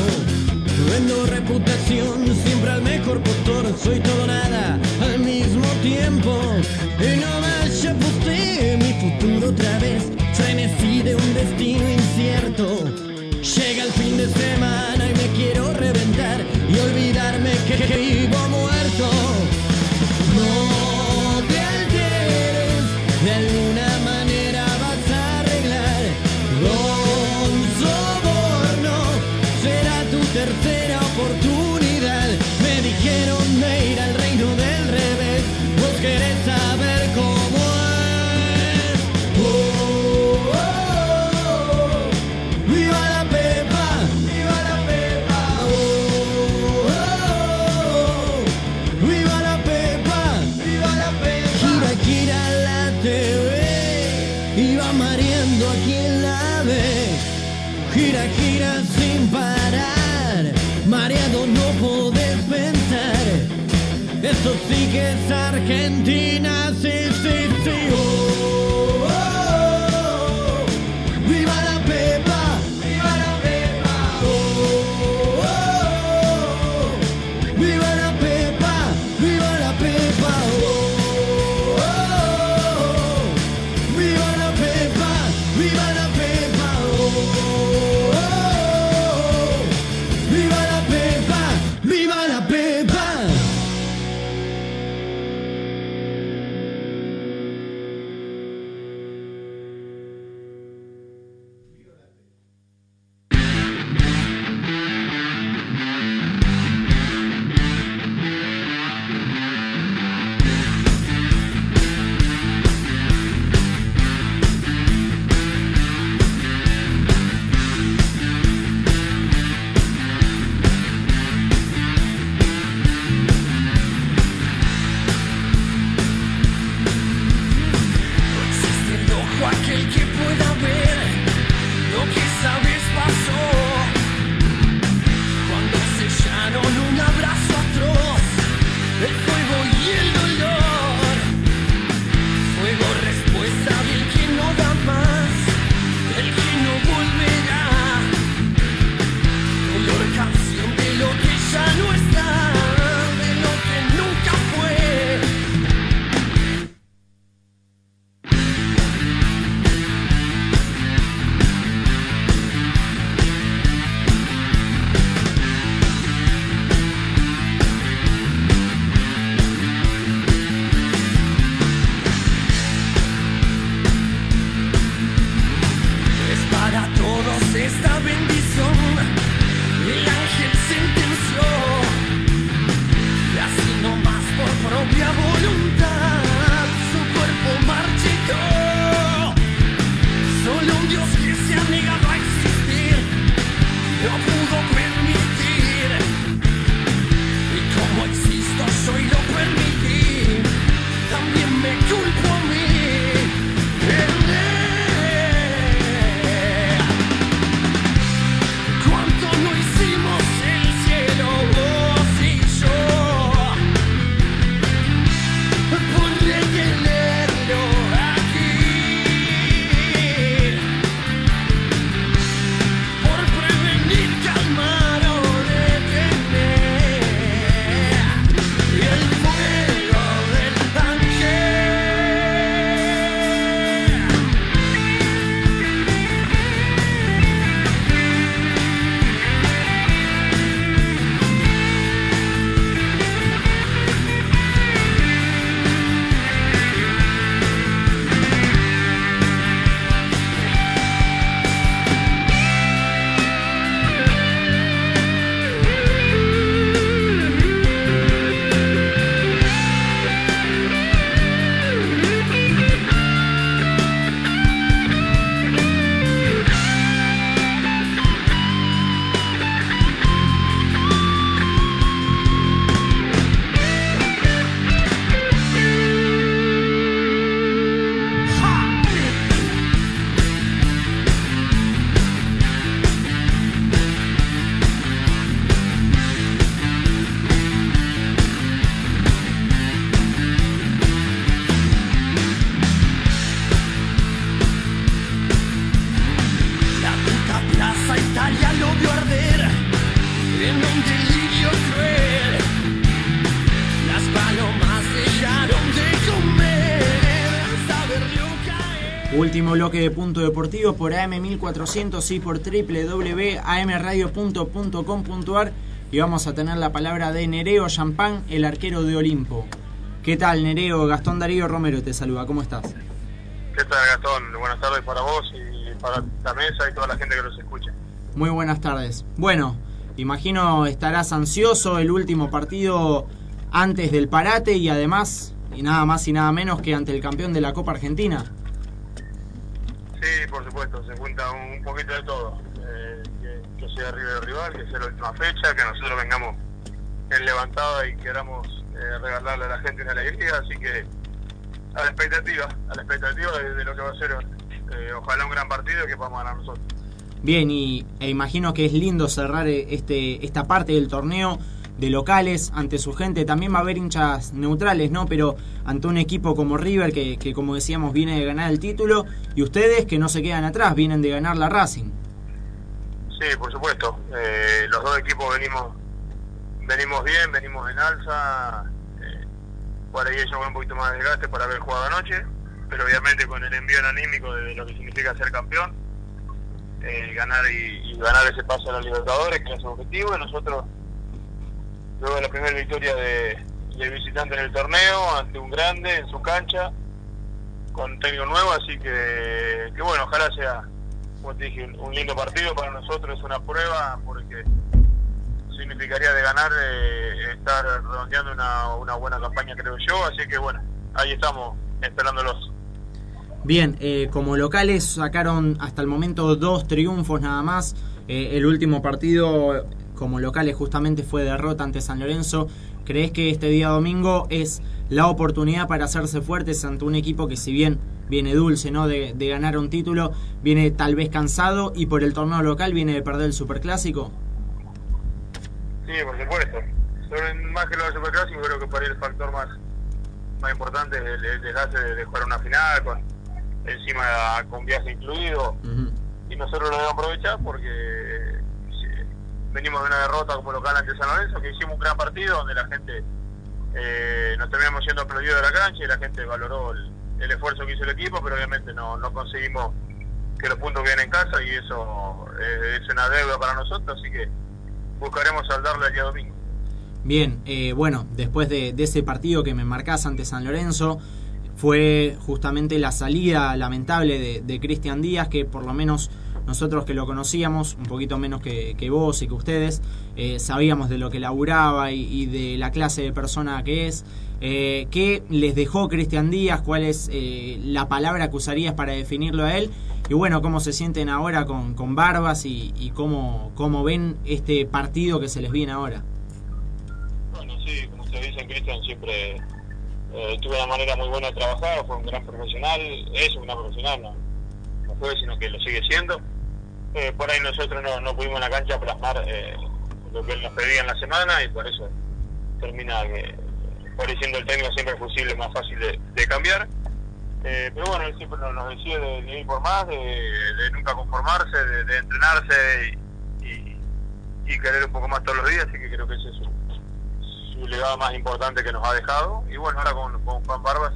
Vendo reputación siempre al mejor postor. Soy todo nada Argentina. De Punto Deportivo por AM1400 y por www.amradio.com.ar y vamos a tener la palabra de Nereo Champán, el arquero de Olimpo. ¿Qué tal, Nereo? Gastón Darío Romero te saluda, ¿cómo estás? ¿Qué tal, Gastón? Buenas tardes para vos y para la mesa y toda la gente que nos escucha. Muy buenas tardes. Bueno, imagino estarás ansioso el último partido antes del parate y además, y nada más y nada menos que ante el campeón de la Copa Argentina. Un, poquito de todo. Eh, que, sea River rival, que sea la última fecha, que nosotros vengamos en levantada y queramos eh, regalarle a la gente una alegría, así que a la expectativa, a la expectativa de, lo que va a ser eh, ojalá un gran partido que podamos ganar nosotros. Bien, y e imagino que es lindo cerrar este esta parte del torneo de locales ante su gente. También va a haber hinchas neutrales, ¿no? Pero ante un equipo como River, que, que como decíamos viene de ganar el título, y ustedes que no se quedan atrás, vienen de ganar la Racing. Sí, por supuesto. Eh, los dos equipos venimos venimos bien, venimos en alza. Eh, por ahí ellos con un poquito más de desgaste por haber jugado anoche, pero obviamente con el envío anímico de lo que significa ser campeón, eh, ganar y, ganar ese paso a la Libertadores, que es el objetivo, y nosotros, luego de la primera victoria de, visitante en el torneo, ante un grande en su cancha, con técnico nuevo, así que, que bueno, ojalá sea, un, lindo partido para nosotros, es una prueba, porque significaría de ganar eh, estar redondeando una, una buena campaña, creo yo, así que bueno, ahí estamos esperándolos. Bien, eh, como locales sacaron hasta el momento dos triunfos nada más. Eh, el último partido como locales justamente fue derrota ante San Lorenzo. ¿Crees que este día domingo es la oportunidad para hacerse fuertes ante un equipo que si bien viene dulce ¿no? de, de ganar un título, viene tal vez cansado y por el torneo local viene de perder el Superclásico? Sí, por supuesto. Sobre, más que lo del Superclásico, creo que por ahí el factor más, más importante es el, el desgaste de, de jugar una final, con encima con viaje incluido. Y nosotros lo debemos aprovechar porque venimos de una derrota como local ante San Lorenzo, que hicimos un gran partido donde la gente eh, nos terminamos siendo aplaudidos de la cancha y la gente valoró el, esfuerzo que hizo el equipo, pero obviamente no, no conseguimos que los puntos queden en casa y eso eh, es una deuda para nosotros, así que buscaremos saldarle el día domingo. Bien, eh, bueno, después de, de, ese partido que me marcás ante San Lorenzo, fue justamente la salida lamentable de Cristian Díaz, que por lo menos nosotros que lo conocíamos, un poquito menos que, que vos y que ustedes, eh, sabíamos de lo que laburaba y, de la clase de persona que es. Eh, ¿Qué les dejó Cristian Díaz? ¿Cuál es eh, la palabra que usarías para definirlo a él? Y bueno, ¿cómo se sienten ahora con, con Barbas y, y cómo, cómo ven este partido que se les viene ahora? Bueno, sí, como ustedes dicen, Cristian siempre eh, tuvo una manera muy buena de trabajar, fue un gran profesional, es un gran profesional, no, no fue, sino que lo sigue siendo. Eh, por ahí nosotros no, no pudimos en la cancha plasmar eh, lo que él nos pedía en la semana y por eso termina que, siendo el técnico siempre es posible, más fácil de, cambiar. Eh, pero bueno, él siempre nos, decía de, ir por más, de, nunca conformarse, de, de entrenarse y, y, y, querer un poco más todos los días, así que creo que ese es su, su legado más importante que nos ha dejado. Y bueno, ahora con, con Juan Barbas,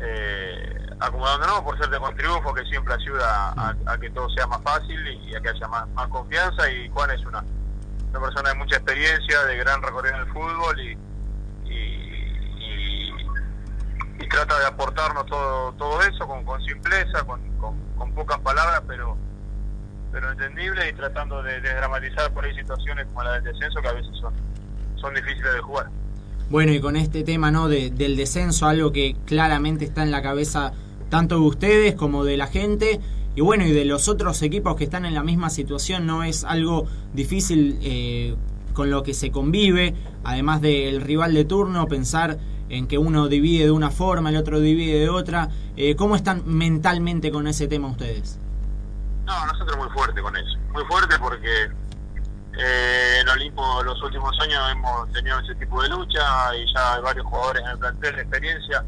eh, acomodándonos por ser de con triunfo, que siempre ayuda a, que todo sea más fácil y a que haya más, confianza. Y Juan es una, una persona de mucha experiencia, de gran recorrido en el fútbol y, y trata de aportarnos todo todo eso con, con simpleza, con, con, con, pocas palabras, pero pero entendible y tratando de, de, dramatizar por ahí situaciones como la del descenso que a veces son, son difíciles de jugar. Bueno, y con este tema no de, del descenso, algo que claramente está en la cabeza tanto de ustedes como de la gente, y bueno, y de los otros equipos que están en la misma situación, no es algo difícil eh, con lo que se convive, además del rival de turno, pensar en que uno divide de una forma, el otro divide de otra. Eh, ¿Cómo están mentalmente con ese tema ustedes? No, nosotros muy fuerte con eso. Muy fuerte porque eh, en Olimpo los últimos años hemos tenido ese tipo de lucha y ya hay varios jugadores en el plantel de experiencia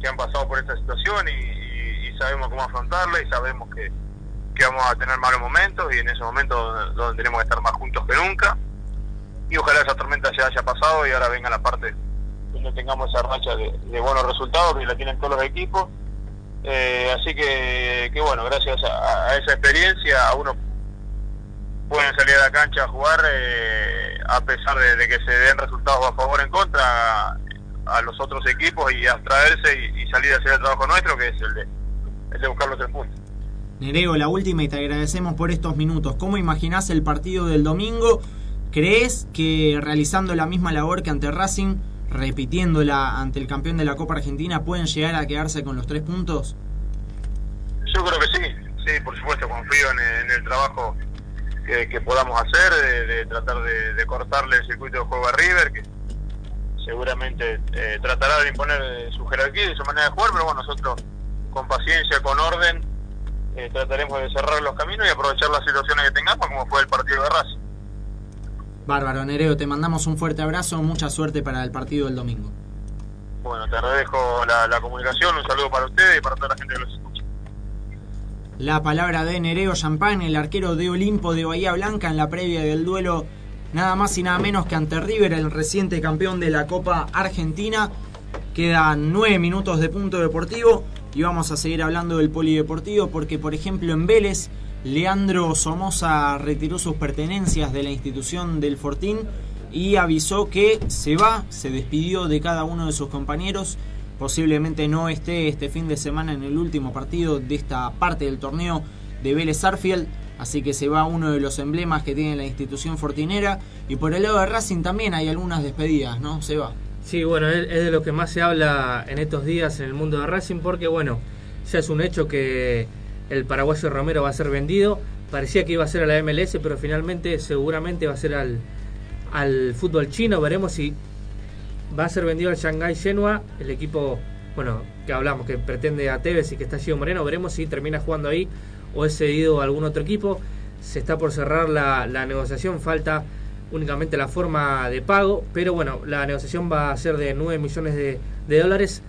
que han pasado por esta situación y, sabemos cómo afrontarla y sabemos que, que, vamos a tener malos momentos y en ese momento donde, tenemos que estar más juntos que nunca. Y ojalá esa tormenta ya haya pasado y ahora venga la parte donde tengamos esa racha de, buenos resultados que la tienen todos los equipos Eh, así que, que bueno, gracias a, esa experiencia a uno pueden salir a la cancha a jugar eh, a pesar de, de que se den resultados a favor o en contra a, los otros equipos y abstraerse y, y salir a hacer el trabajo nuestro que es el de, el de buscar los tres puntos. Nereo, la última y te agradecemos por estos minutos. ¿Cómo imaginás el partido del domingo? ¿Crees que realizando la misma labor que ante Racing, repitiéndola ante el campeón de la Copa Argentina, pueden llegar a quedarse con los tres puntos? Yo creo que sí, sí, por supuesto, confío en, en el trabajo que, que podamos hacer, de, de tratar de, de cortarle el circuito de juego a River, que seguramente eh, tratará de imponer eh, su jerarquía y su manera de jugar, pero bueno, nosotros con paciencia, con orden, eh, trataremos de cerrar los caminos y aprovechar las situaciones que tengamos, como fue el partido de Racing. Bárbaro, Nereo, te mandamos un fuerte abrazo, mucha suerte para el partido del domingo. Bueno, te agradezco la, la comunicación, un saludo para ustedes y para toda la gente que los escucha. La palabra de Nereo Champán, el arquero de Olimpo de Bahía Blanca en la previa del duelo nada más y nada menos que ante River, el reciente campeón de la Copa Argentina. Quedan nueve minutos de punto deportivo y vamos a seguir hablando del polideportivo porque, por ejemplo, en Vélez, Leandro Somoza retiró sus pertenencias de la institución del Fortín y avisó que se va, se despidió de cada uno de sus compañeros. Posiblemente no esté este fin de semana en el último partido de esta parte del torneo de Vélez Arfield. Así que se va uno de los emblemas que tiene la institución fortinera. Y por el lado de Racing también hay algunas despedidas, ¿no? Se va. Sí, bueno, es de lo que más se habla en estos días en el mundo de Racing porque, bueno, ya es un hecho que el paraguayo Romero va a ser vendido. Parecía que iba a ser a la MLS, pero finalmente seguramente va a ser al, al fútbol chino. Veremos si va a ser vendido al Shanghai Shenhua, el equipo, bueno, que hablamos, que pretende a Tevez y que está Gio Moreno. Veremos si termina jugando ahí o es cedido a algún otro equipo. Se está por cerrar la, negociación, falta únicamente la forma de pago, pero bueno, la negociación va a ser de 9 millones de, dólares.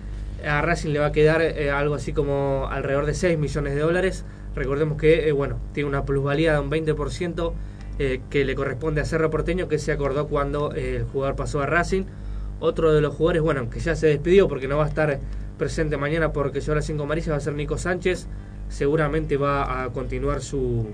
A Racing le va a quedar eh, algo así como alrededor de 6 millones de dólares. Recordemos que, eh, bueno, tiene una plusvalía de un 20% eh, que le corresponde a Cerro Porteño, que se acordó cuando el jugador pasó a Racing. Otro de los jugadores, bueno, que ya se despidió porque no va a estar presente mañana porque lleva las 5 amarillas, va a ser Nico Sánchez. Seguramente va a continuar su,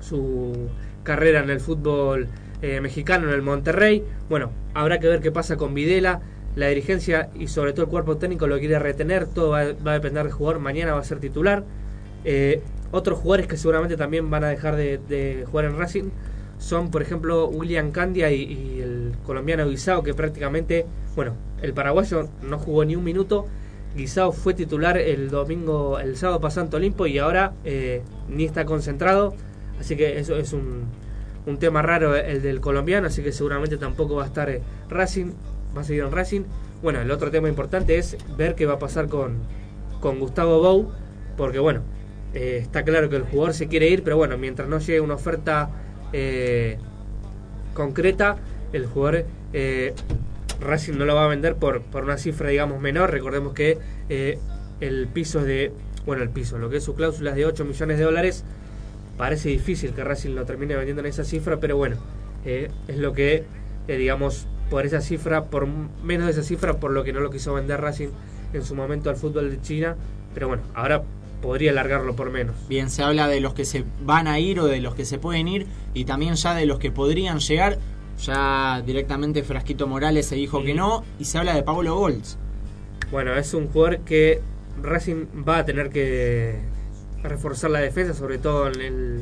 su carrera en el fútbol eh, mexicano, en el Monterrey. Bueno, habrá que ver qué pasa con Videla. La dirigencia y sobre todo el cuerpo técnico lo quiere retener. Todo va, va a depender del jugador. Mañana va a ser titular. Eh, otros jugadores que seguramente también van a dejar de, jugar en Racing son, por ejemplo, William Candia y, y el colombiano Guisao, que prácticamente, bueno, el paraguayo no jugó ni un minuto. Guisao fue titular el domingo, el sábado pasado en Olimpo y ahora eh, ni está concentrado. Así que eso es un, un tema raro el del colombiano, así que seguramente tampoco va a estar eh, Racing, va a seguir en Racing. Bueno, el otro tema importante es ver qué va a pasar con, con Gustavo Bou, porque bueno, eh, está claro que el jugador se quiere ir, pero bueno, mientras no llegue una oferta eh, concreta, el jugador eh, Racing no lo va a vender por, por una cifra, digamos, menor. Recordemos que eh, el piso es de, bueno, el piso, lo que es su cláusula es de 8 millones de dólares. Parece difícil que Racing lo termine vendiendo en esa cifra, pero bueno, eh, es lo que, eh, digamos, por esa cifra, por menos de esa cifra, por lo que no lo quiso vender Racing en su momento al fútbol de China. Pero bueno, ahora podría alargarlo por menos. Bien, se habla de los que se van a ir o de los que se pueden ir y también ya de los que podrían llegar. Ya directamente Frasquito Morales se dijo que no y se habla de Pablo Golds. Bueno, es un jugador que Racing va a tener que reforzar la defensa, sobre todo en el-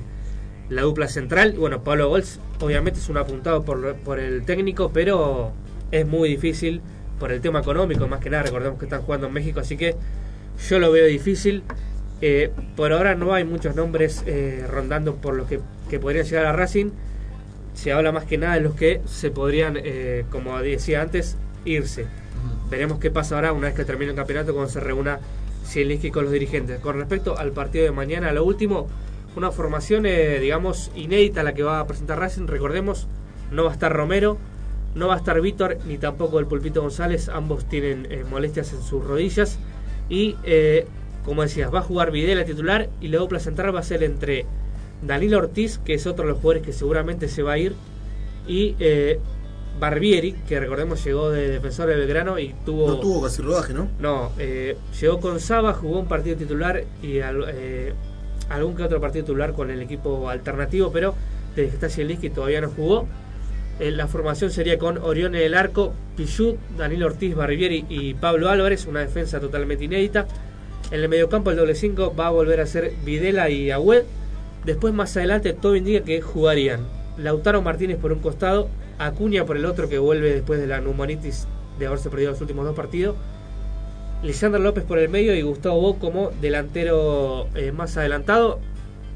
la dupla central. Bueno, Pablo Golds obviamente es un apuntado por, por el técnico, pero es muy difícil por el tema económico, más que nada. Recordemos que están jugando en México, así que yo lo veo difícil. Eh, por ahora no hay muchos nombres eh, rondando por los que, que podrían llegar a Racing. Se habla más que nada de los que se podrían, eh, como decía antes, irse. Veremos qué pasa ahora una vez que termine el campeonato cuando se reúna Zielinski con los dirigentes. Con respecto al partido de mañana, lo último, una formación, eh, digamos, inédita la que va a presentar Racing. Recordemos, no va a estar Romero, no va a estar Víctor, ni tampoco el Pulpito González. Ambos tienen eh, molestias en sus rodillas. Y, como decías, va a jugar Videla titular y la dupla central va a ser entre Danilo Ortiz, que es otro de los jugadores que seguramente se va a ir, y eh, Barbieri, que recordemos llegó de defensor de Belgrano y tuvo... No tuvo casi rodaje, ¿no? No, eh, llegó con Saba, jugó un partido titular y al- eh, algún que otro partido titular con el equipo alternativo, pero desde que está Zielinski todavía no jugó. La formación sería con Orione del Arco, Pichut, Danilo Ortiz, Barbieri y Pablo Álvarez, una defensa totalmente inédita. En el mediocampo el doble 5 va a volver a ser Videla y Agüed. Después más adelante todo indica que jugarían Lautaro Martínez por un costado, Acuña por el otro que vuelve después de la neumonitis de haberse perdido los últimos dos partidos. Lisandro López por el medio y Gustavo Bo como delantero eh, más adelantado.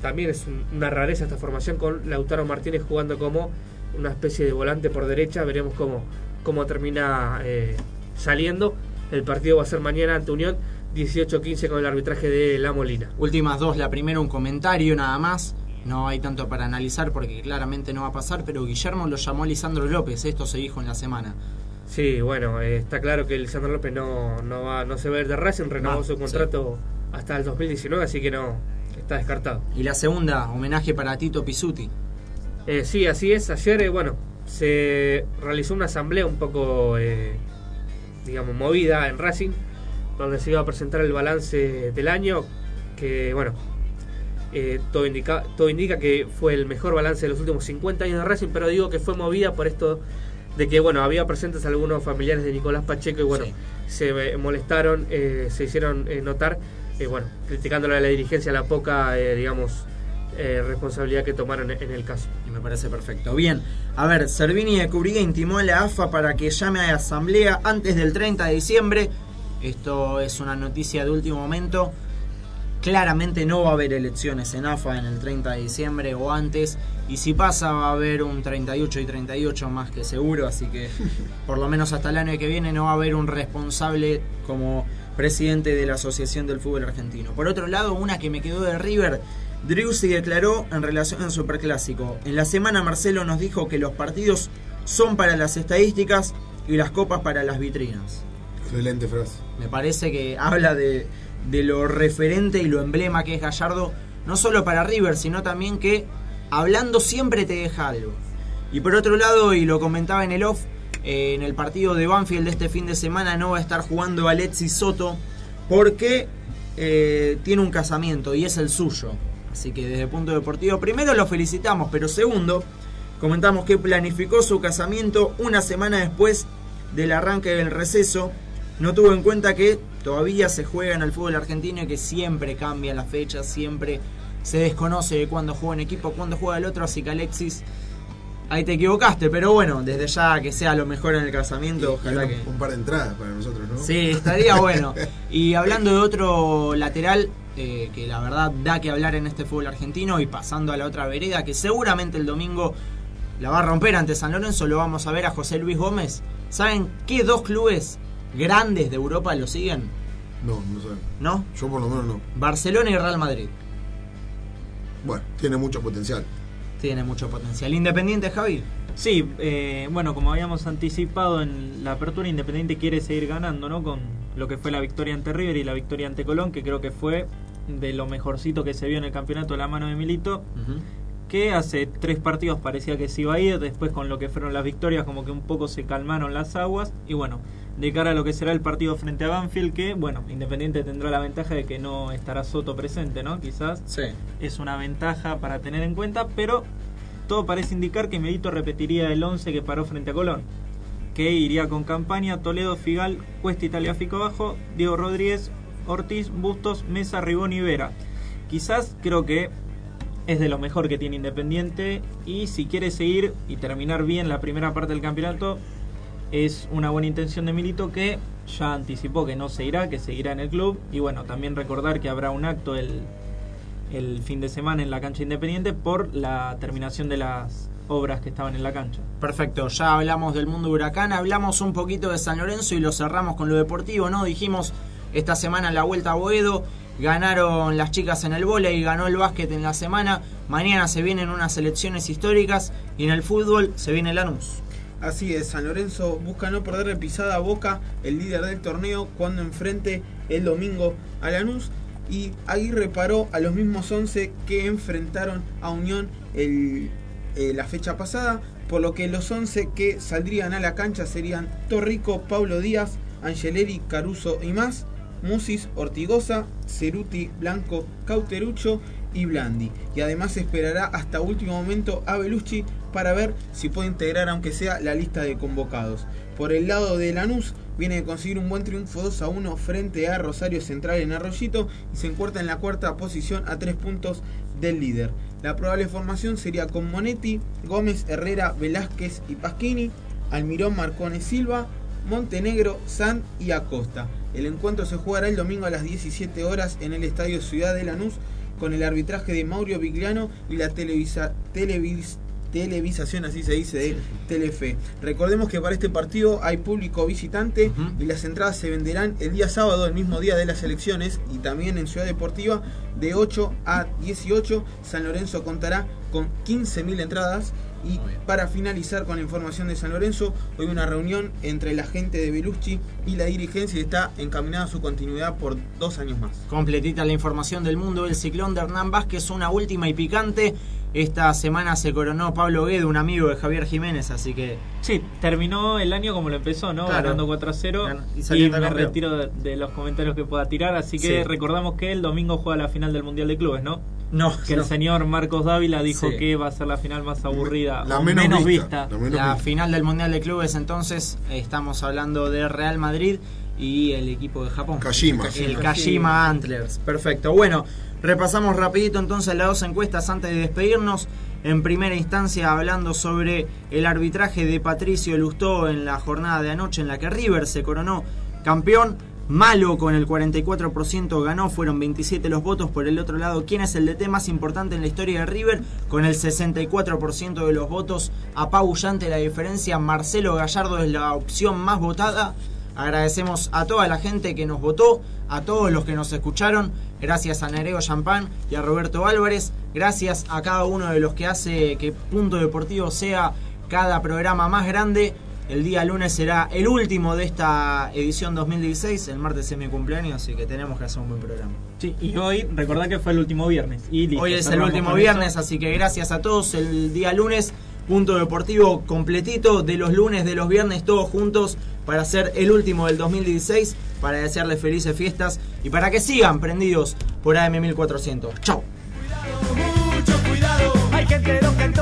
También es un- una rareza esta formación con Lautaro Martínez jugando como una especie de volante por derecha. Veremos cómo, cómo termina eh, saliendo. El partido va a ser mañana ante Unión 18-15 con el arbitraje de La Molina. Últimas dos, la primera un comentario nada más. No hay tanto para analizar porque claramente no va a pasar, pero Guillermo lo llamó Lisandro López, esto se dijo en la semana. Sí, bueno, eh, está claro que Lisandro López no, no, va, no se va a ir de Racing, renovó Ah, su contrato hasta el 2019, así que no está descartado. Y la segunda, homenaje para Tito Pisuti. Eh, sí, así es. Ayer, eh, bueno, se realizó una asamblea un poco, digamos, movida en Racing, donde se iba a presentar el balance del año, que, bueno, eh, todo, indica, todo indica que fue el mejor balance de los últimos 50 años de Racing, pero digo que fue movida por esto de que, bueno, había presentes algunos familiares de Nicolás Pacheco y, bueno, se molestaron, eh, se hicieron eh, notar, eh, bueno, criticándole a la dirigencia la poca, digamos, eh, responsabilidad que tomaron en el caso. Y me parece perfecto. Bien, a ver, Servini de Cubriga intimó a la AFA para que llame a asamblea antes del 30 de diciembre. Esto es una noticia de último momento. Claramente no va a haber elecciones en AFA en el 30 de diciembre o antes. Y si pasa va a haber un 38 y 38 más que seguro. Así que por lo menos hasta el año que viene no va a haber un responsable como presidente de la Asociación del Fútbol Argentino. Por otro lado, una que me quedó de River. Driussi declaró en relación al Superclásico. En la semana Marcelo nos dijo que los partidos son para las estadísticas y las copas para las vitrinas. Excelente frase. Me parece que habla de, de lo referente y lo emblema que es Gallardo, no solo para River, sino también que hablando siempre te deja algo. Y por otro lado, y lo comentaba en el off, eh, en el partido de Banfield de este fin de semana no va a estar jugando Alexis Soto porque eh, tiene un casamiento y es el suyo. Así que desde el punto deportivo, primero lo felicitamos, pero segundo, comentamos que planificó su casamiento una semana después del arranque del receso. No tuvo en cuenta que todavía se juega en el fútbol argentino y que siempre cambian las fechas, siempre se desconoce de cuándo juega un equipo, cuándo juega el otro, así que Alexis, ahí te equivocaste, pero bueno, desde ya que sea lo mejor en el casamiento, ojalá que... Un par de entradas para nosotros, ¿no? Sí, estaría bueno. Y hablando de otro lateral, eh, que la verdad da que hablar en este fútbol argentino, y pasando a la otra vereda, que seguramente el domingo la va a romper ante San Lorenzo, lo vamos a ver a José Luis Gómez. ¿Saben qué dos clubes grandes de Europa lo siguen? No, no saben. ¿No? Yo por lo menos no. Barcelona y Real Madrid. Bueno, tiene mucho potencial. Tiene mucho potencial. Independiente, Javi. Sí, eh, bueno, como habíamos anticipado en la apertura, Independiente quiere seguir ganando, ¿no? Con lo que fue la victoria ante River y la victoria ante Colón, que creo que fue de lo mejorcito que se vio en el campeonato de la mano de Milito, que hace tres partidos parecía que se iba a ir, después con lo que fueron las victorias como que un poco se calmaron las aguas, y bueno, de cara a lo que será el partido frente a Banfield, que bueno, Independiente tendrá la ventaja de que no estará Soto presente, ¿no? Quizás Sí. es una ventaja para tener en cuenta, pero todo parece indicar que Milito repetiría el 11 que paró frente a Colón, que iría con campaña Toledo, Figal, Cuesta, Italia, Fico Bajo, Diego Rodríguez, Ortiz, Bustos, Mesa, Ribón y Vera. Quizás creo que es de lo mejor que tiene Independiente y si quiere seguir y terminar bien la primera parte del campeonato, es una buena intención de Milito que ya anticipó que no se irá, que seguirá en el club y bueno, también recordar que habrá un acto el, el fin de semana en la cancha Independiente por la terminación de las obras que estaban en la cancha. Perfecto, ya hablamos del mundo huracán, hablamos un poquito de San Lorenzo y lo cerramos con lo deportivo, ¿no? Dijimos esta semana la vuelta a Boedo, ganaron las chicas en el vóley, ganó el básquet en la semana, mañana se vienen unas elecciones históricas y en el fútbol se viene Lanús. Así es, San Lorenzo busca no perderle pisada a Boca, el líder del torneo, cuando enfrente el domingo a Lanús. Y Aguirre paró a los mismos 11 que enfrentaron a Unión el, eh, la fecha pasada. por lo que los 11 que saldrían a la cancha serían Torrico, Pablo Díaz, Angeleri, Caruso y más, Musis, Ortigosa, Ceruti, Blanco, Cauterucho y Blandi. Y además esperará hasta último momento a Belucci para ver si puede integrar aunque sea la lista de convocados. Por el lado de Lanús viene de conseguir un buen triunfo 2 a 1 frente a Rosario Central en Arroyito y se encuentra en la cuarta posición a 3 puntos del líder. La probable formación sería con Monetti, Gómez, Herrera, Velázquez y Pasquini, Almirón, Marcone, Silva, Montenegro, San y Acosta. El encuentro se jugará el domingo a las 17 horas en el Estadio Ciudad de Lanús con el arbitraje de Mauro Vigliano y la televisa, televis- televisación, así se dice, de Telefe. Recordemos que para este partido hay público visitante y las entradas se venderán el día sábado, el mismo día de las elecciones, y también en Ciudad Deportiva de 8 a 18. San Lorenzo contará con 15.000 entradas. Y para finalizar con la información de San Lorenzo, hoy una reunión entre la gente de Belucci y la dirigencia y está encaminada a su continuidad por dos años más. Completita la información del mundo del ciclón de Hernán Vázquez, una última y picante. Esta semana se coronó Pablo Guedo, un amigo de Javier Jiménez, así que Sí, terminó el año como lo empezó, ¿no? Claro. Ganando 4 a 0. Gan- y Y, saliendo me campeón. retiro de, de los comentarios que pueda tirar. Así que Sí. recordamos que el domingo juega la final del Mundial de Clubes, ¿no? No, Que no. el señor Marcos Dávila dijo Sí. que va a ser la final más aburrida. La menos vista, la menos la vista. final del Mundial de Clubes, entonces estamos hablando de Real Madrid y el equipo de Japón. Kashima. El Kashima Antlers. Perfecto. Bueno, repasamos rapidito entonces las dos encuestas antes de despedirnos. En primera instancia hablando sobre el arbitraje de Patricio Lustó en la jornada de anoche en la que River se coronó campeón. Malo con el 44% ganó, fueron 27 los votos. Por el otro lado, ¿quién es el DT más importante en la historia de River? Con el 64% de los votos, apabullante la diferencia. Marcelo Gallardo es la opción más votada. Agradecemos a toda la gente que nos votó, a todos los que nos escucharon. Gracias a Nereo Champán y a Roberto Álvarez. Gracias a cada uno de los que hace que Punto Deportivo sea cada programa más grande. El día lunes será el último de esta edición 2016. El martes es mi cumpleaños, así que tenemos que hacer un buen programa. Sí, y hoy, recordad que fue el último viernes. Y listo, Hoy es el último viernes, eso. así que gracias a todos. El día lunes, punto deportivo completito de los lunes, de los viernes, todos juntos para hacer el último del 2016, para desearles felices fiestas y para que sigan prendidos por AM 1400. Chau. Mucho cuidado, hay gente loca en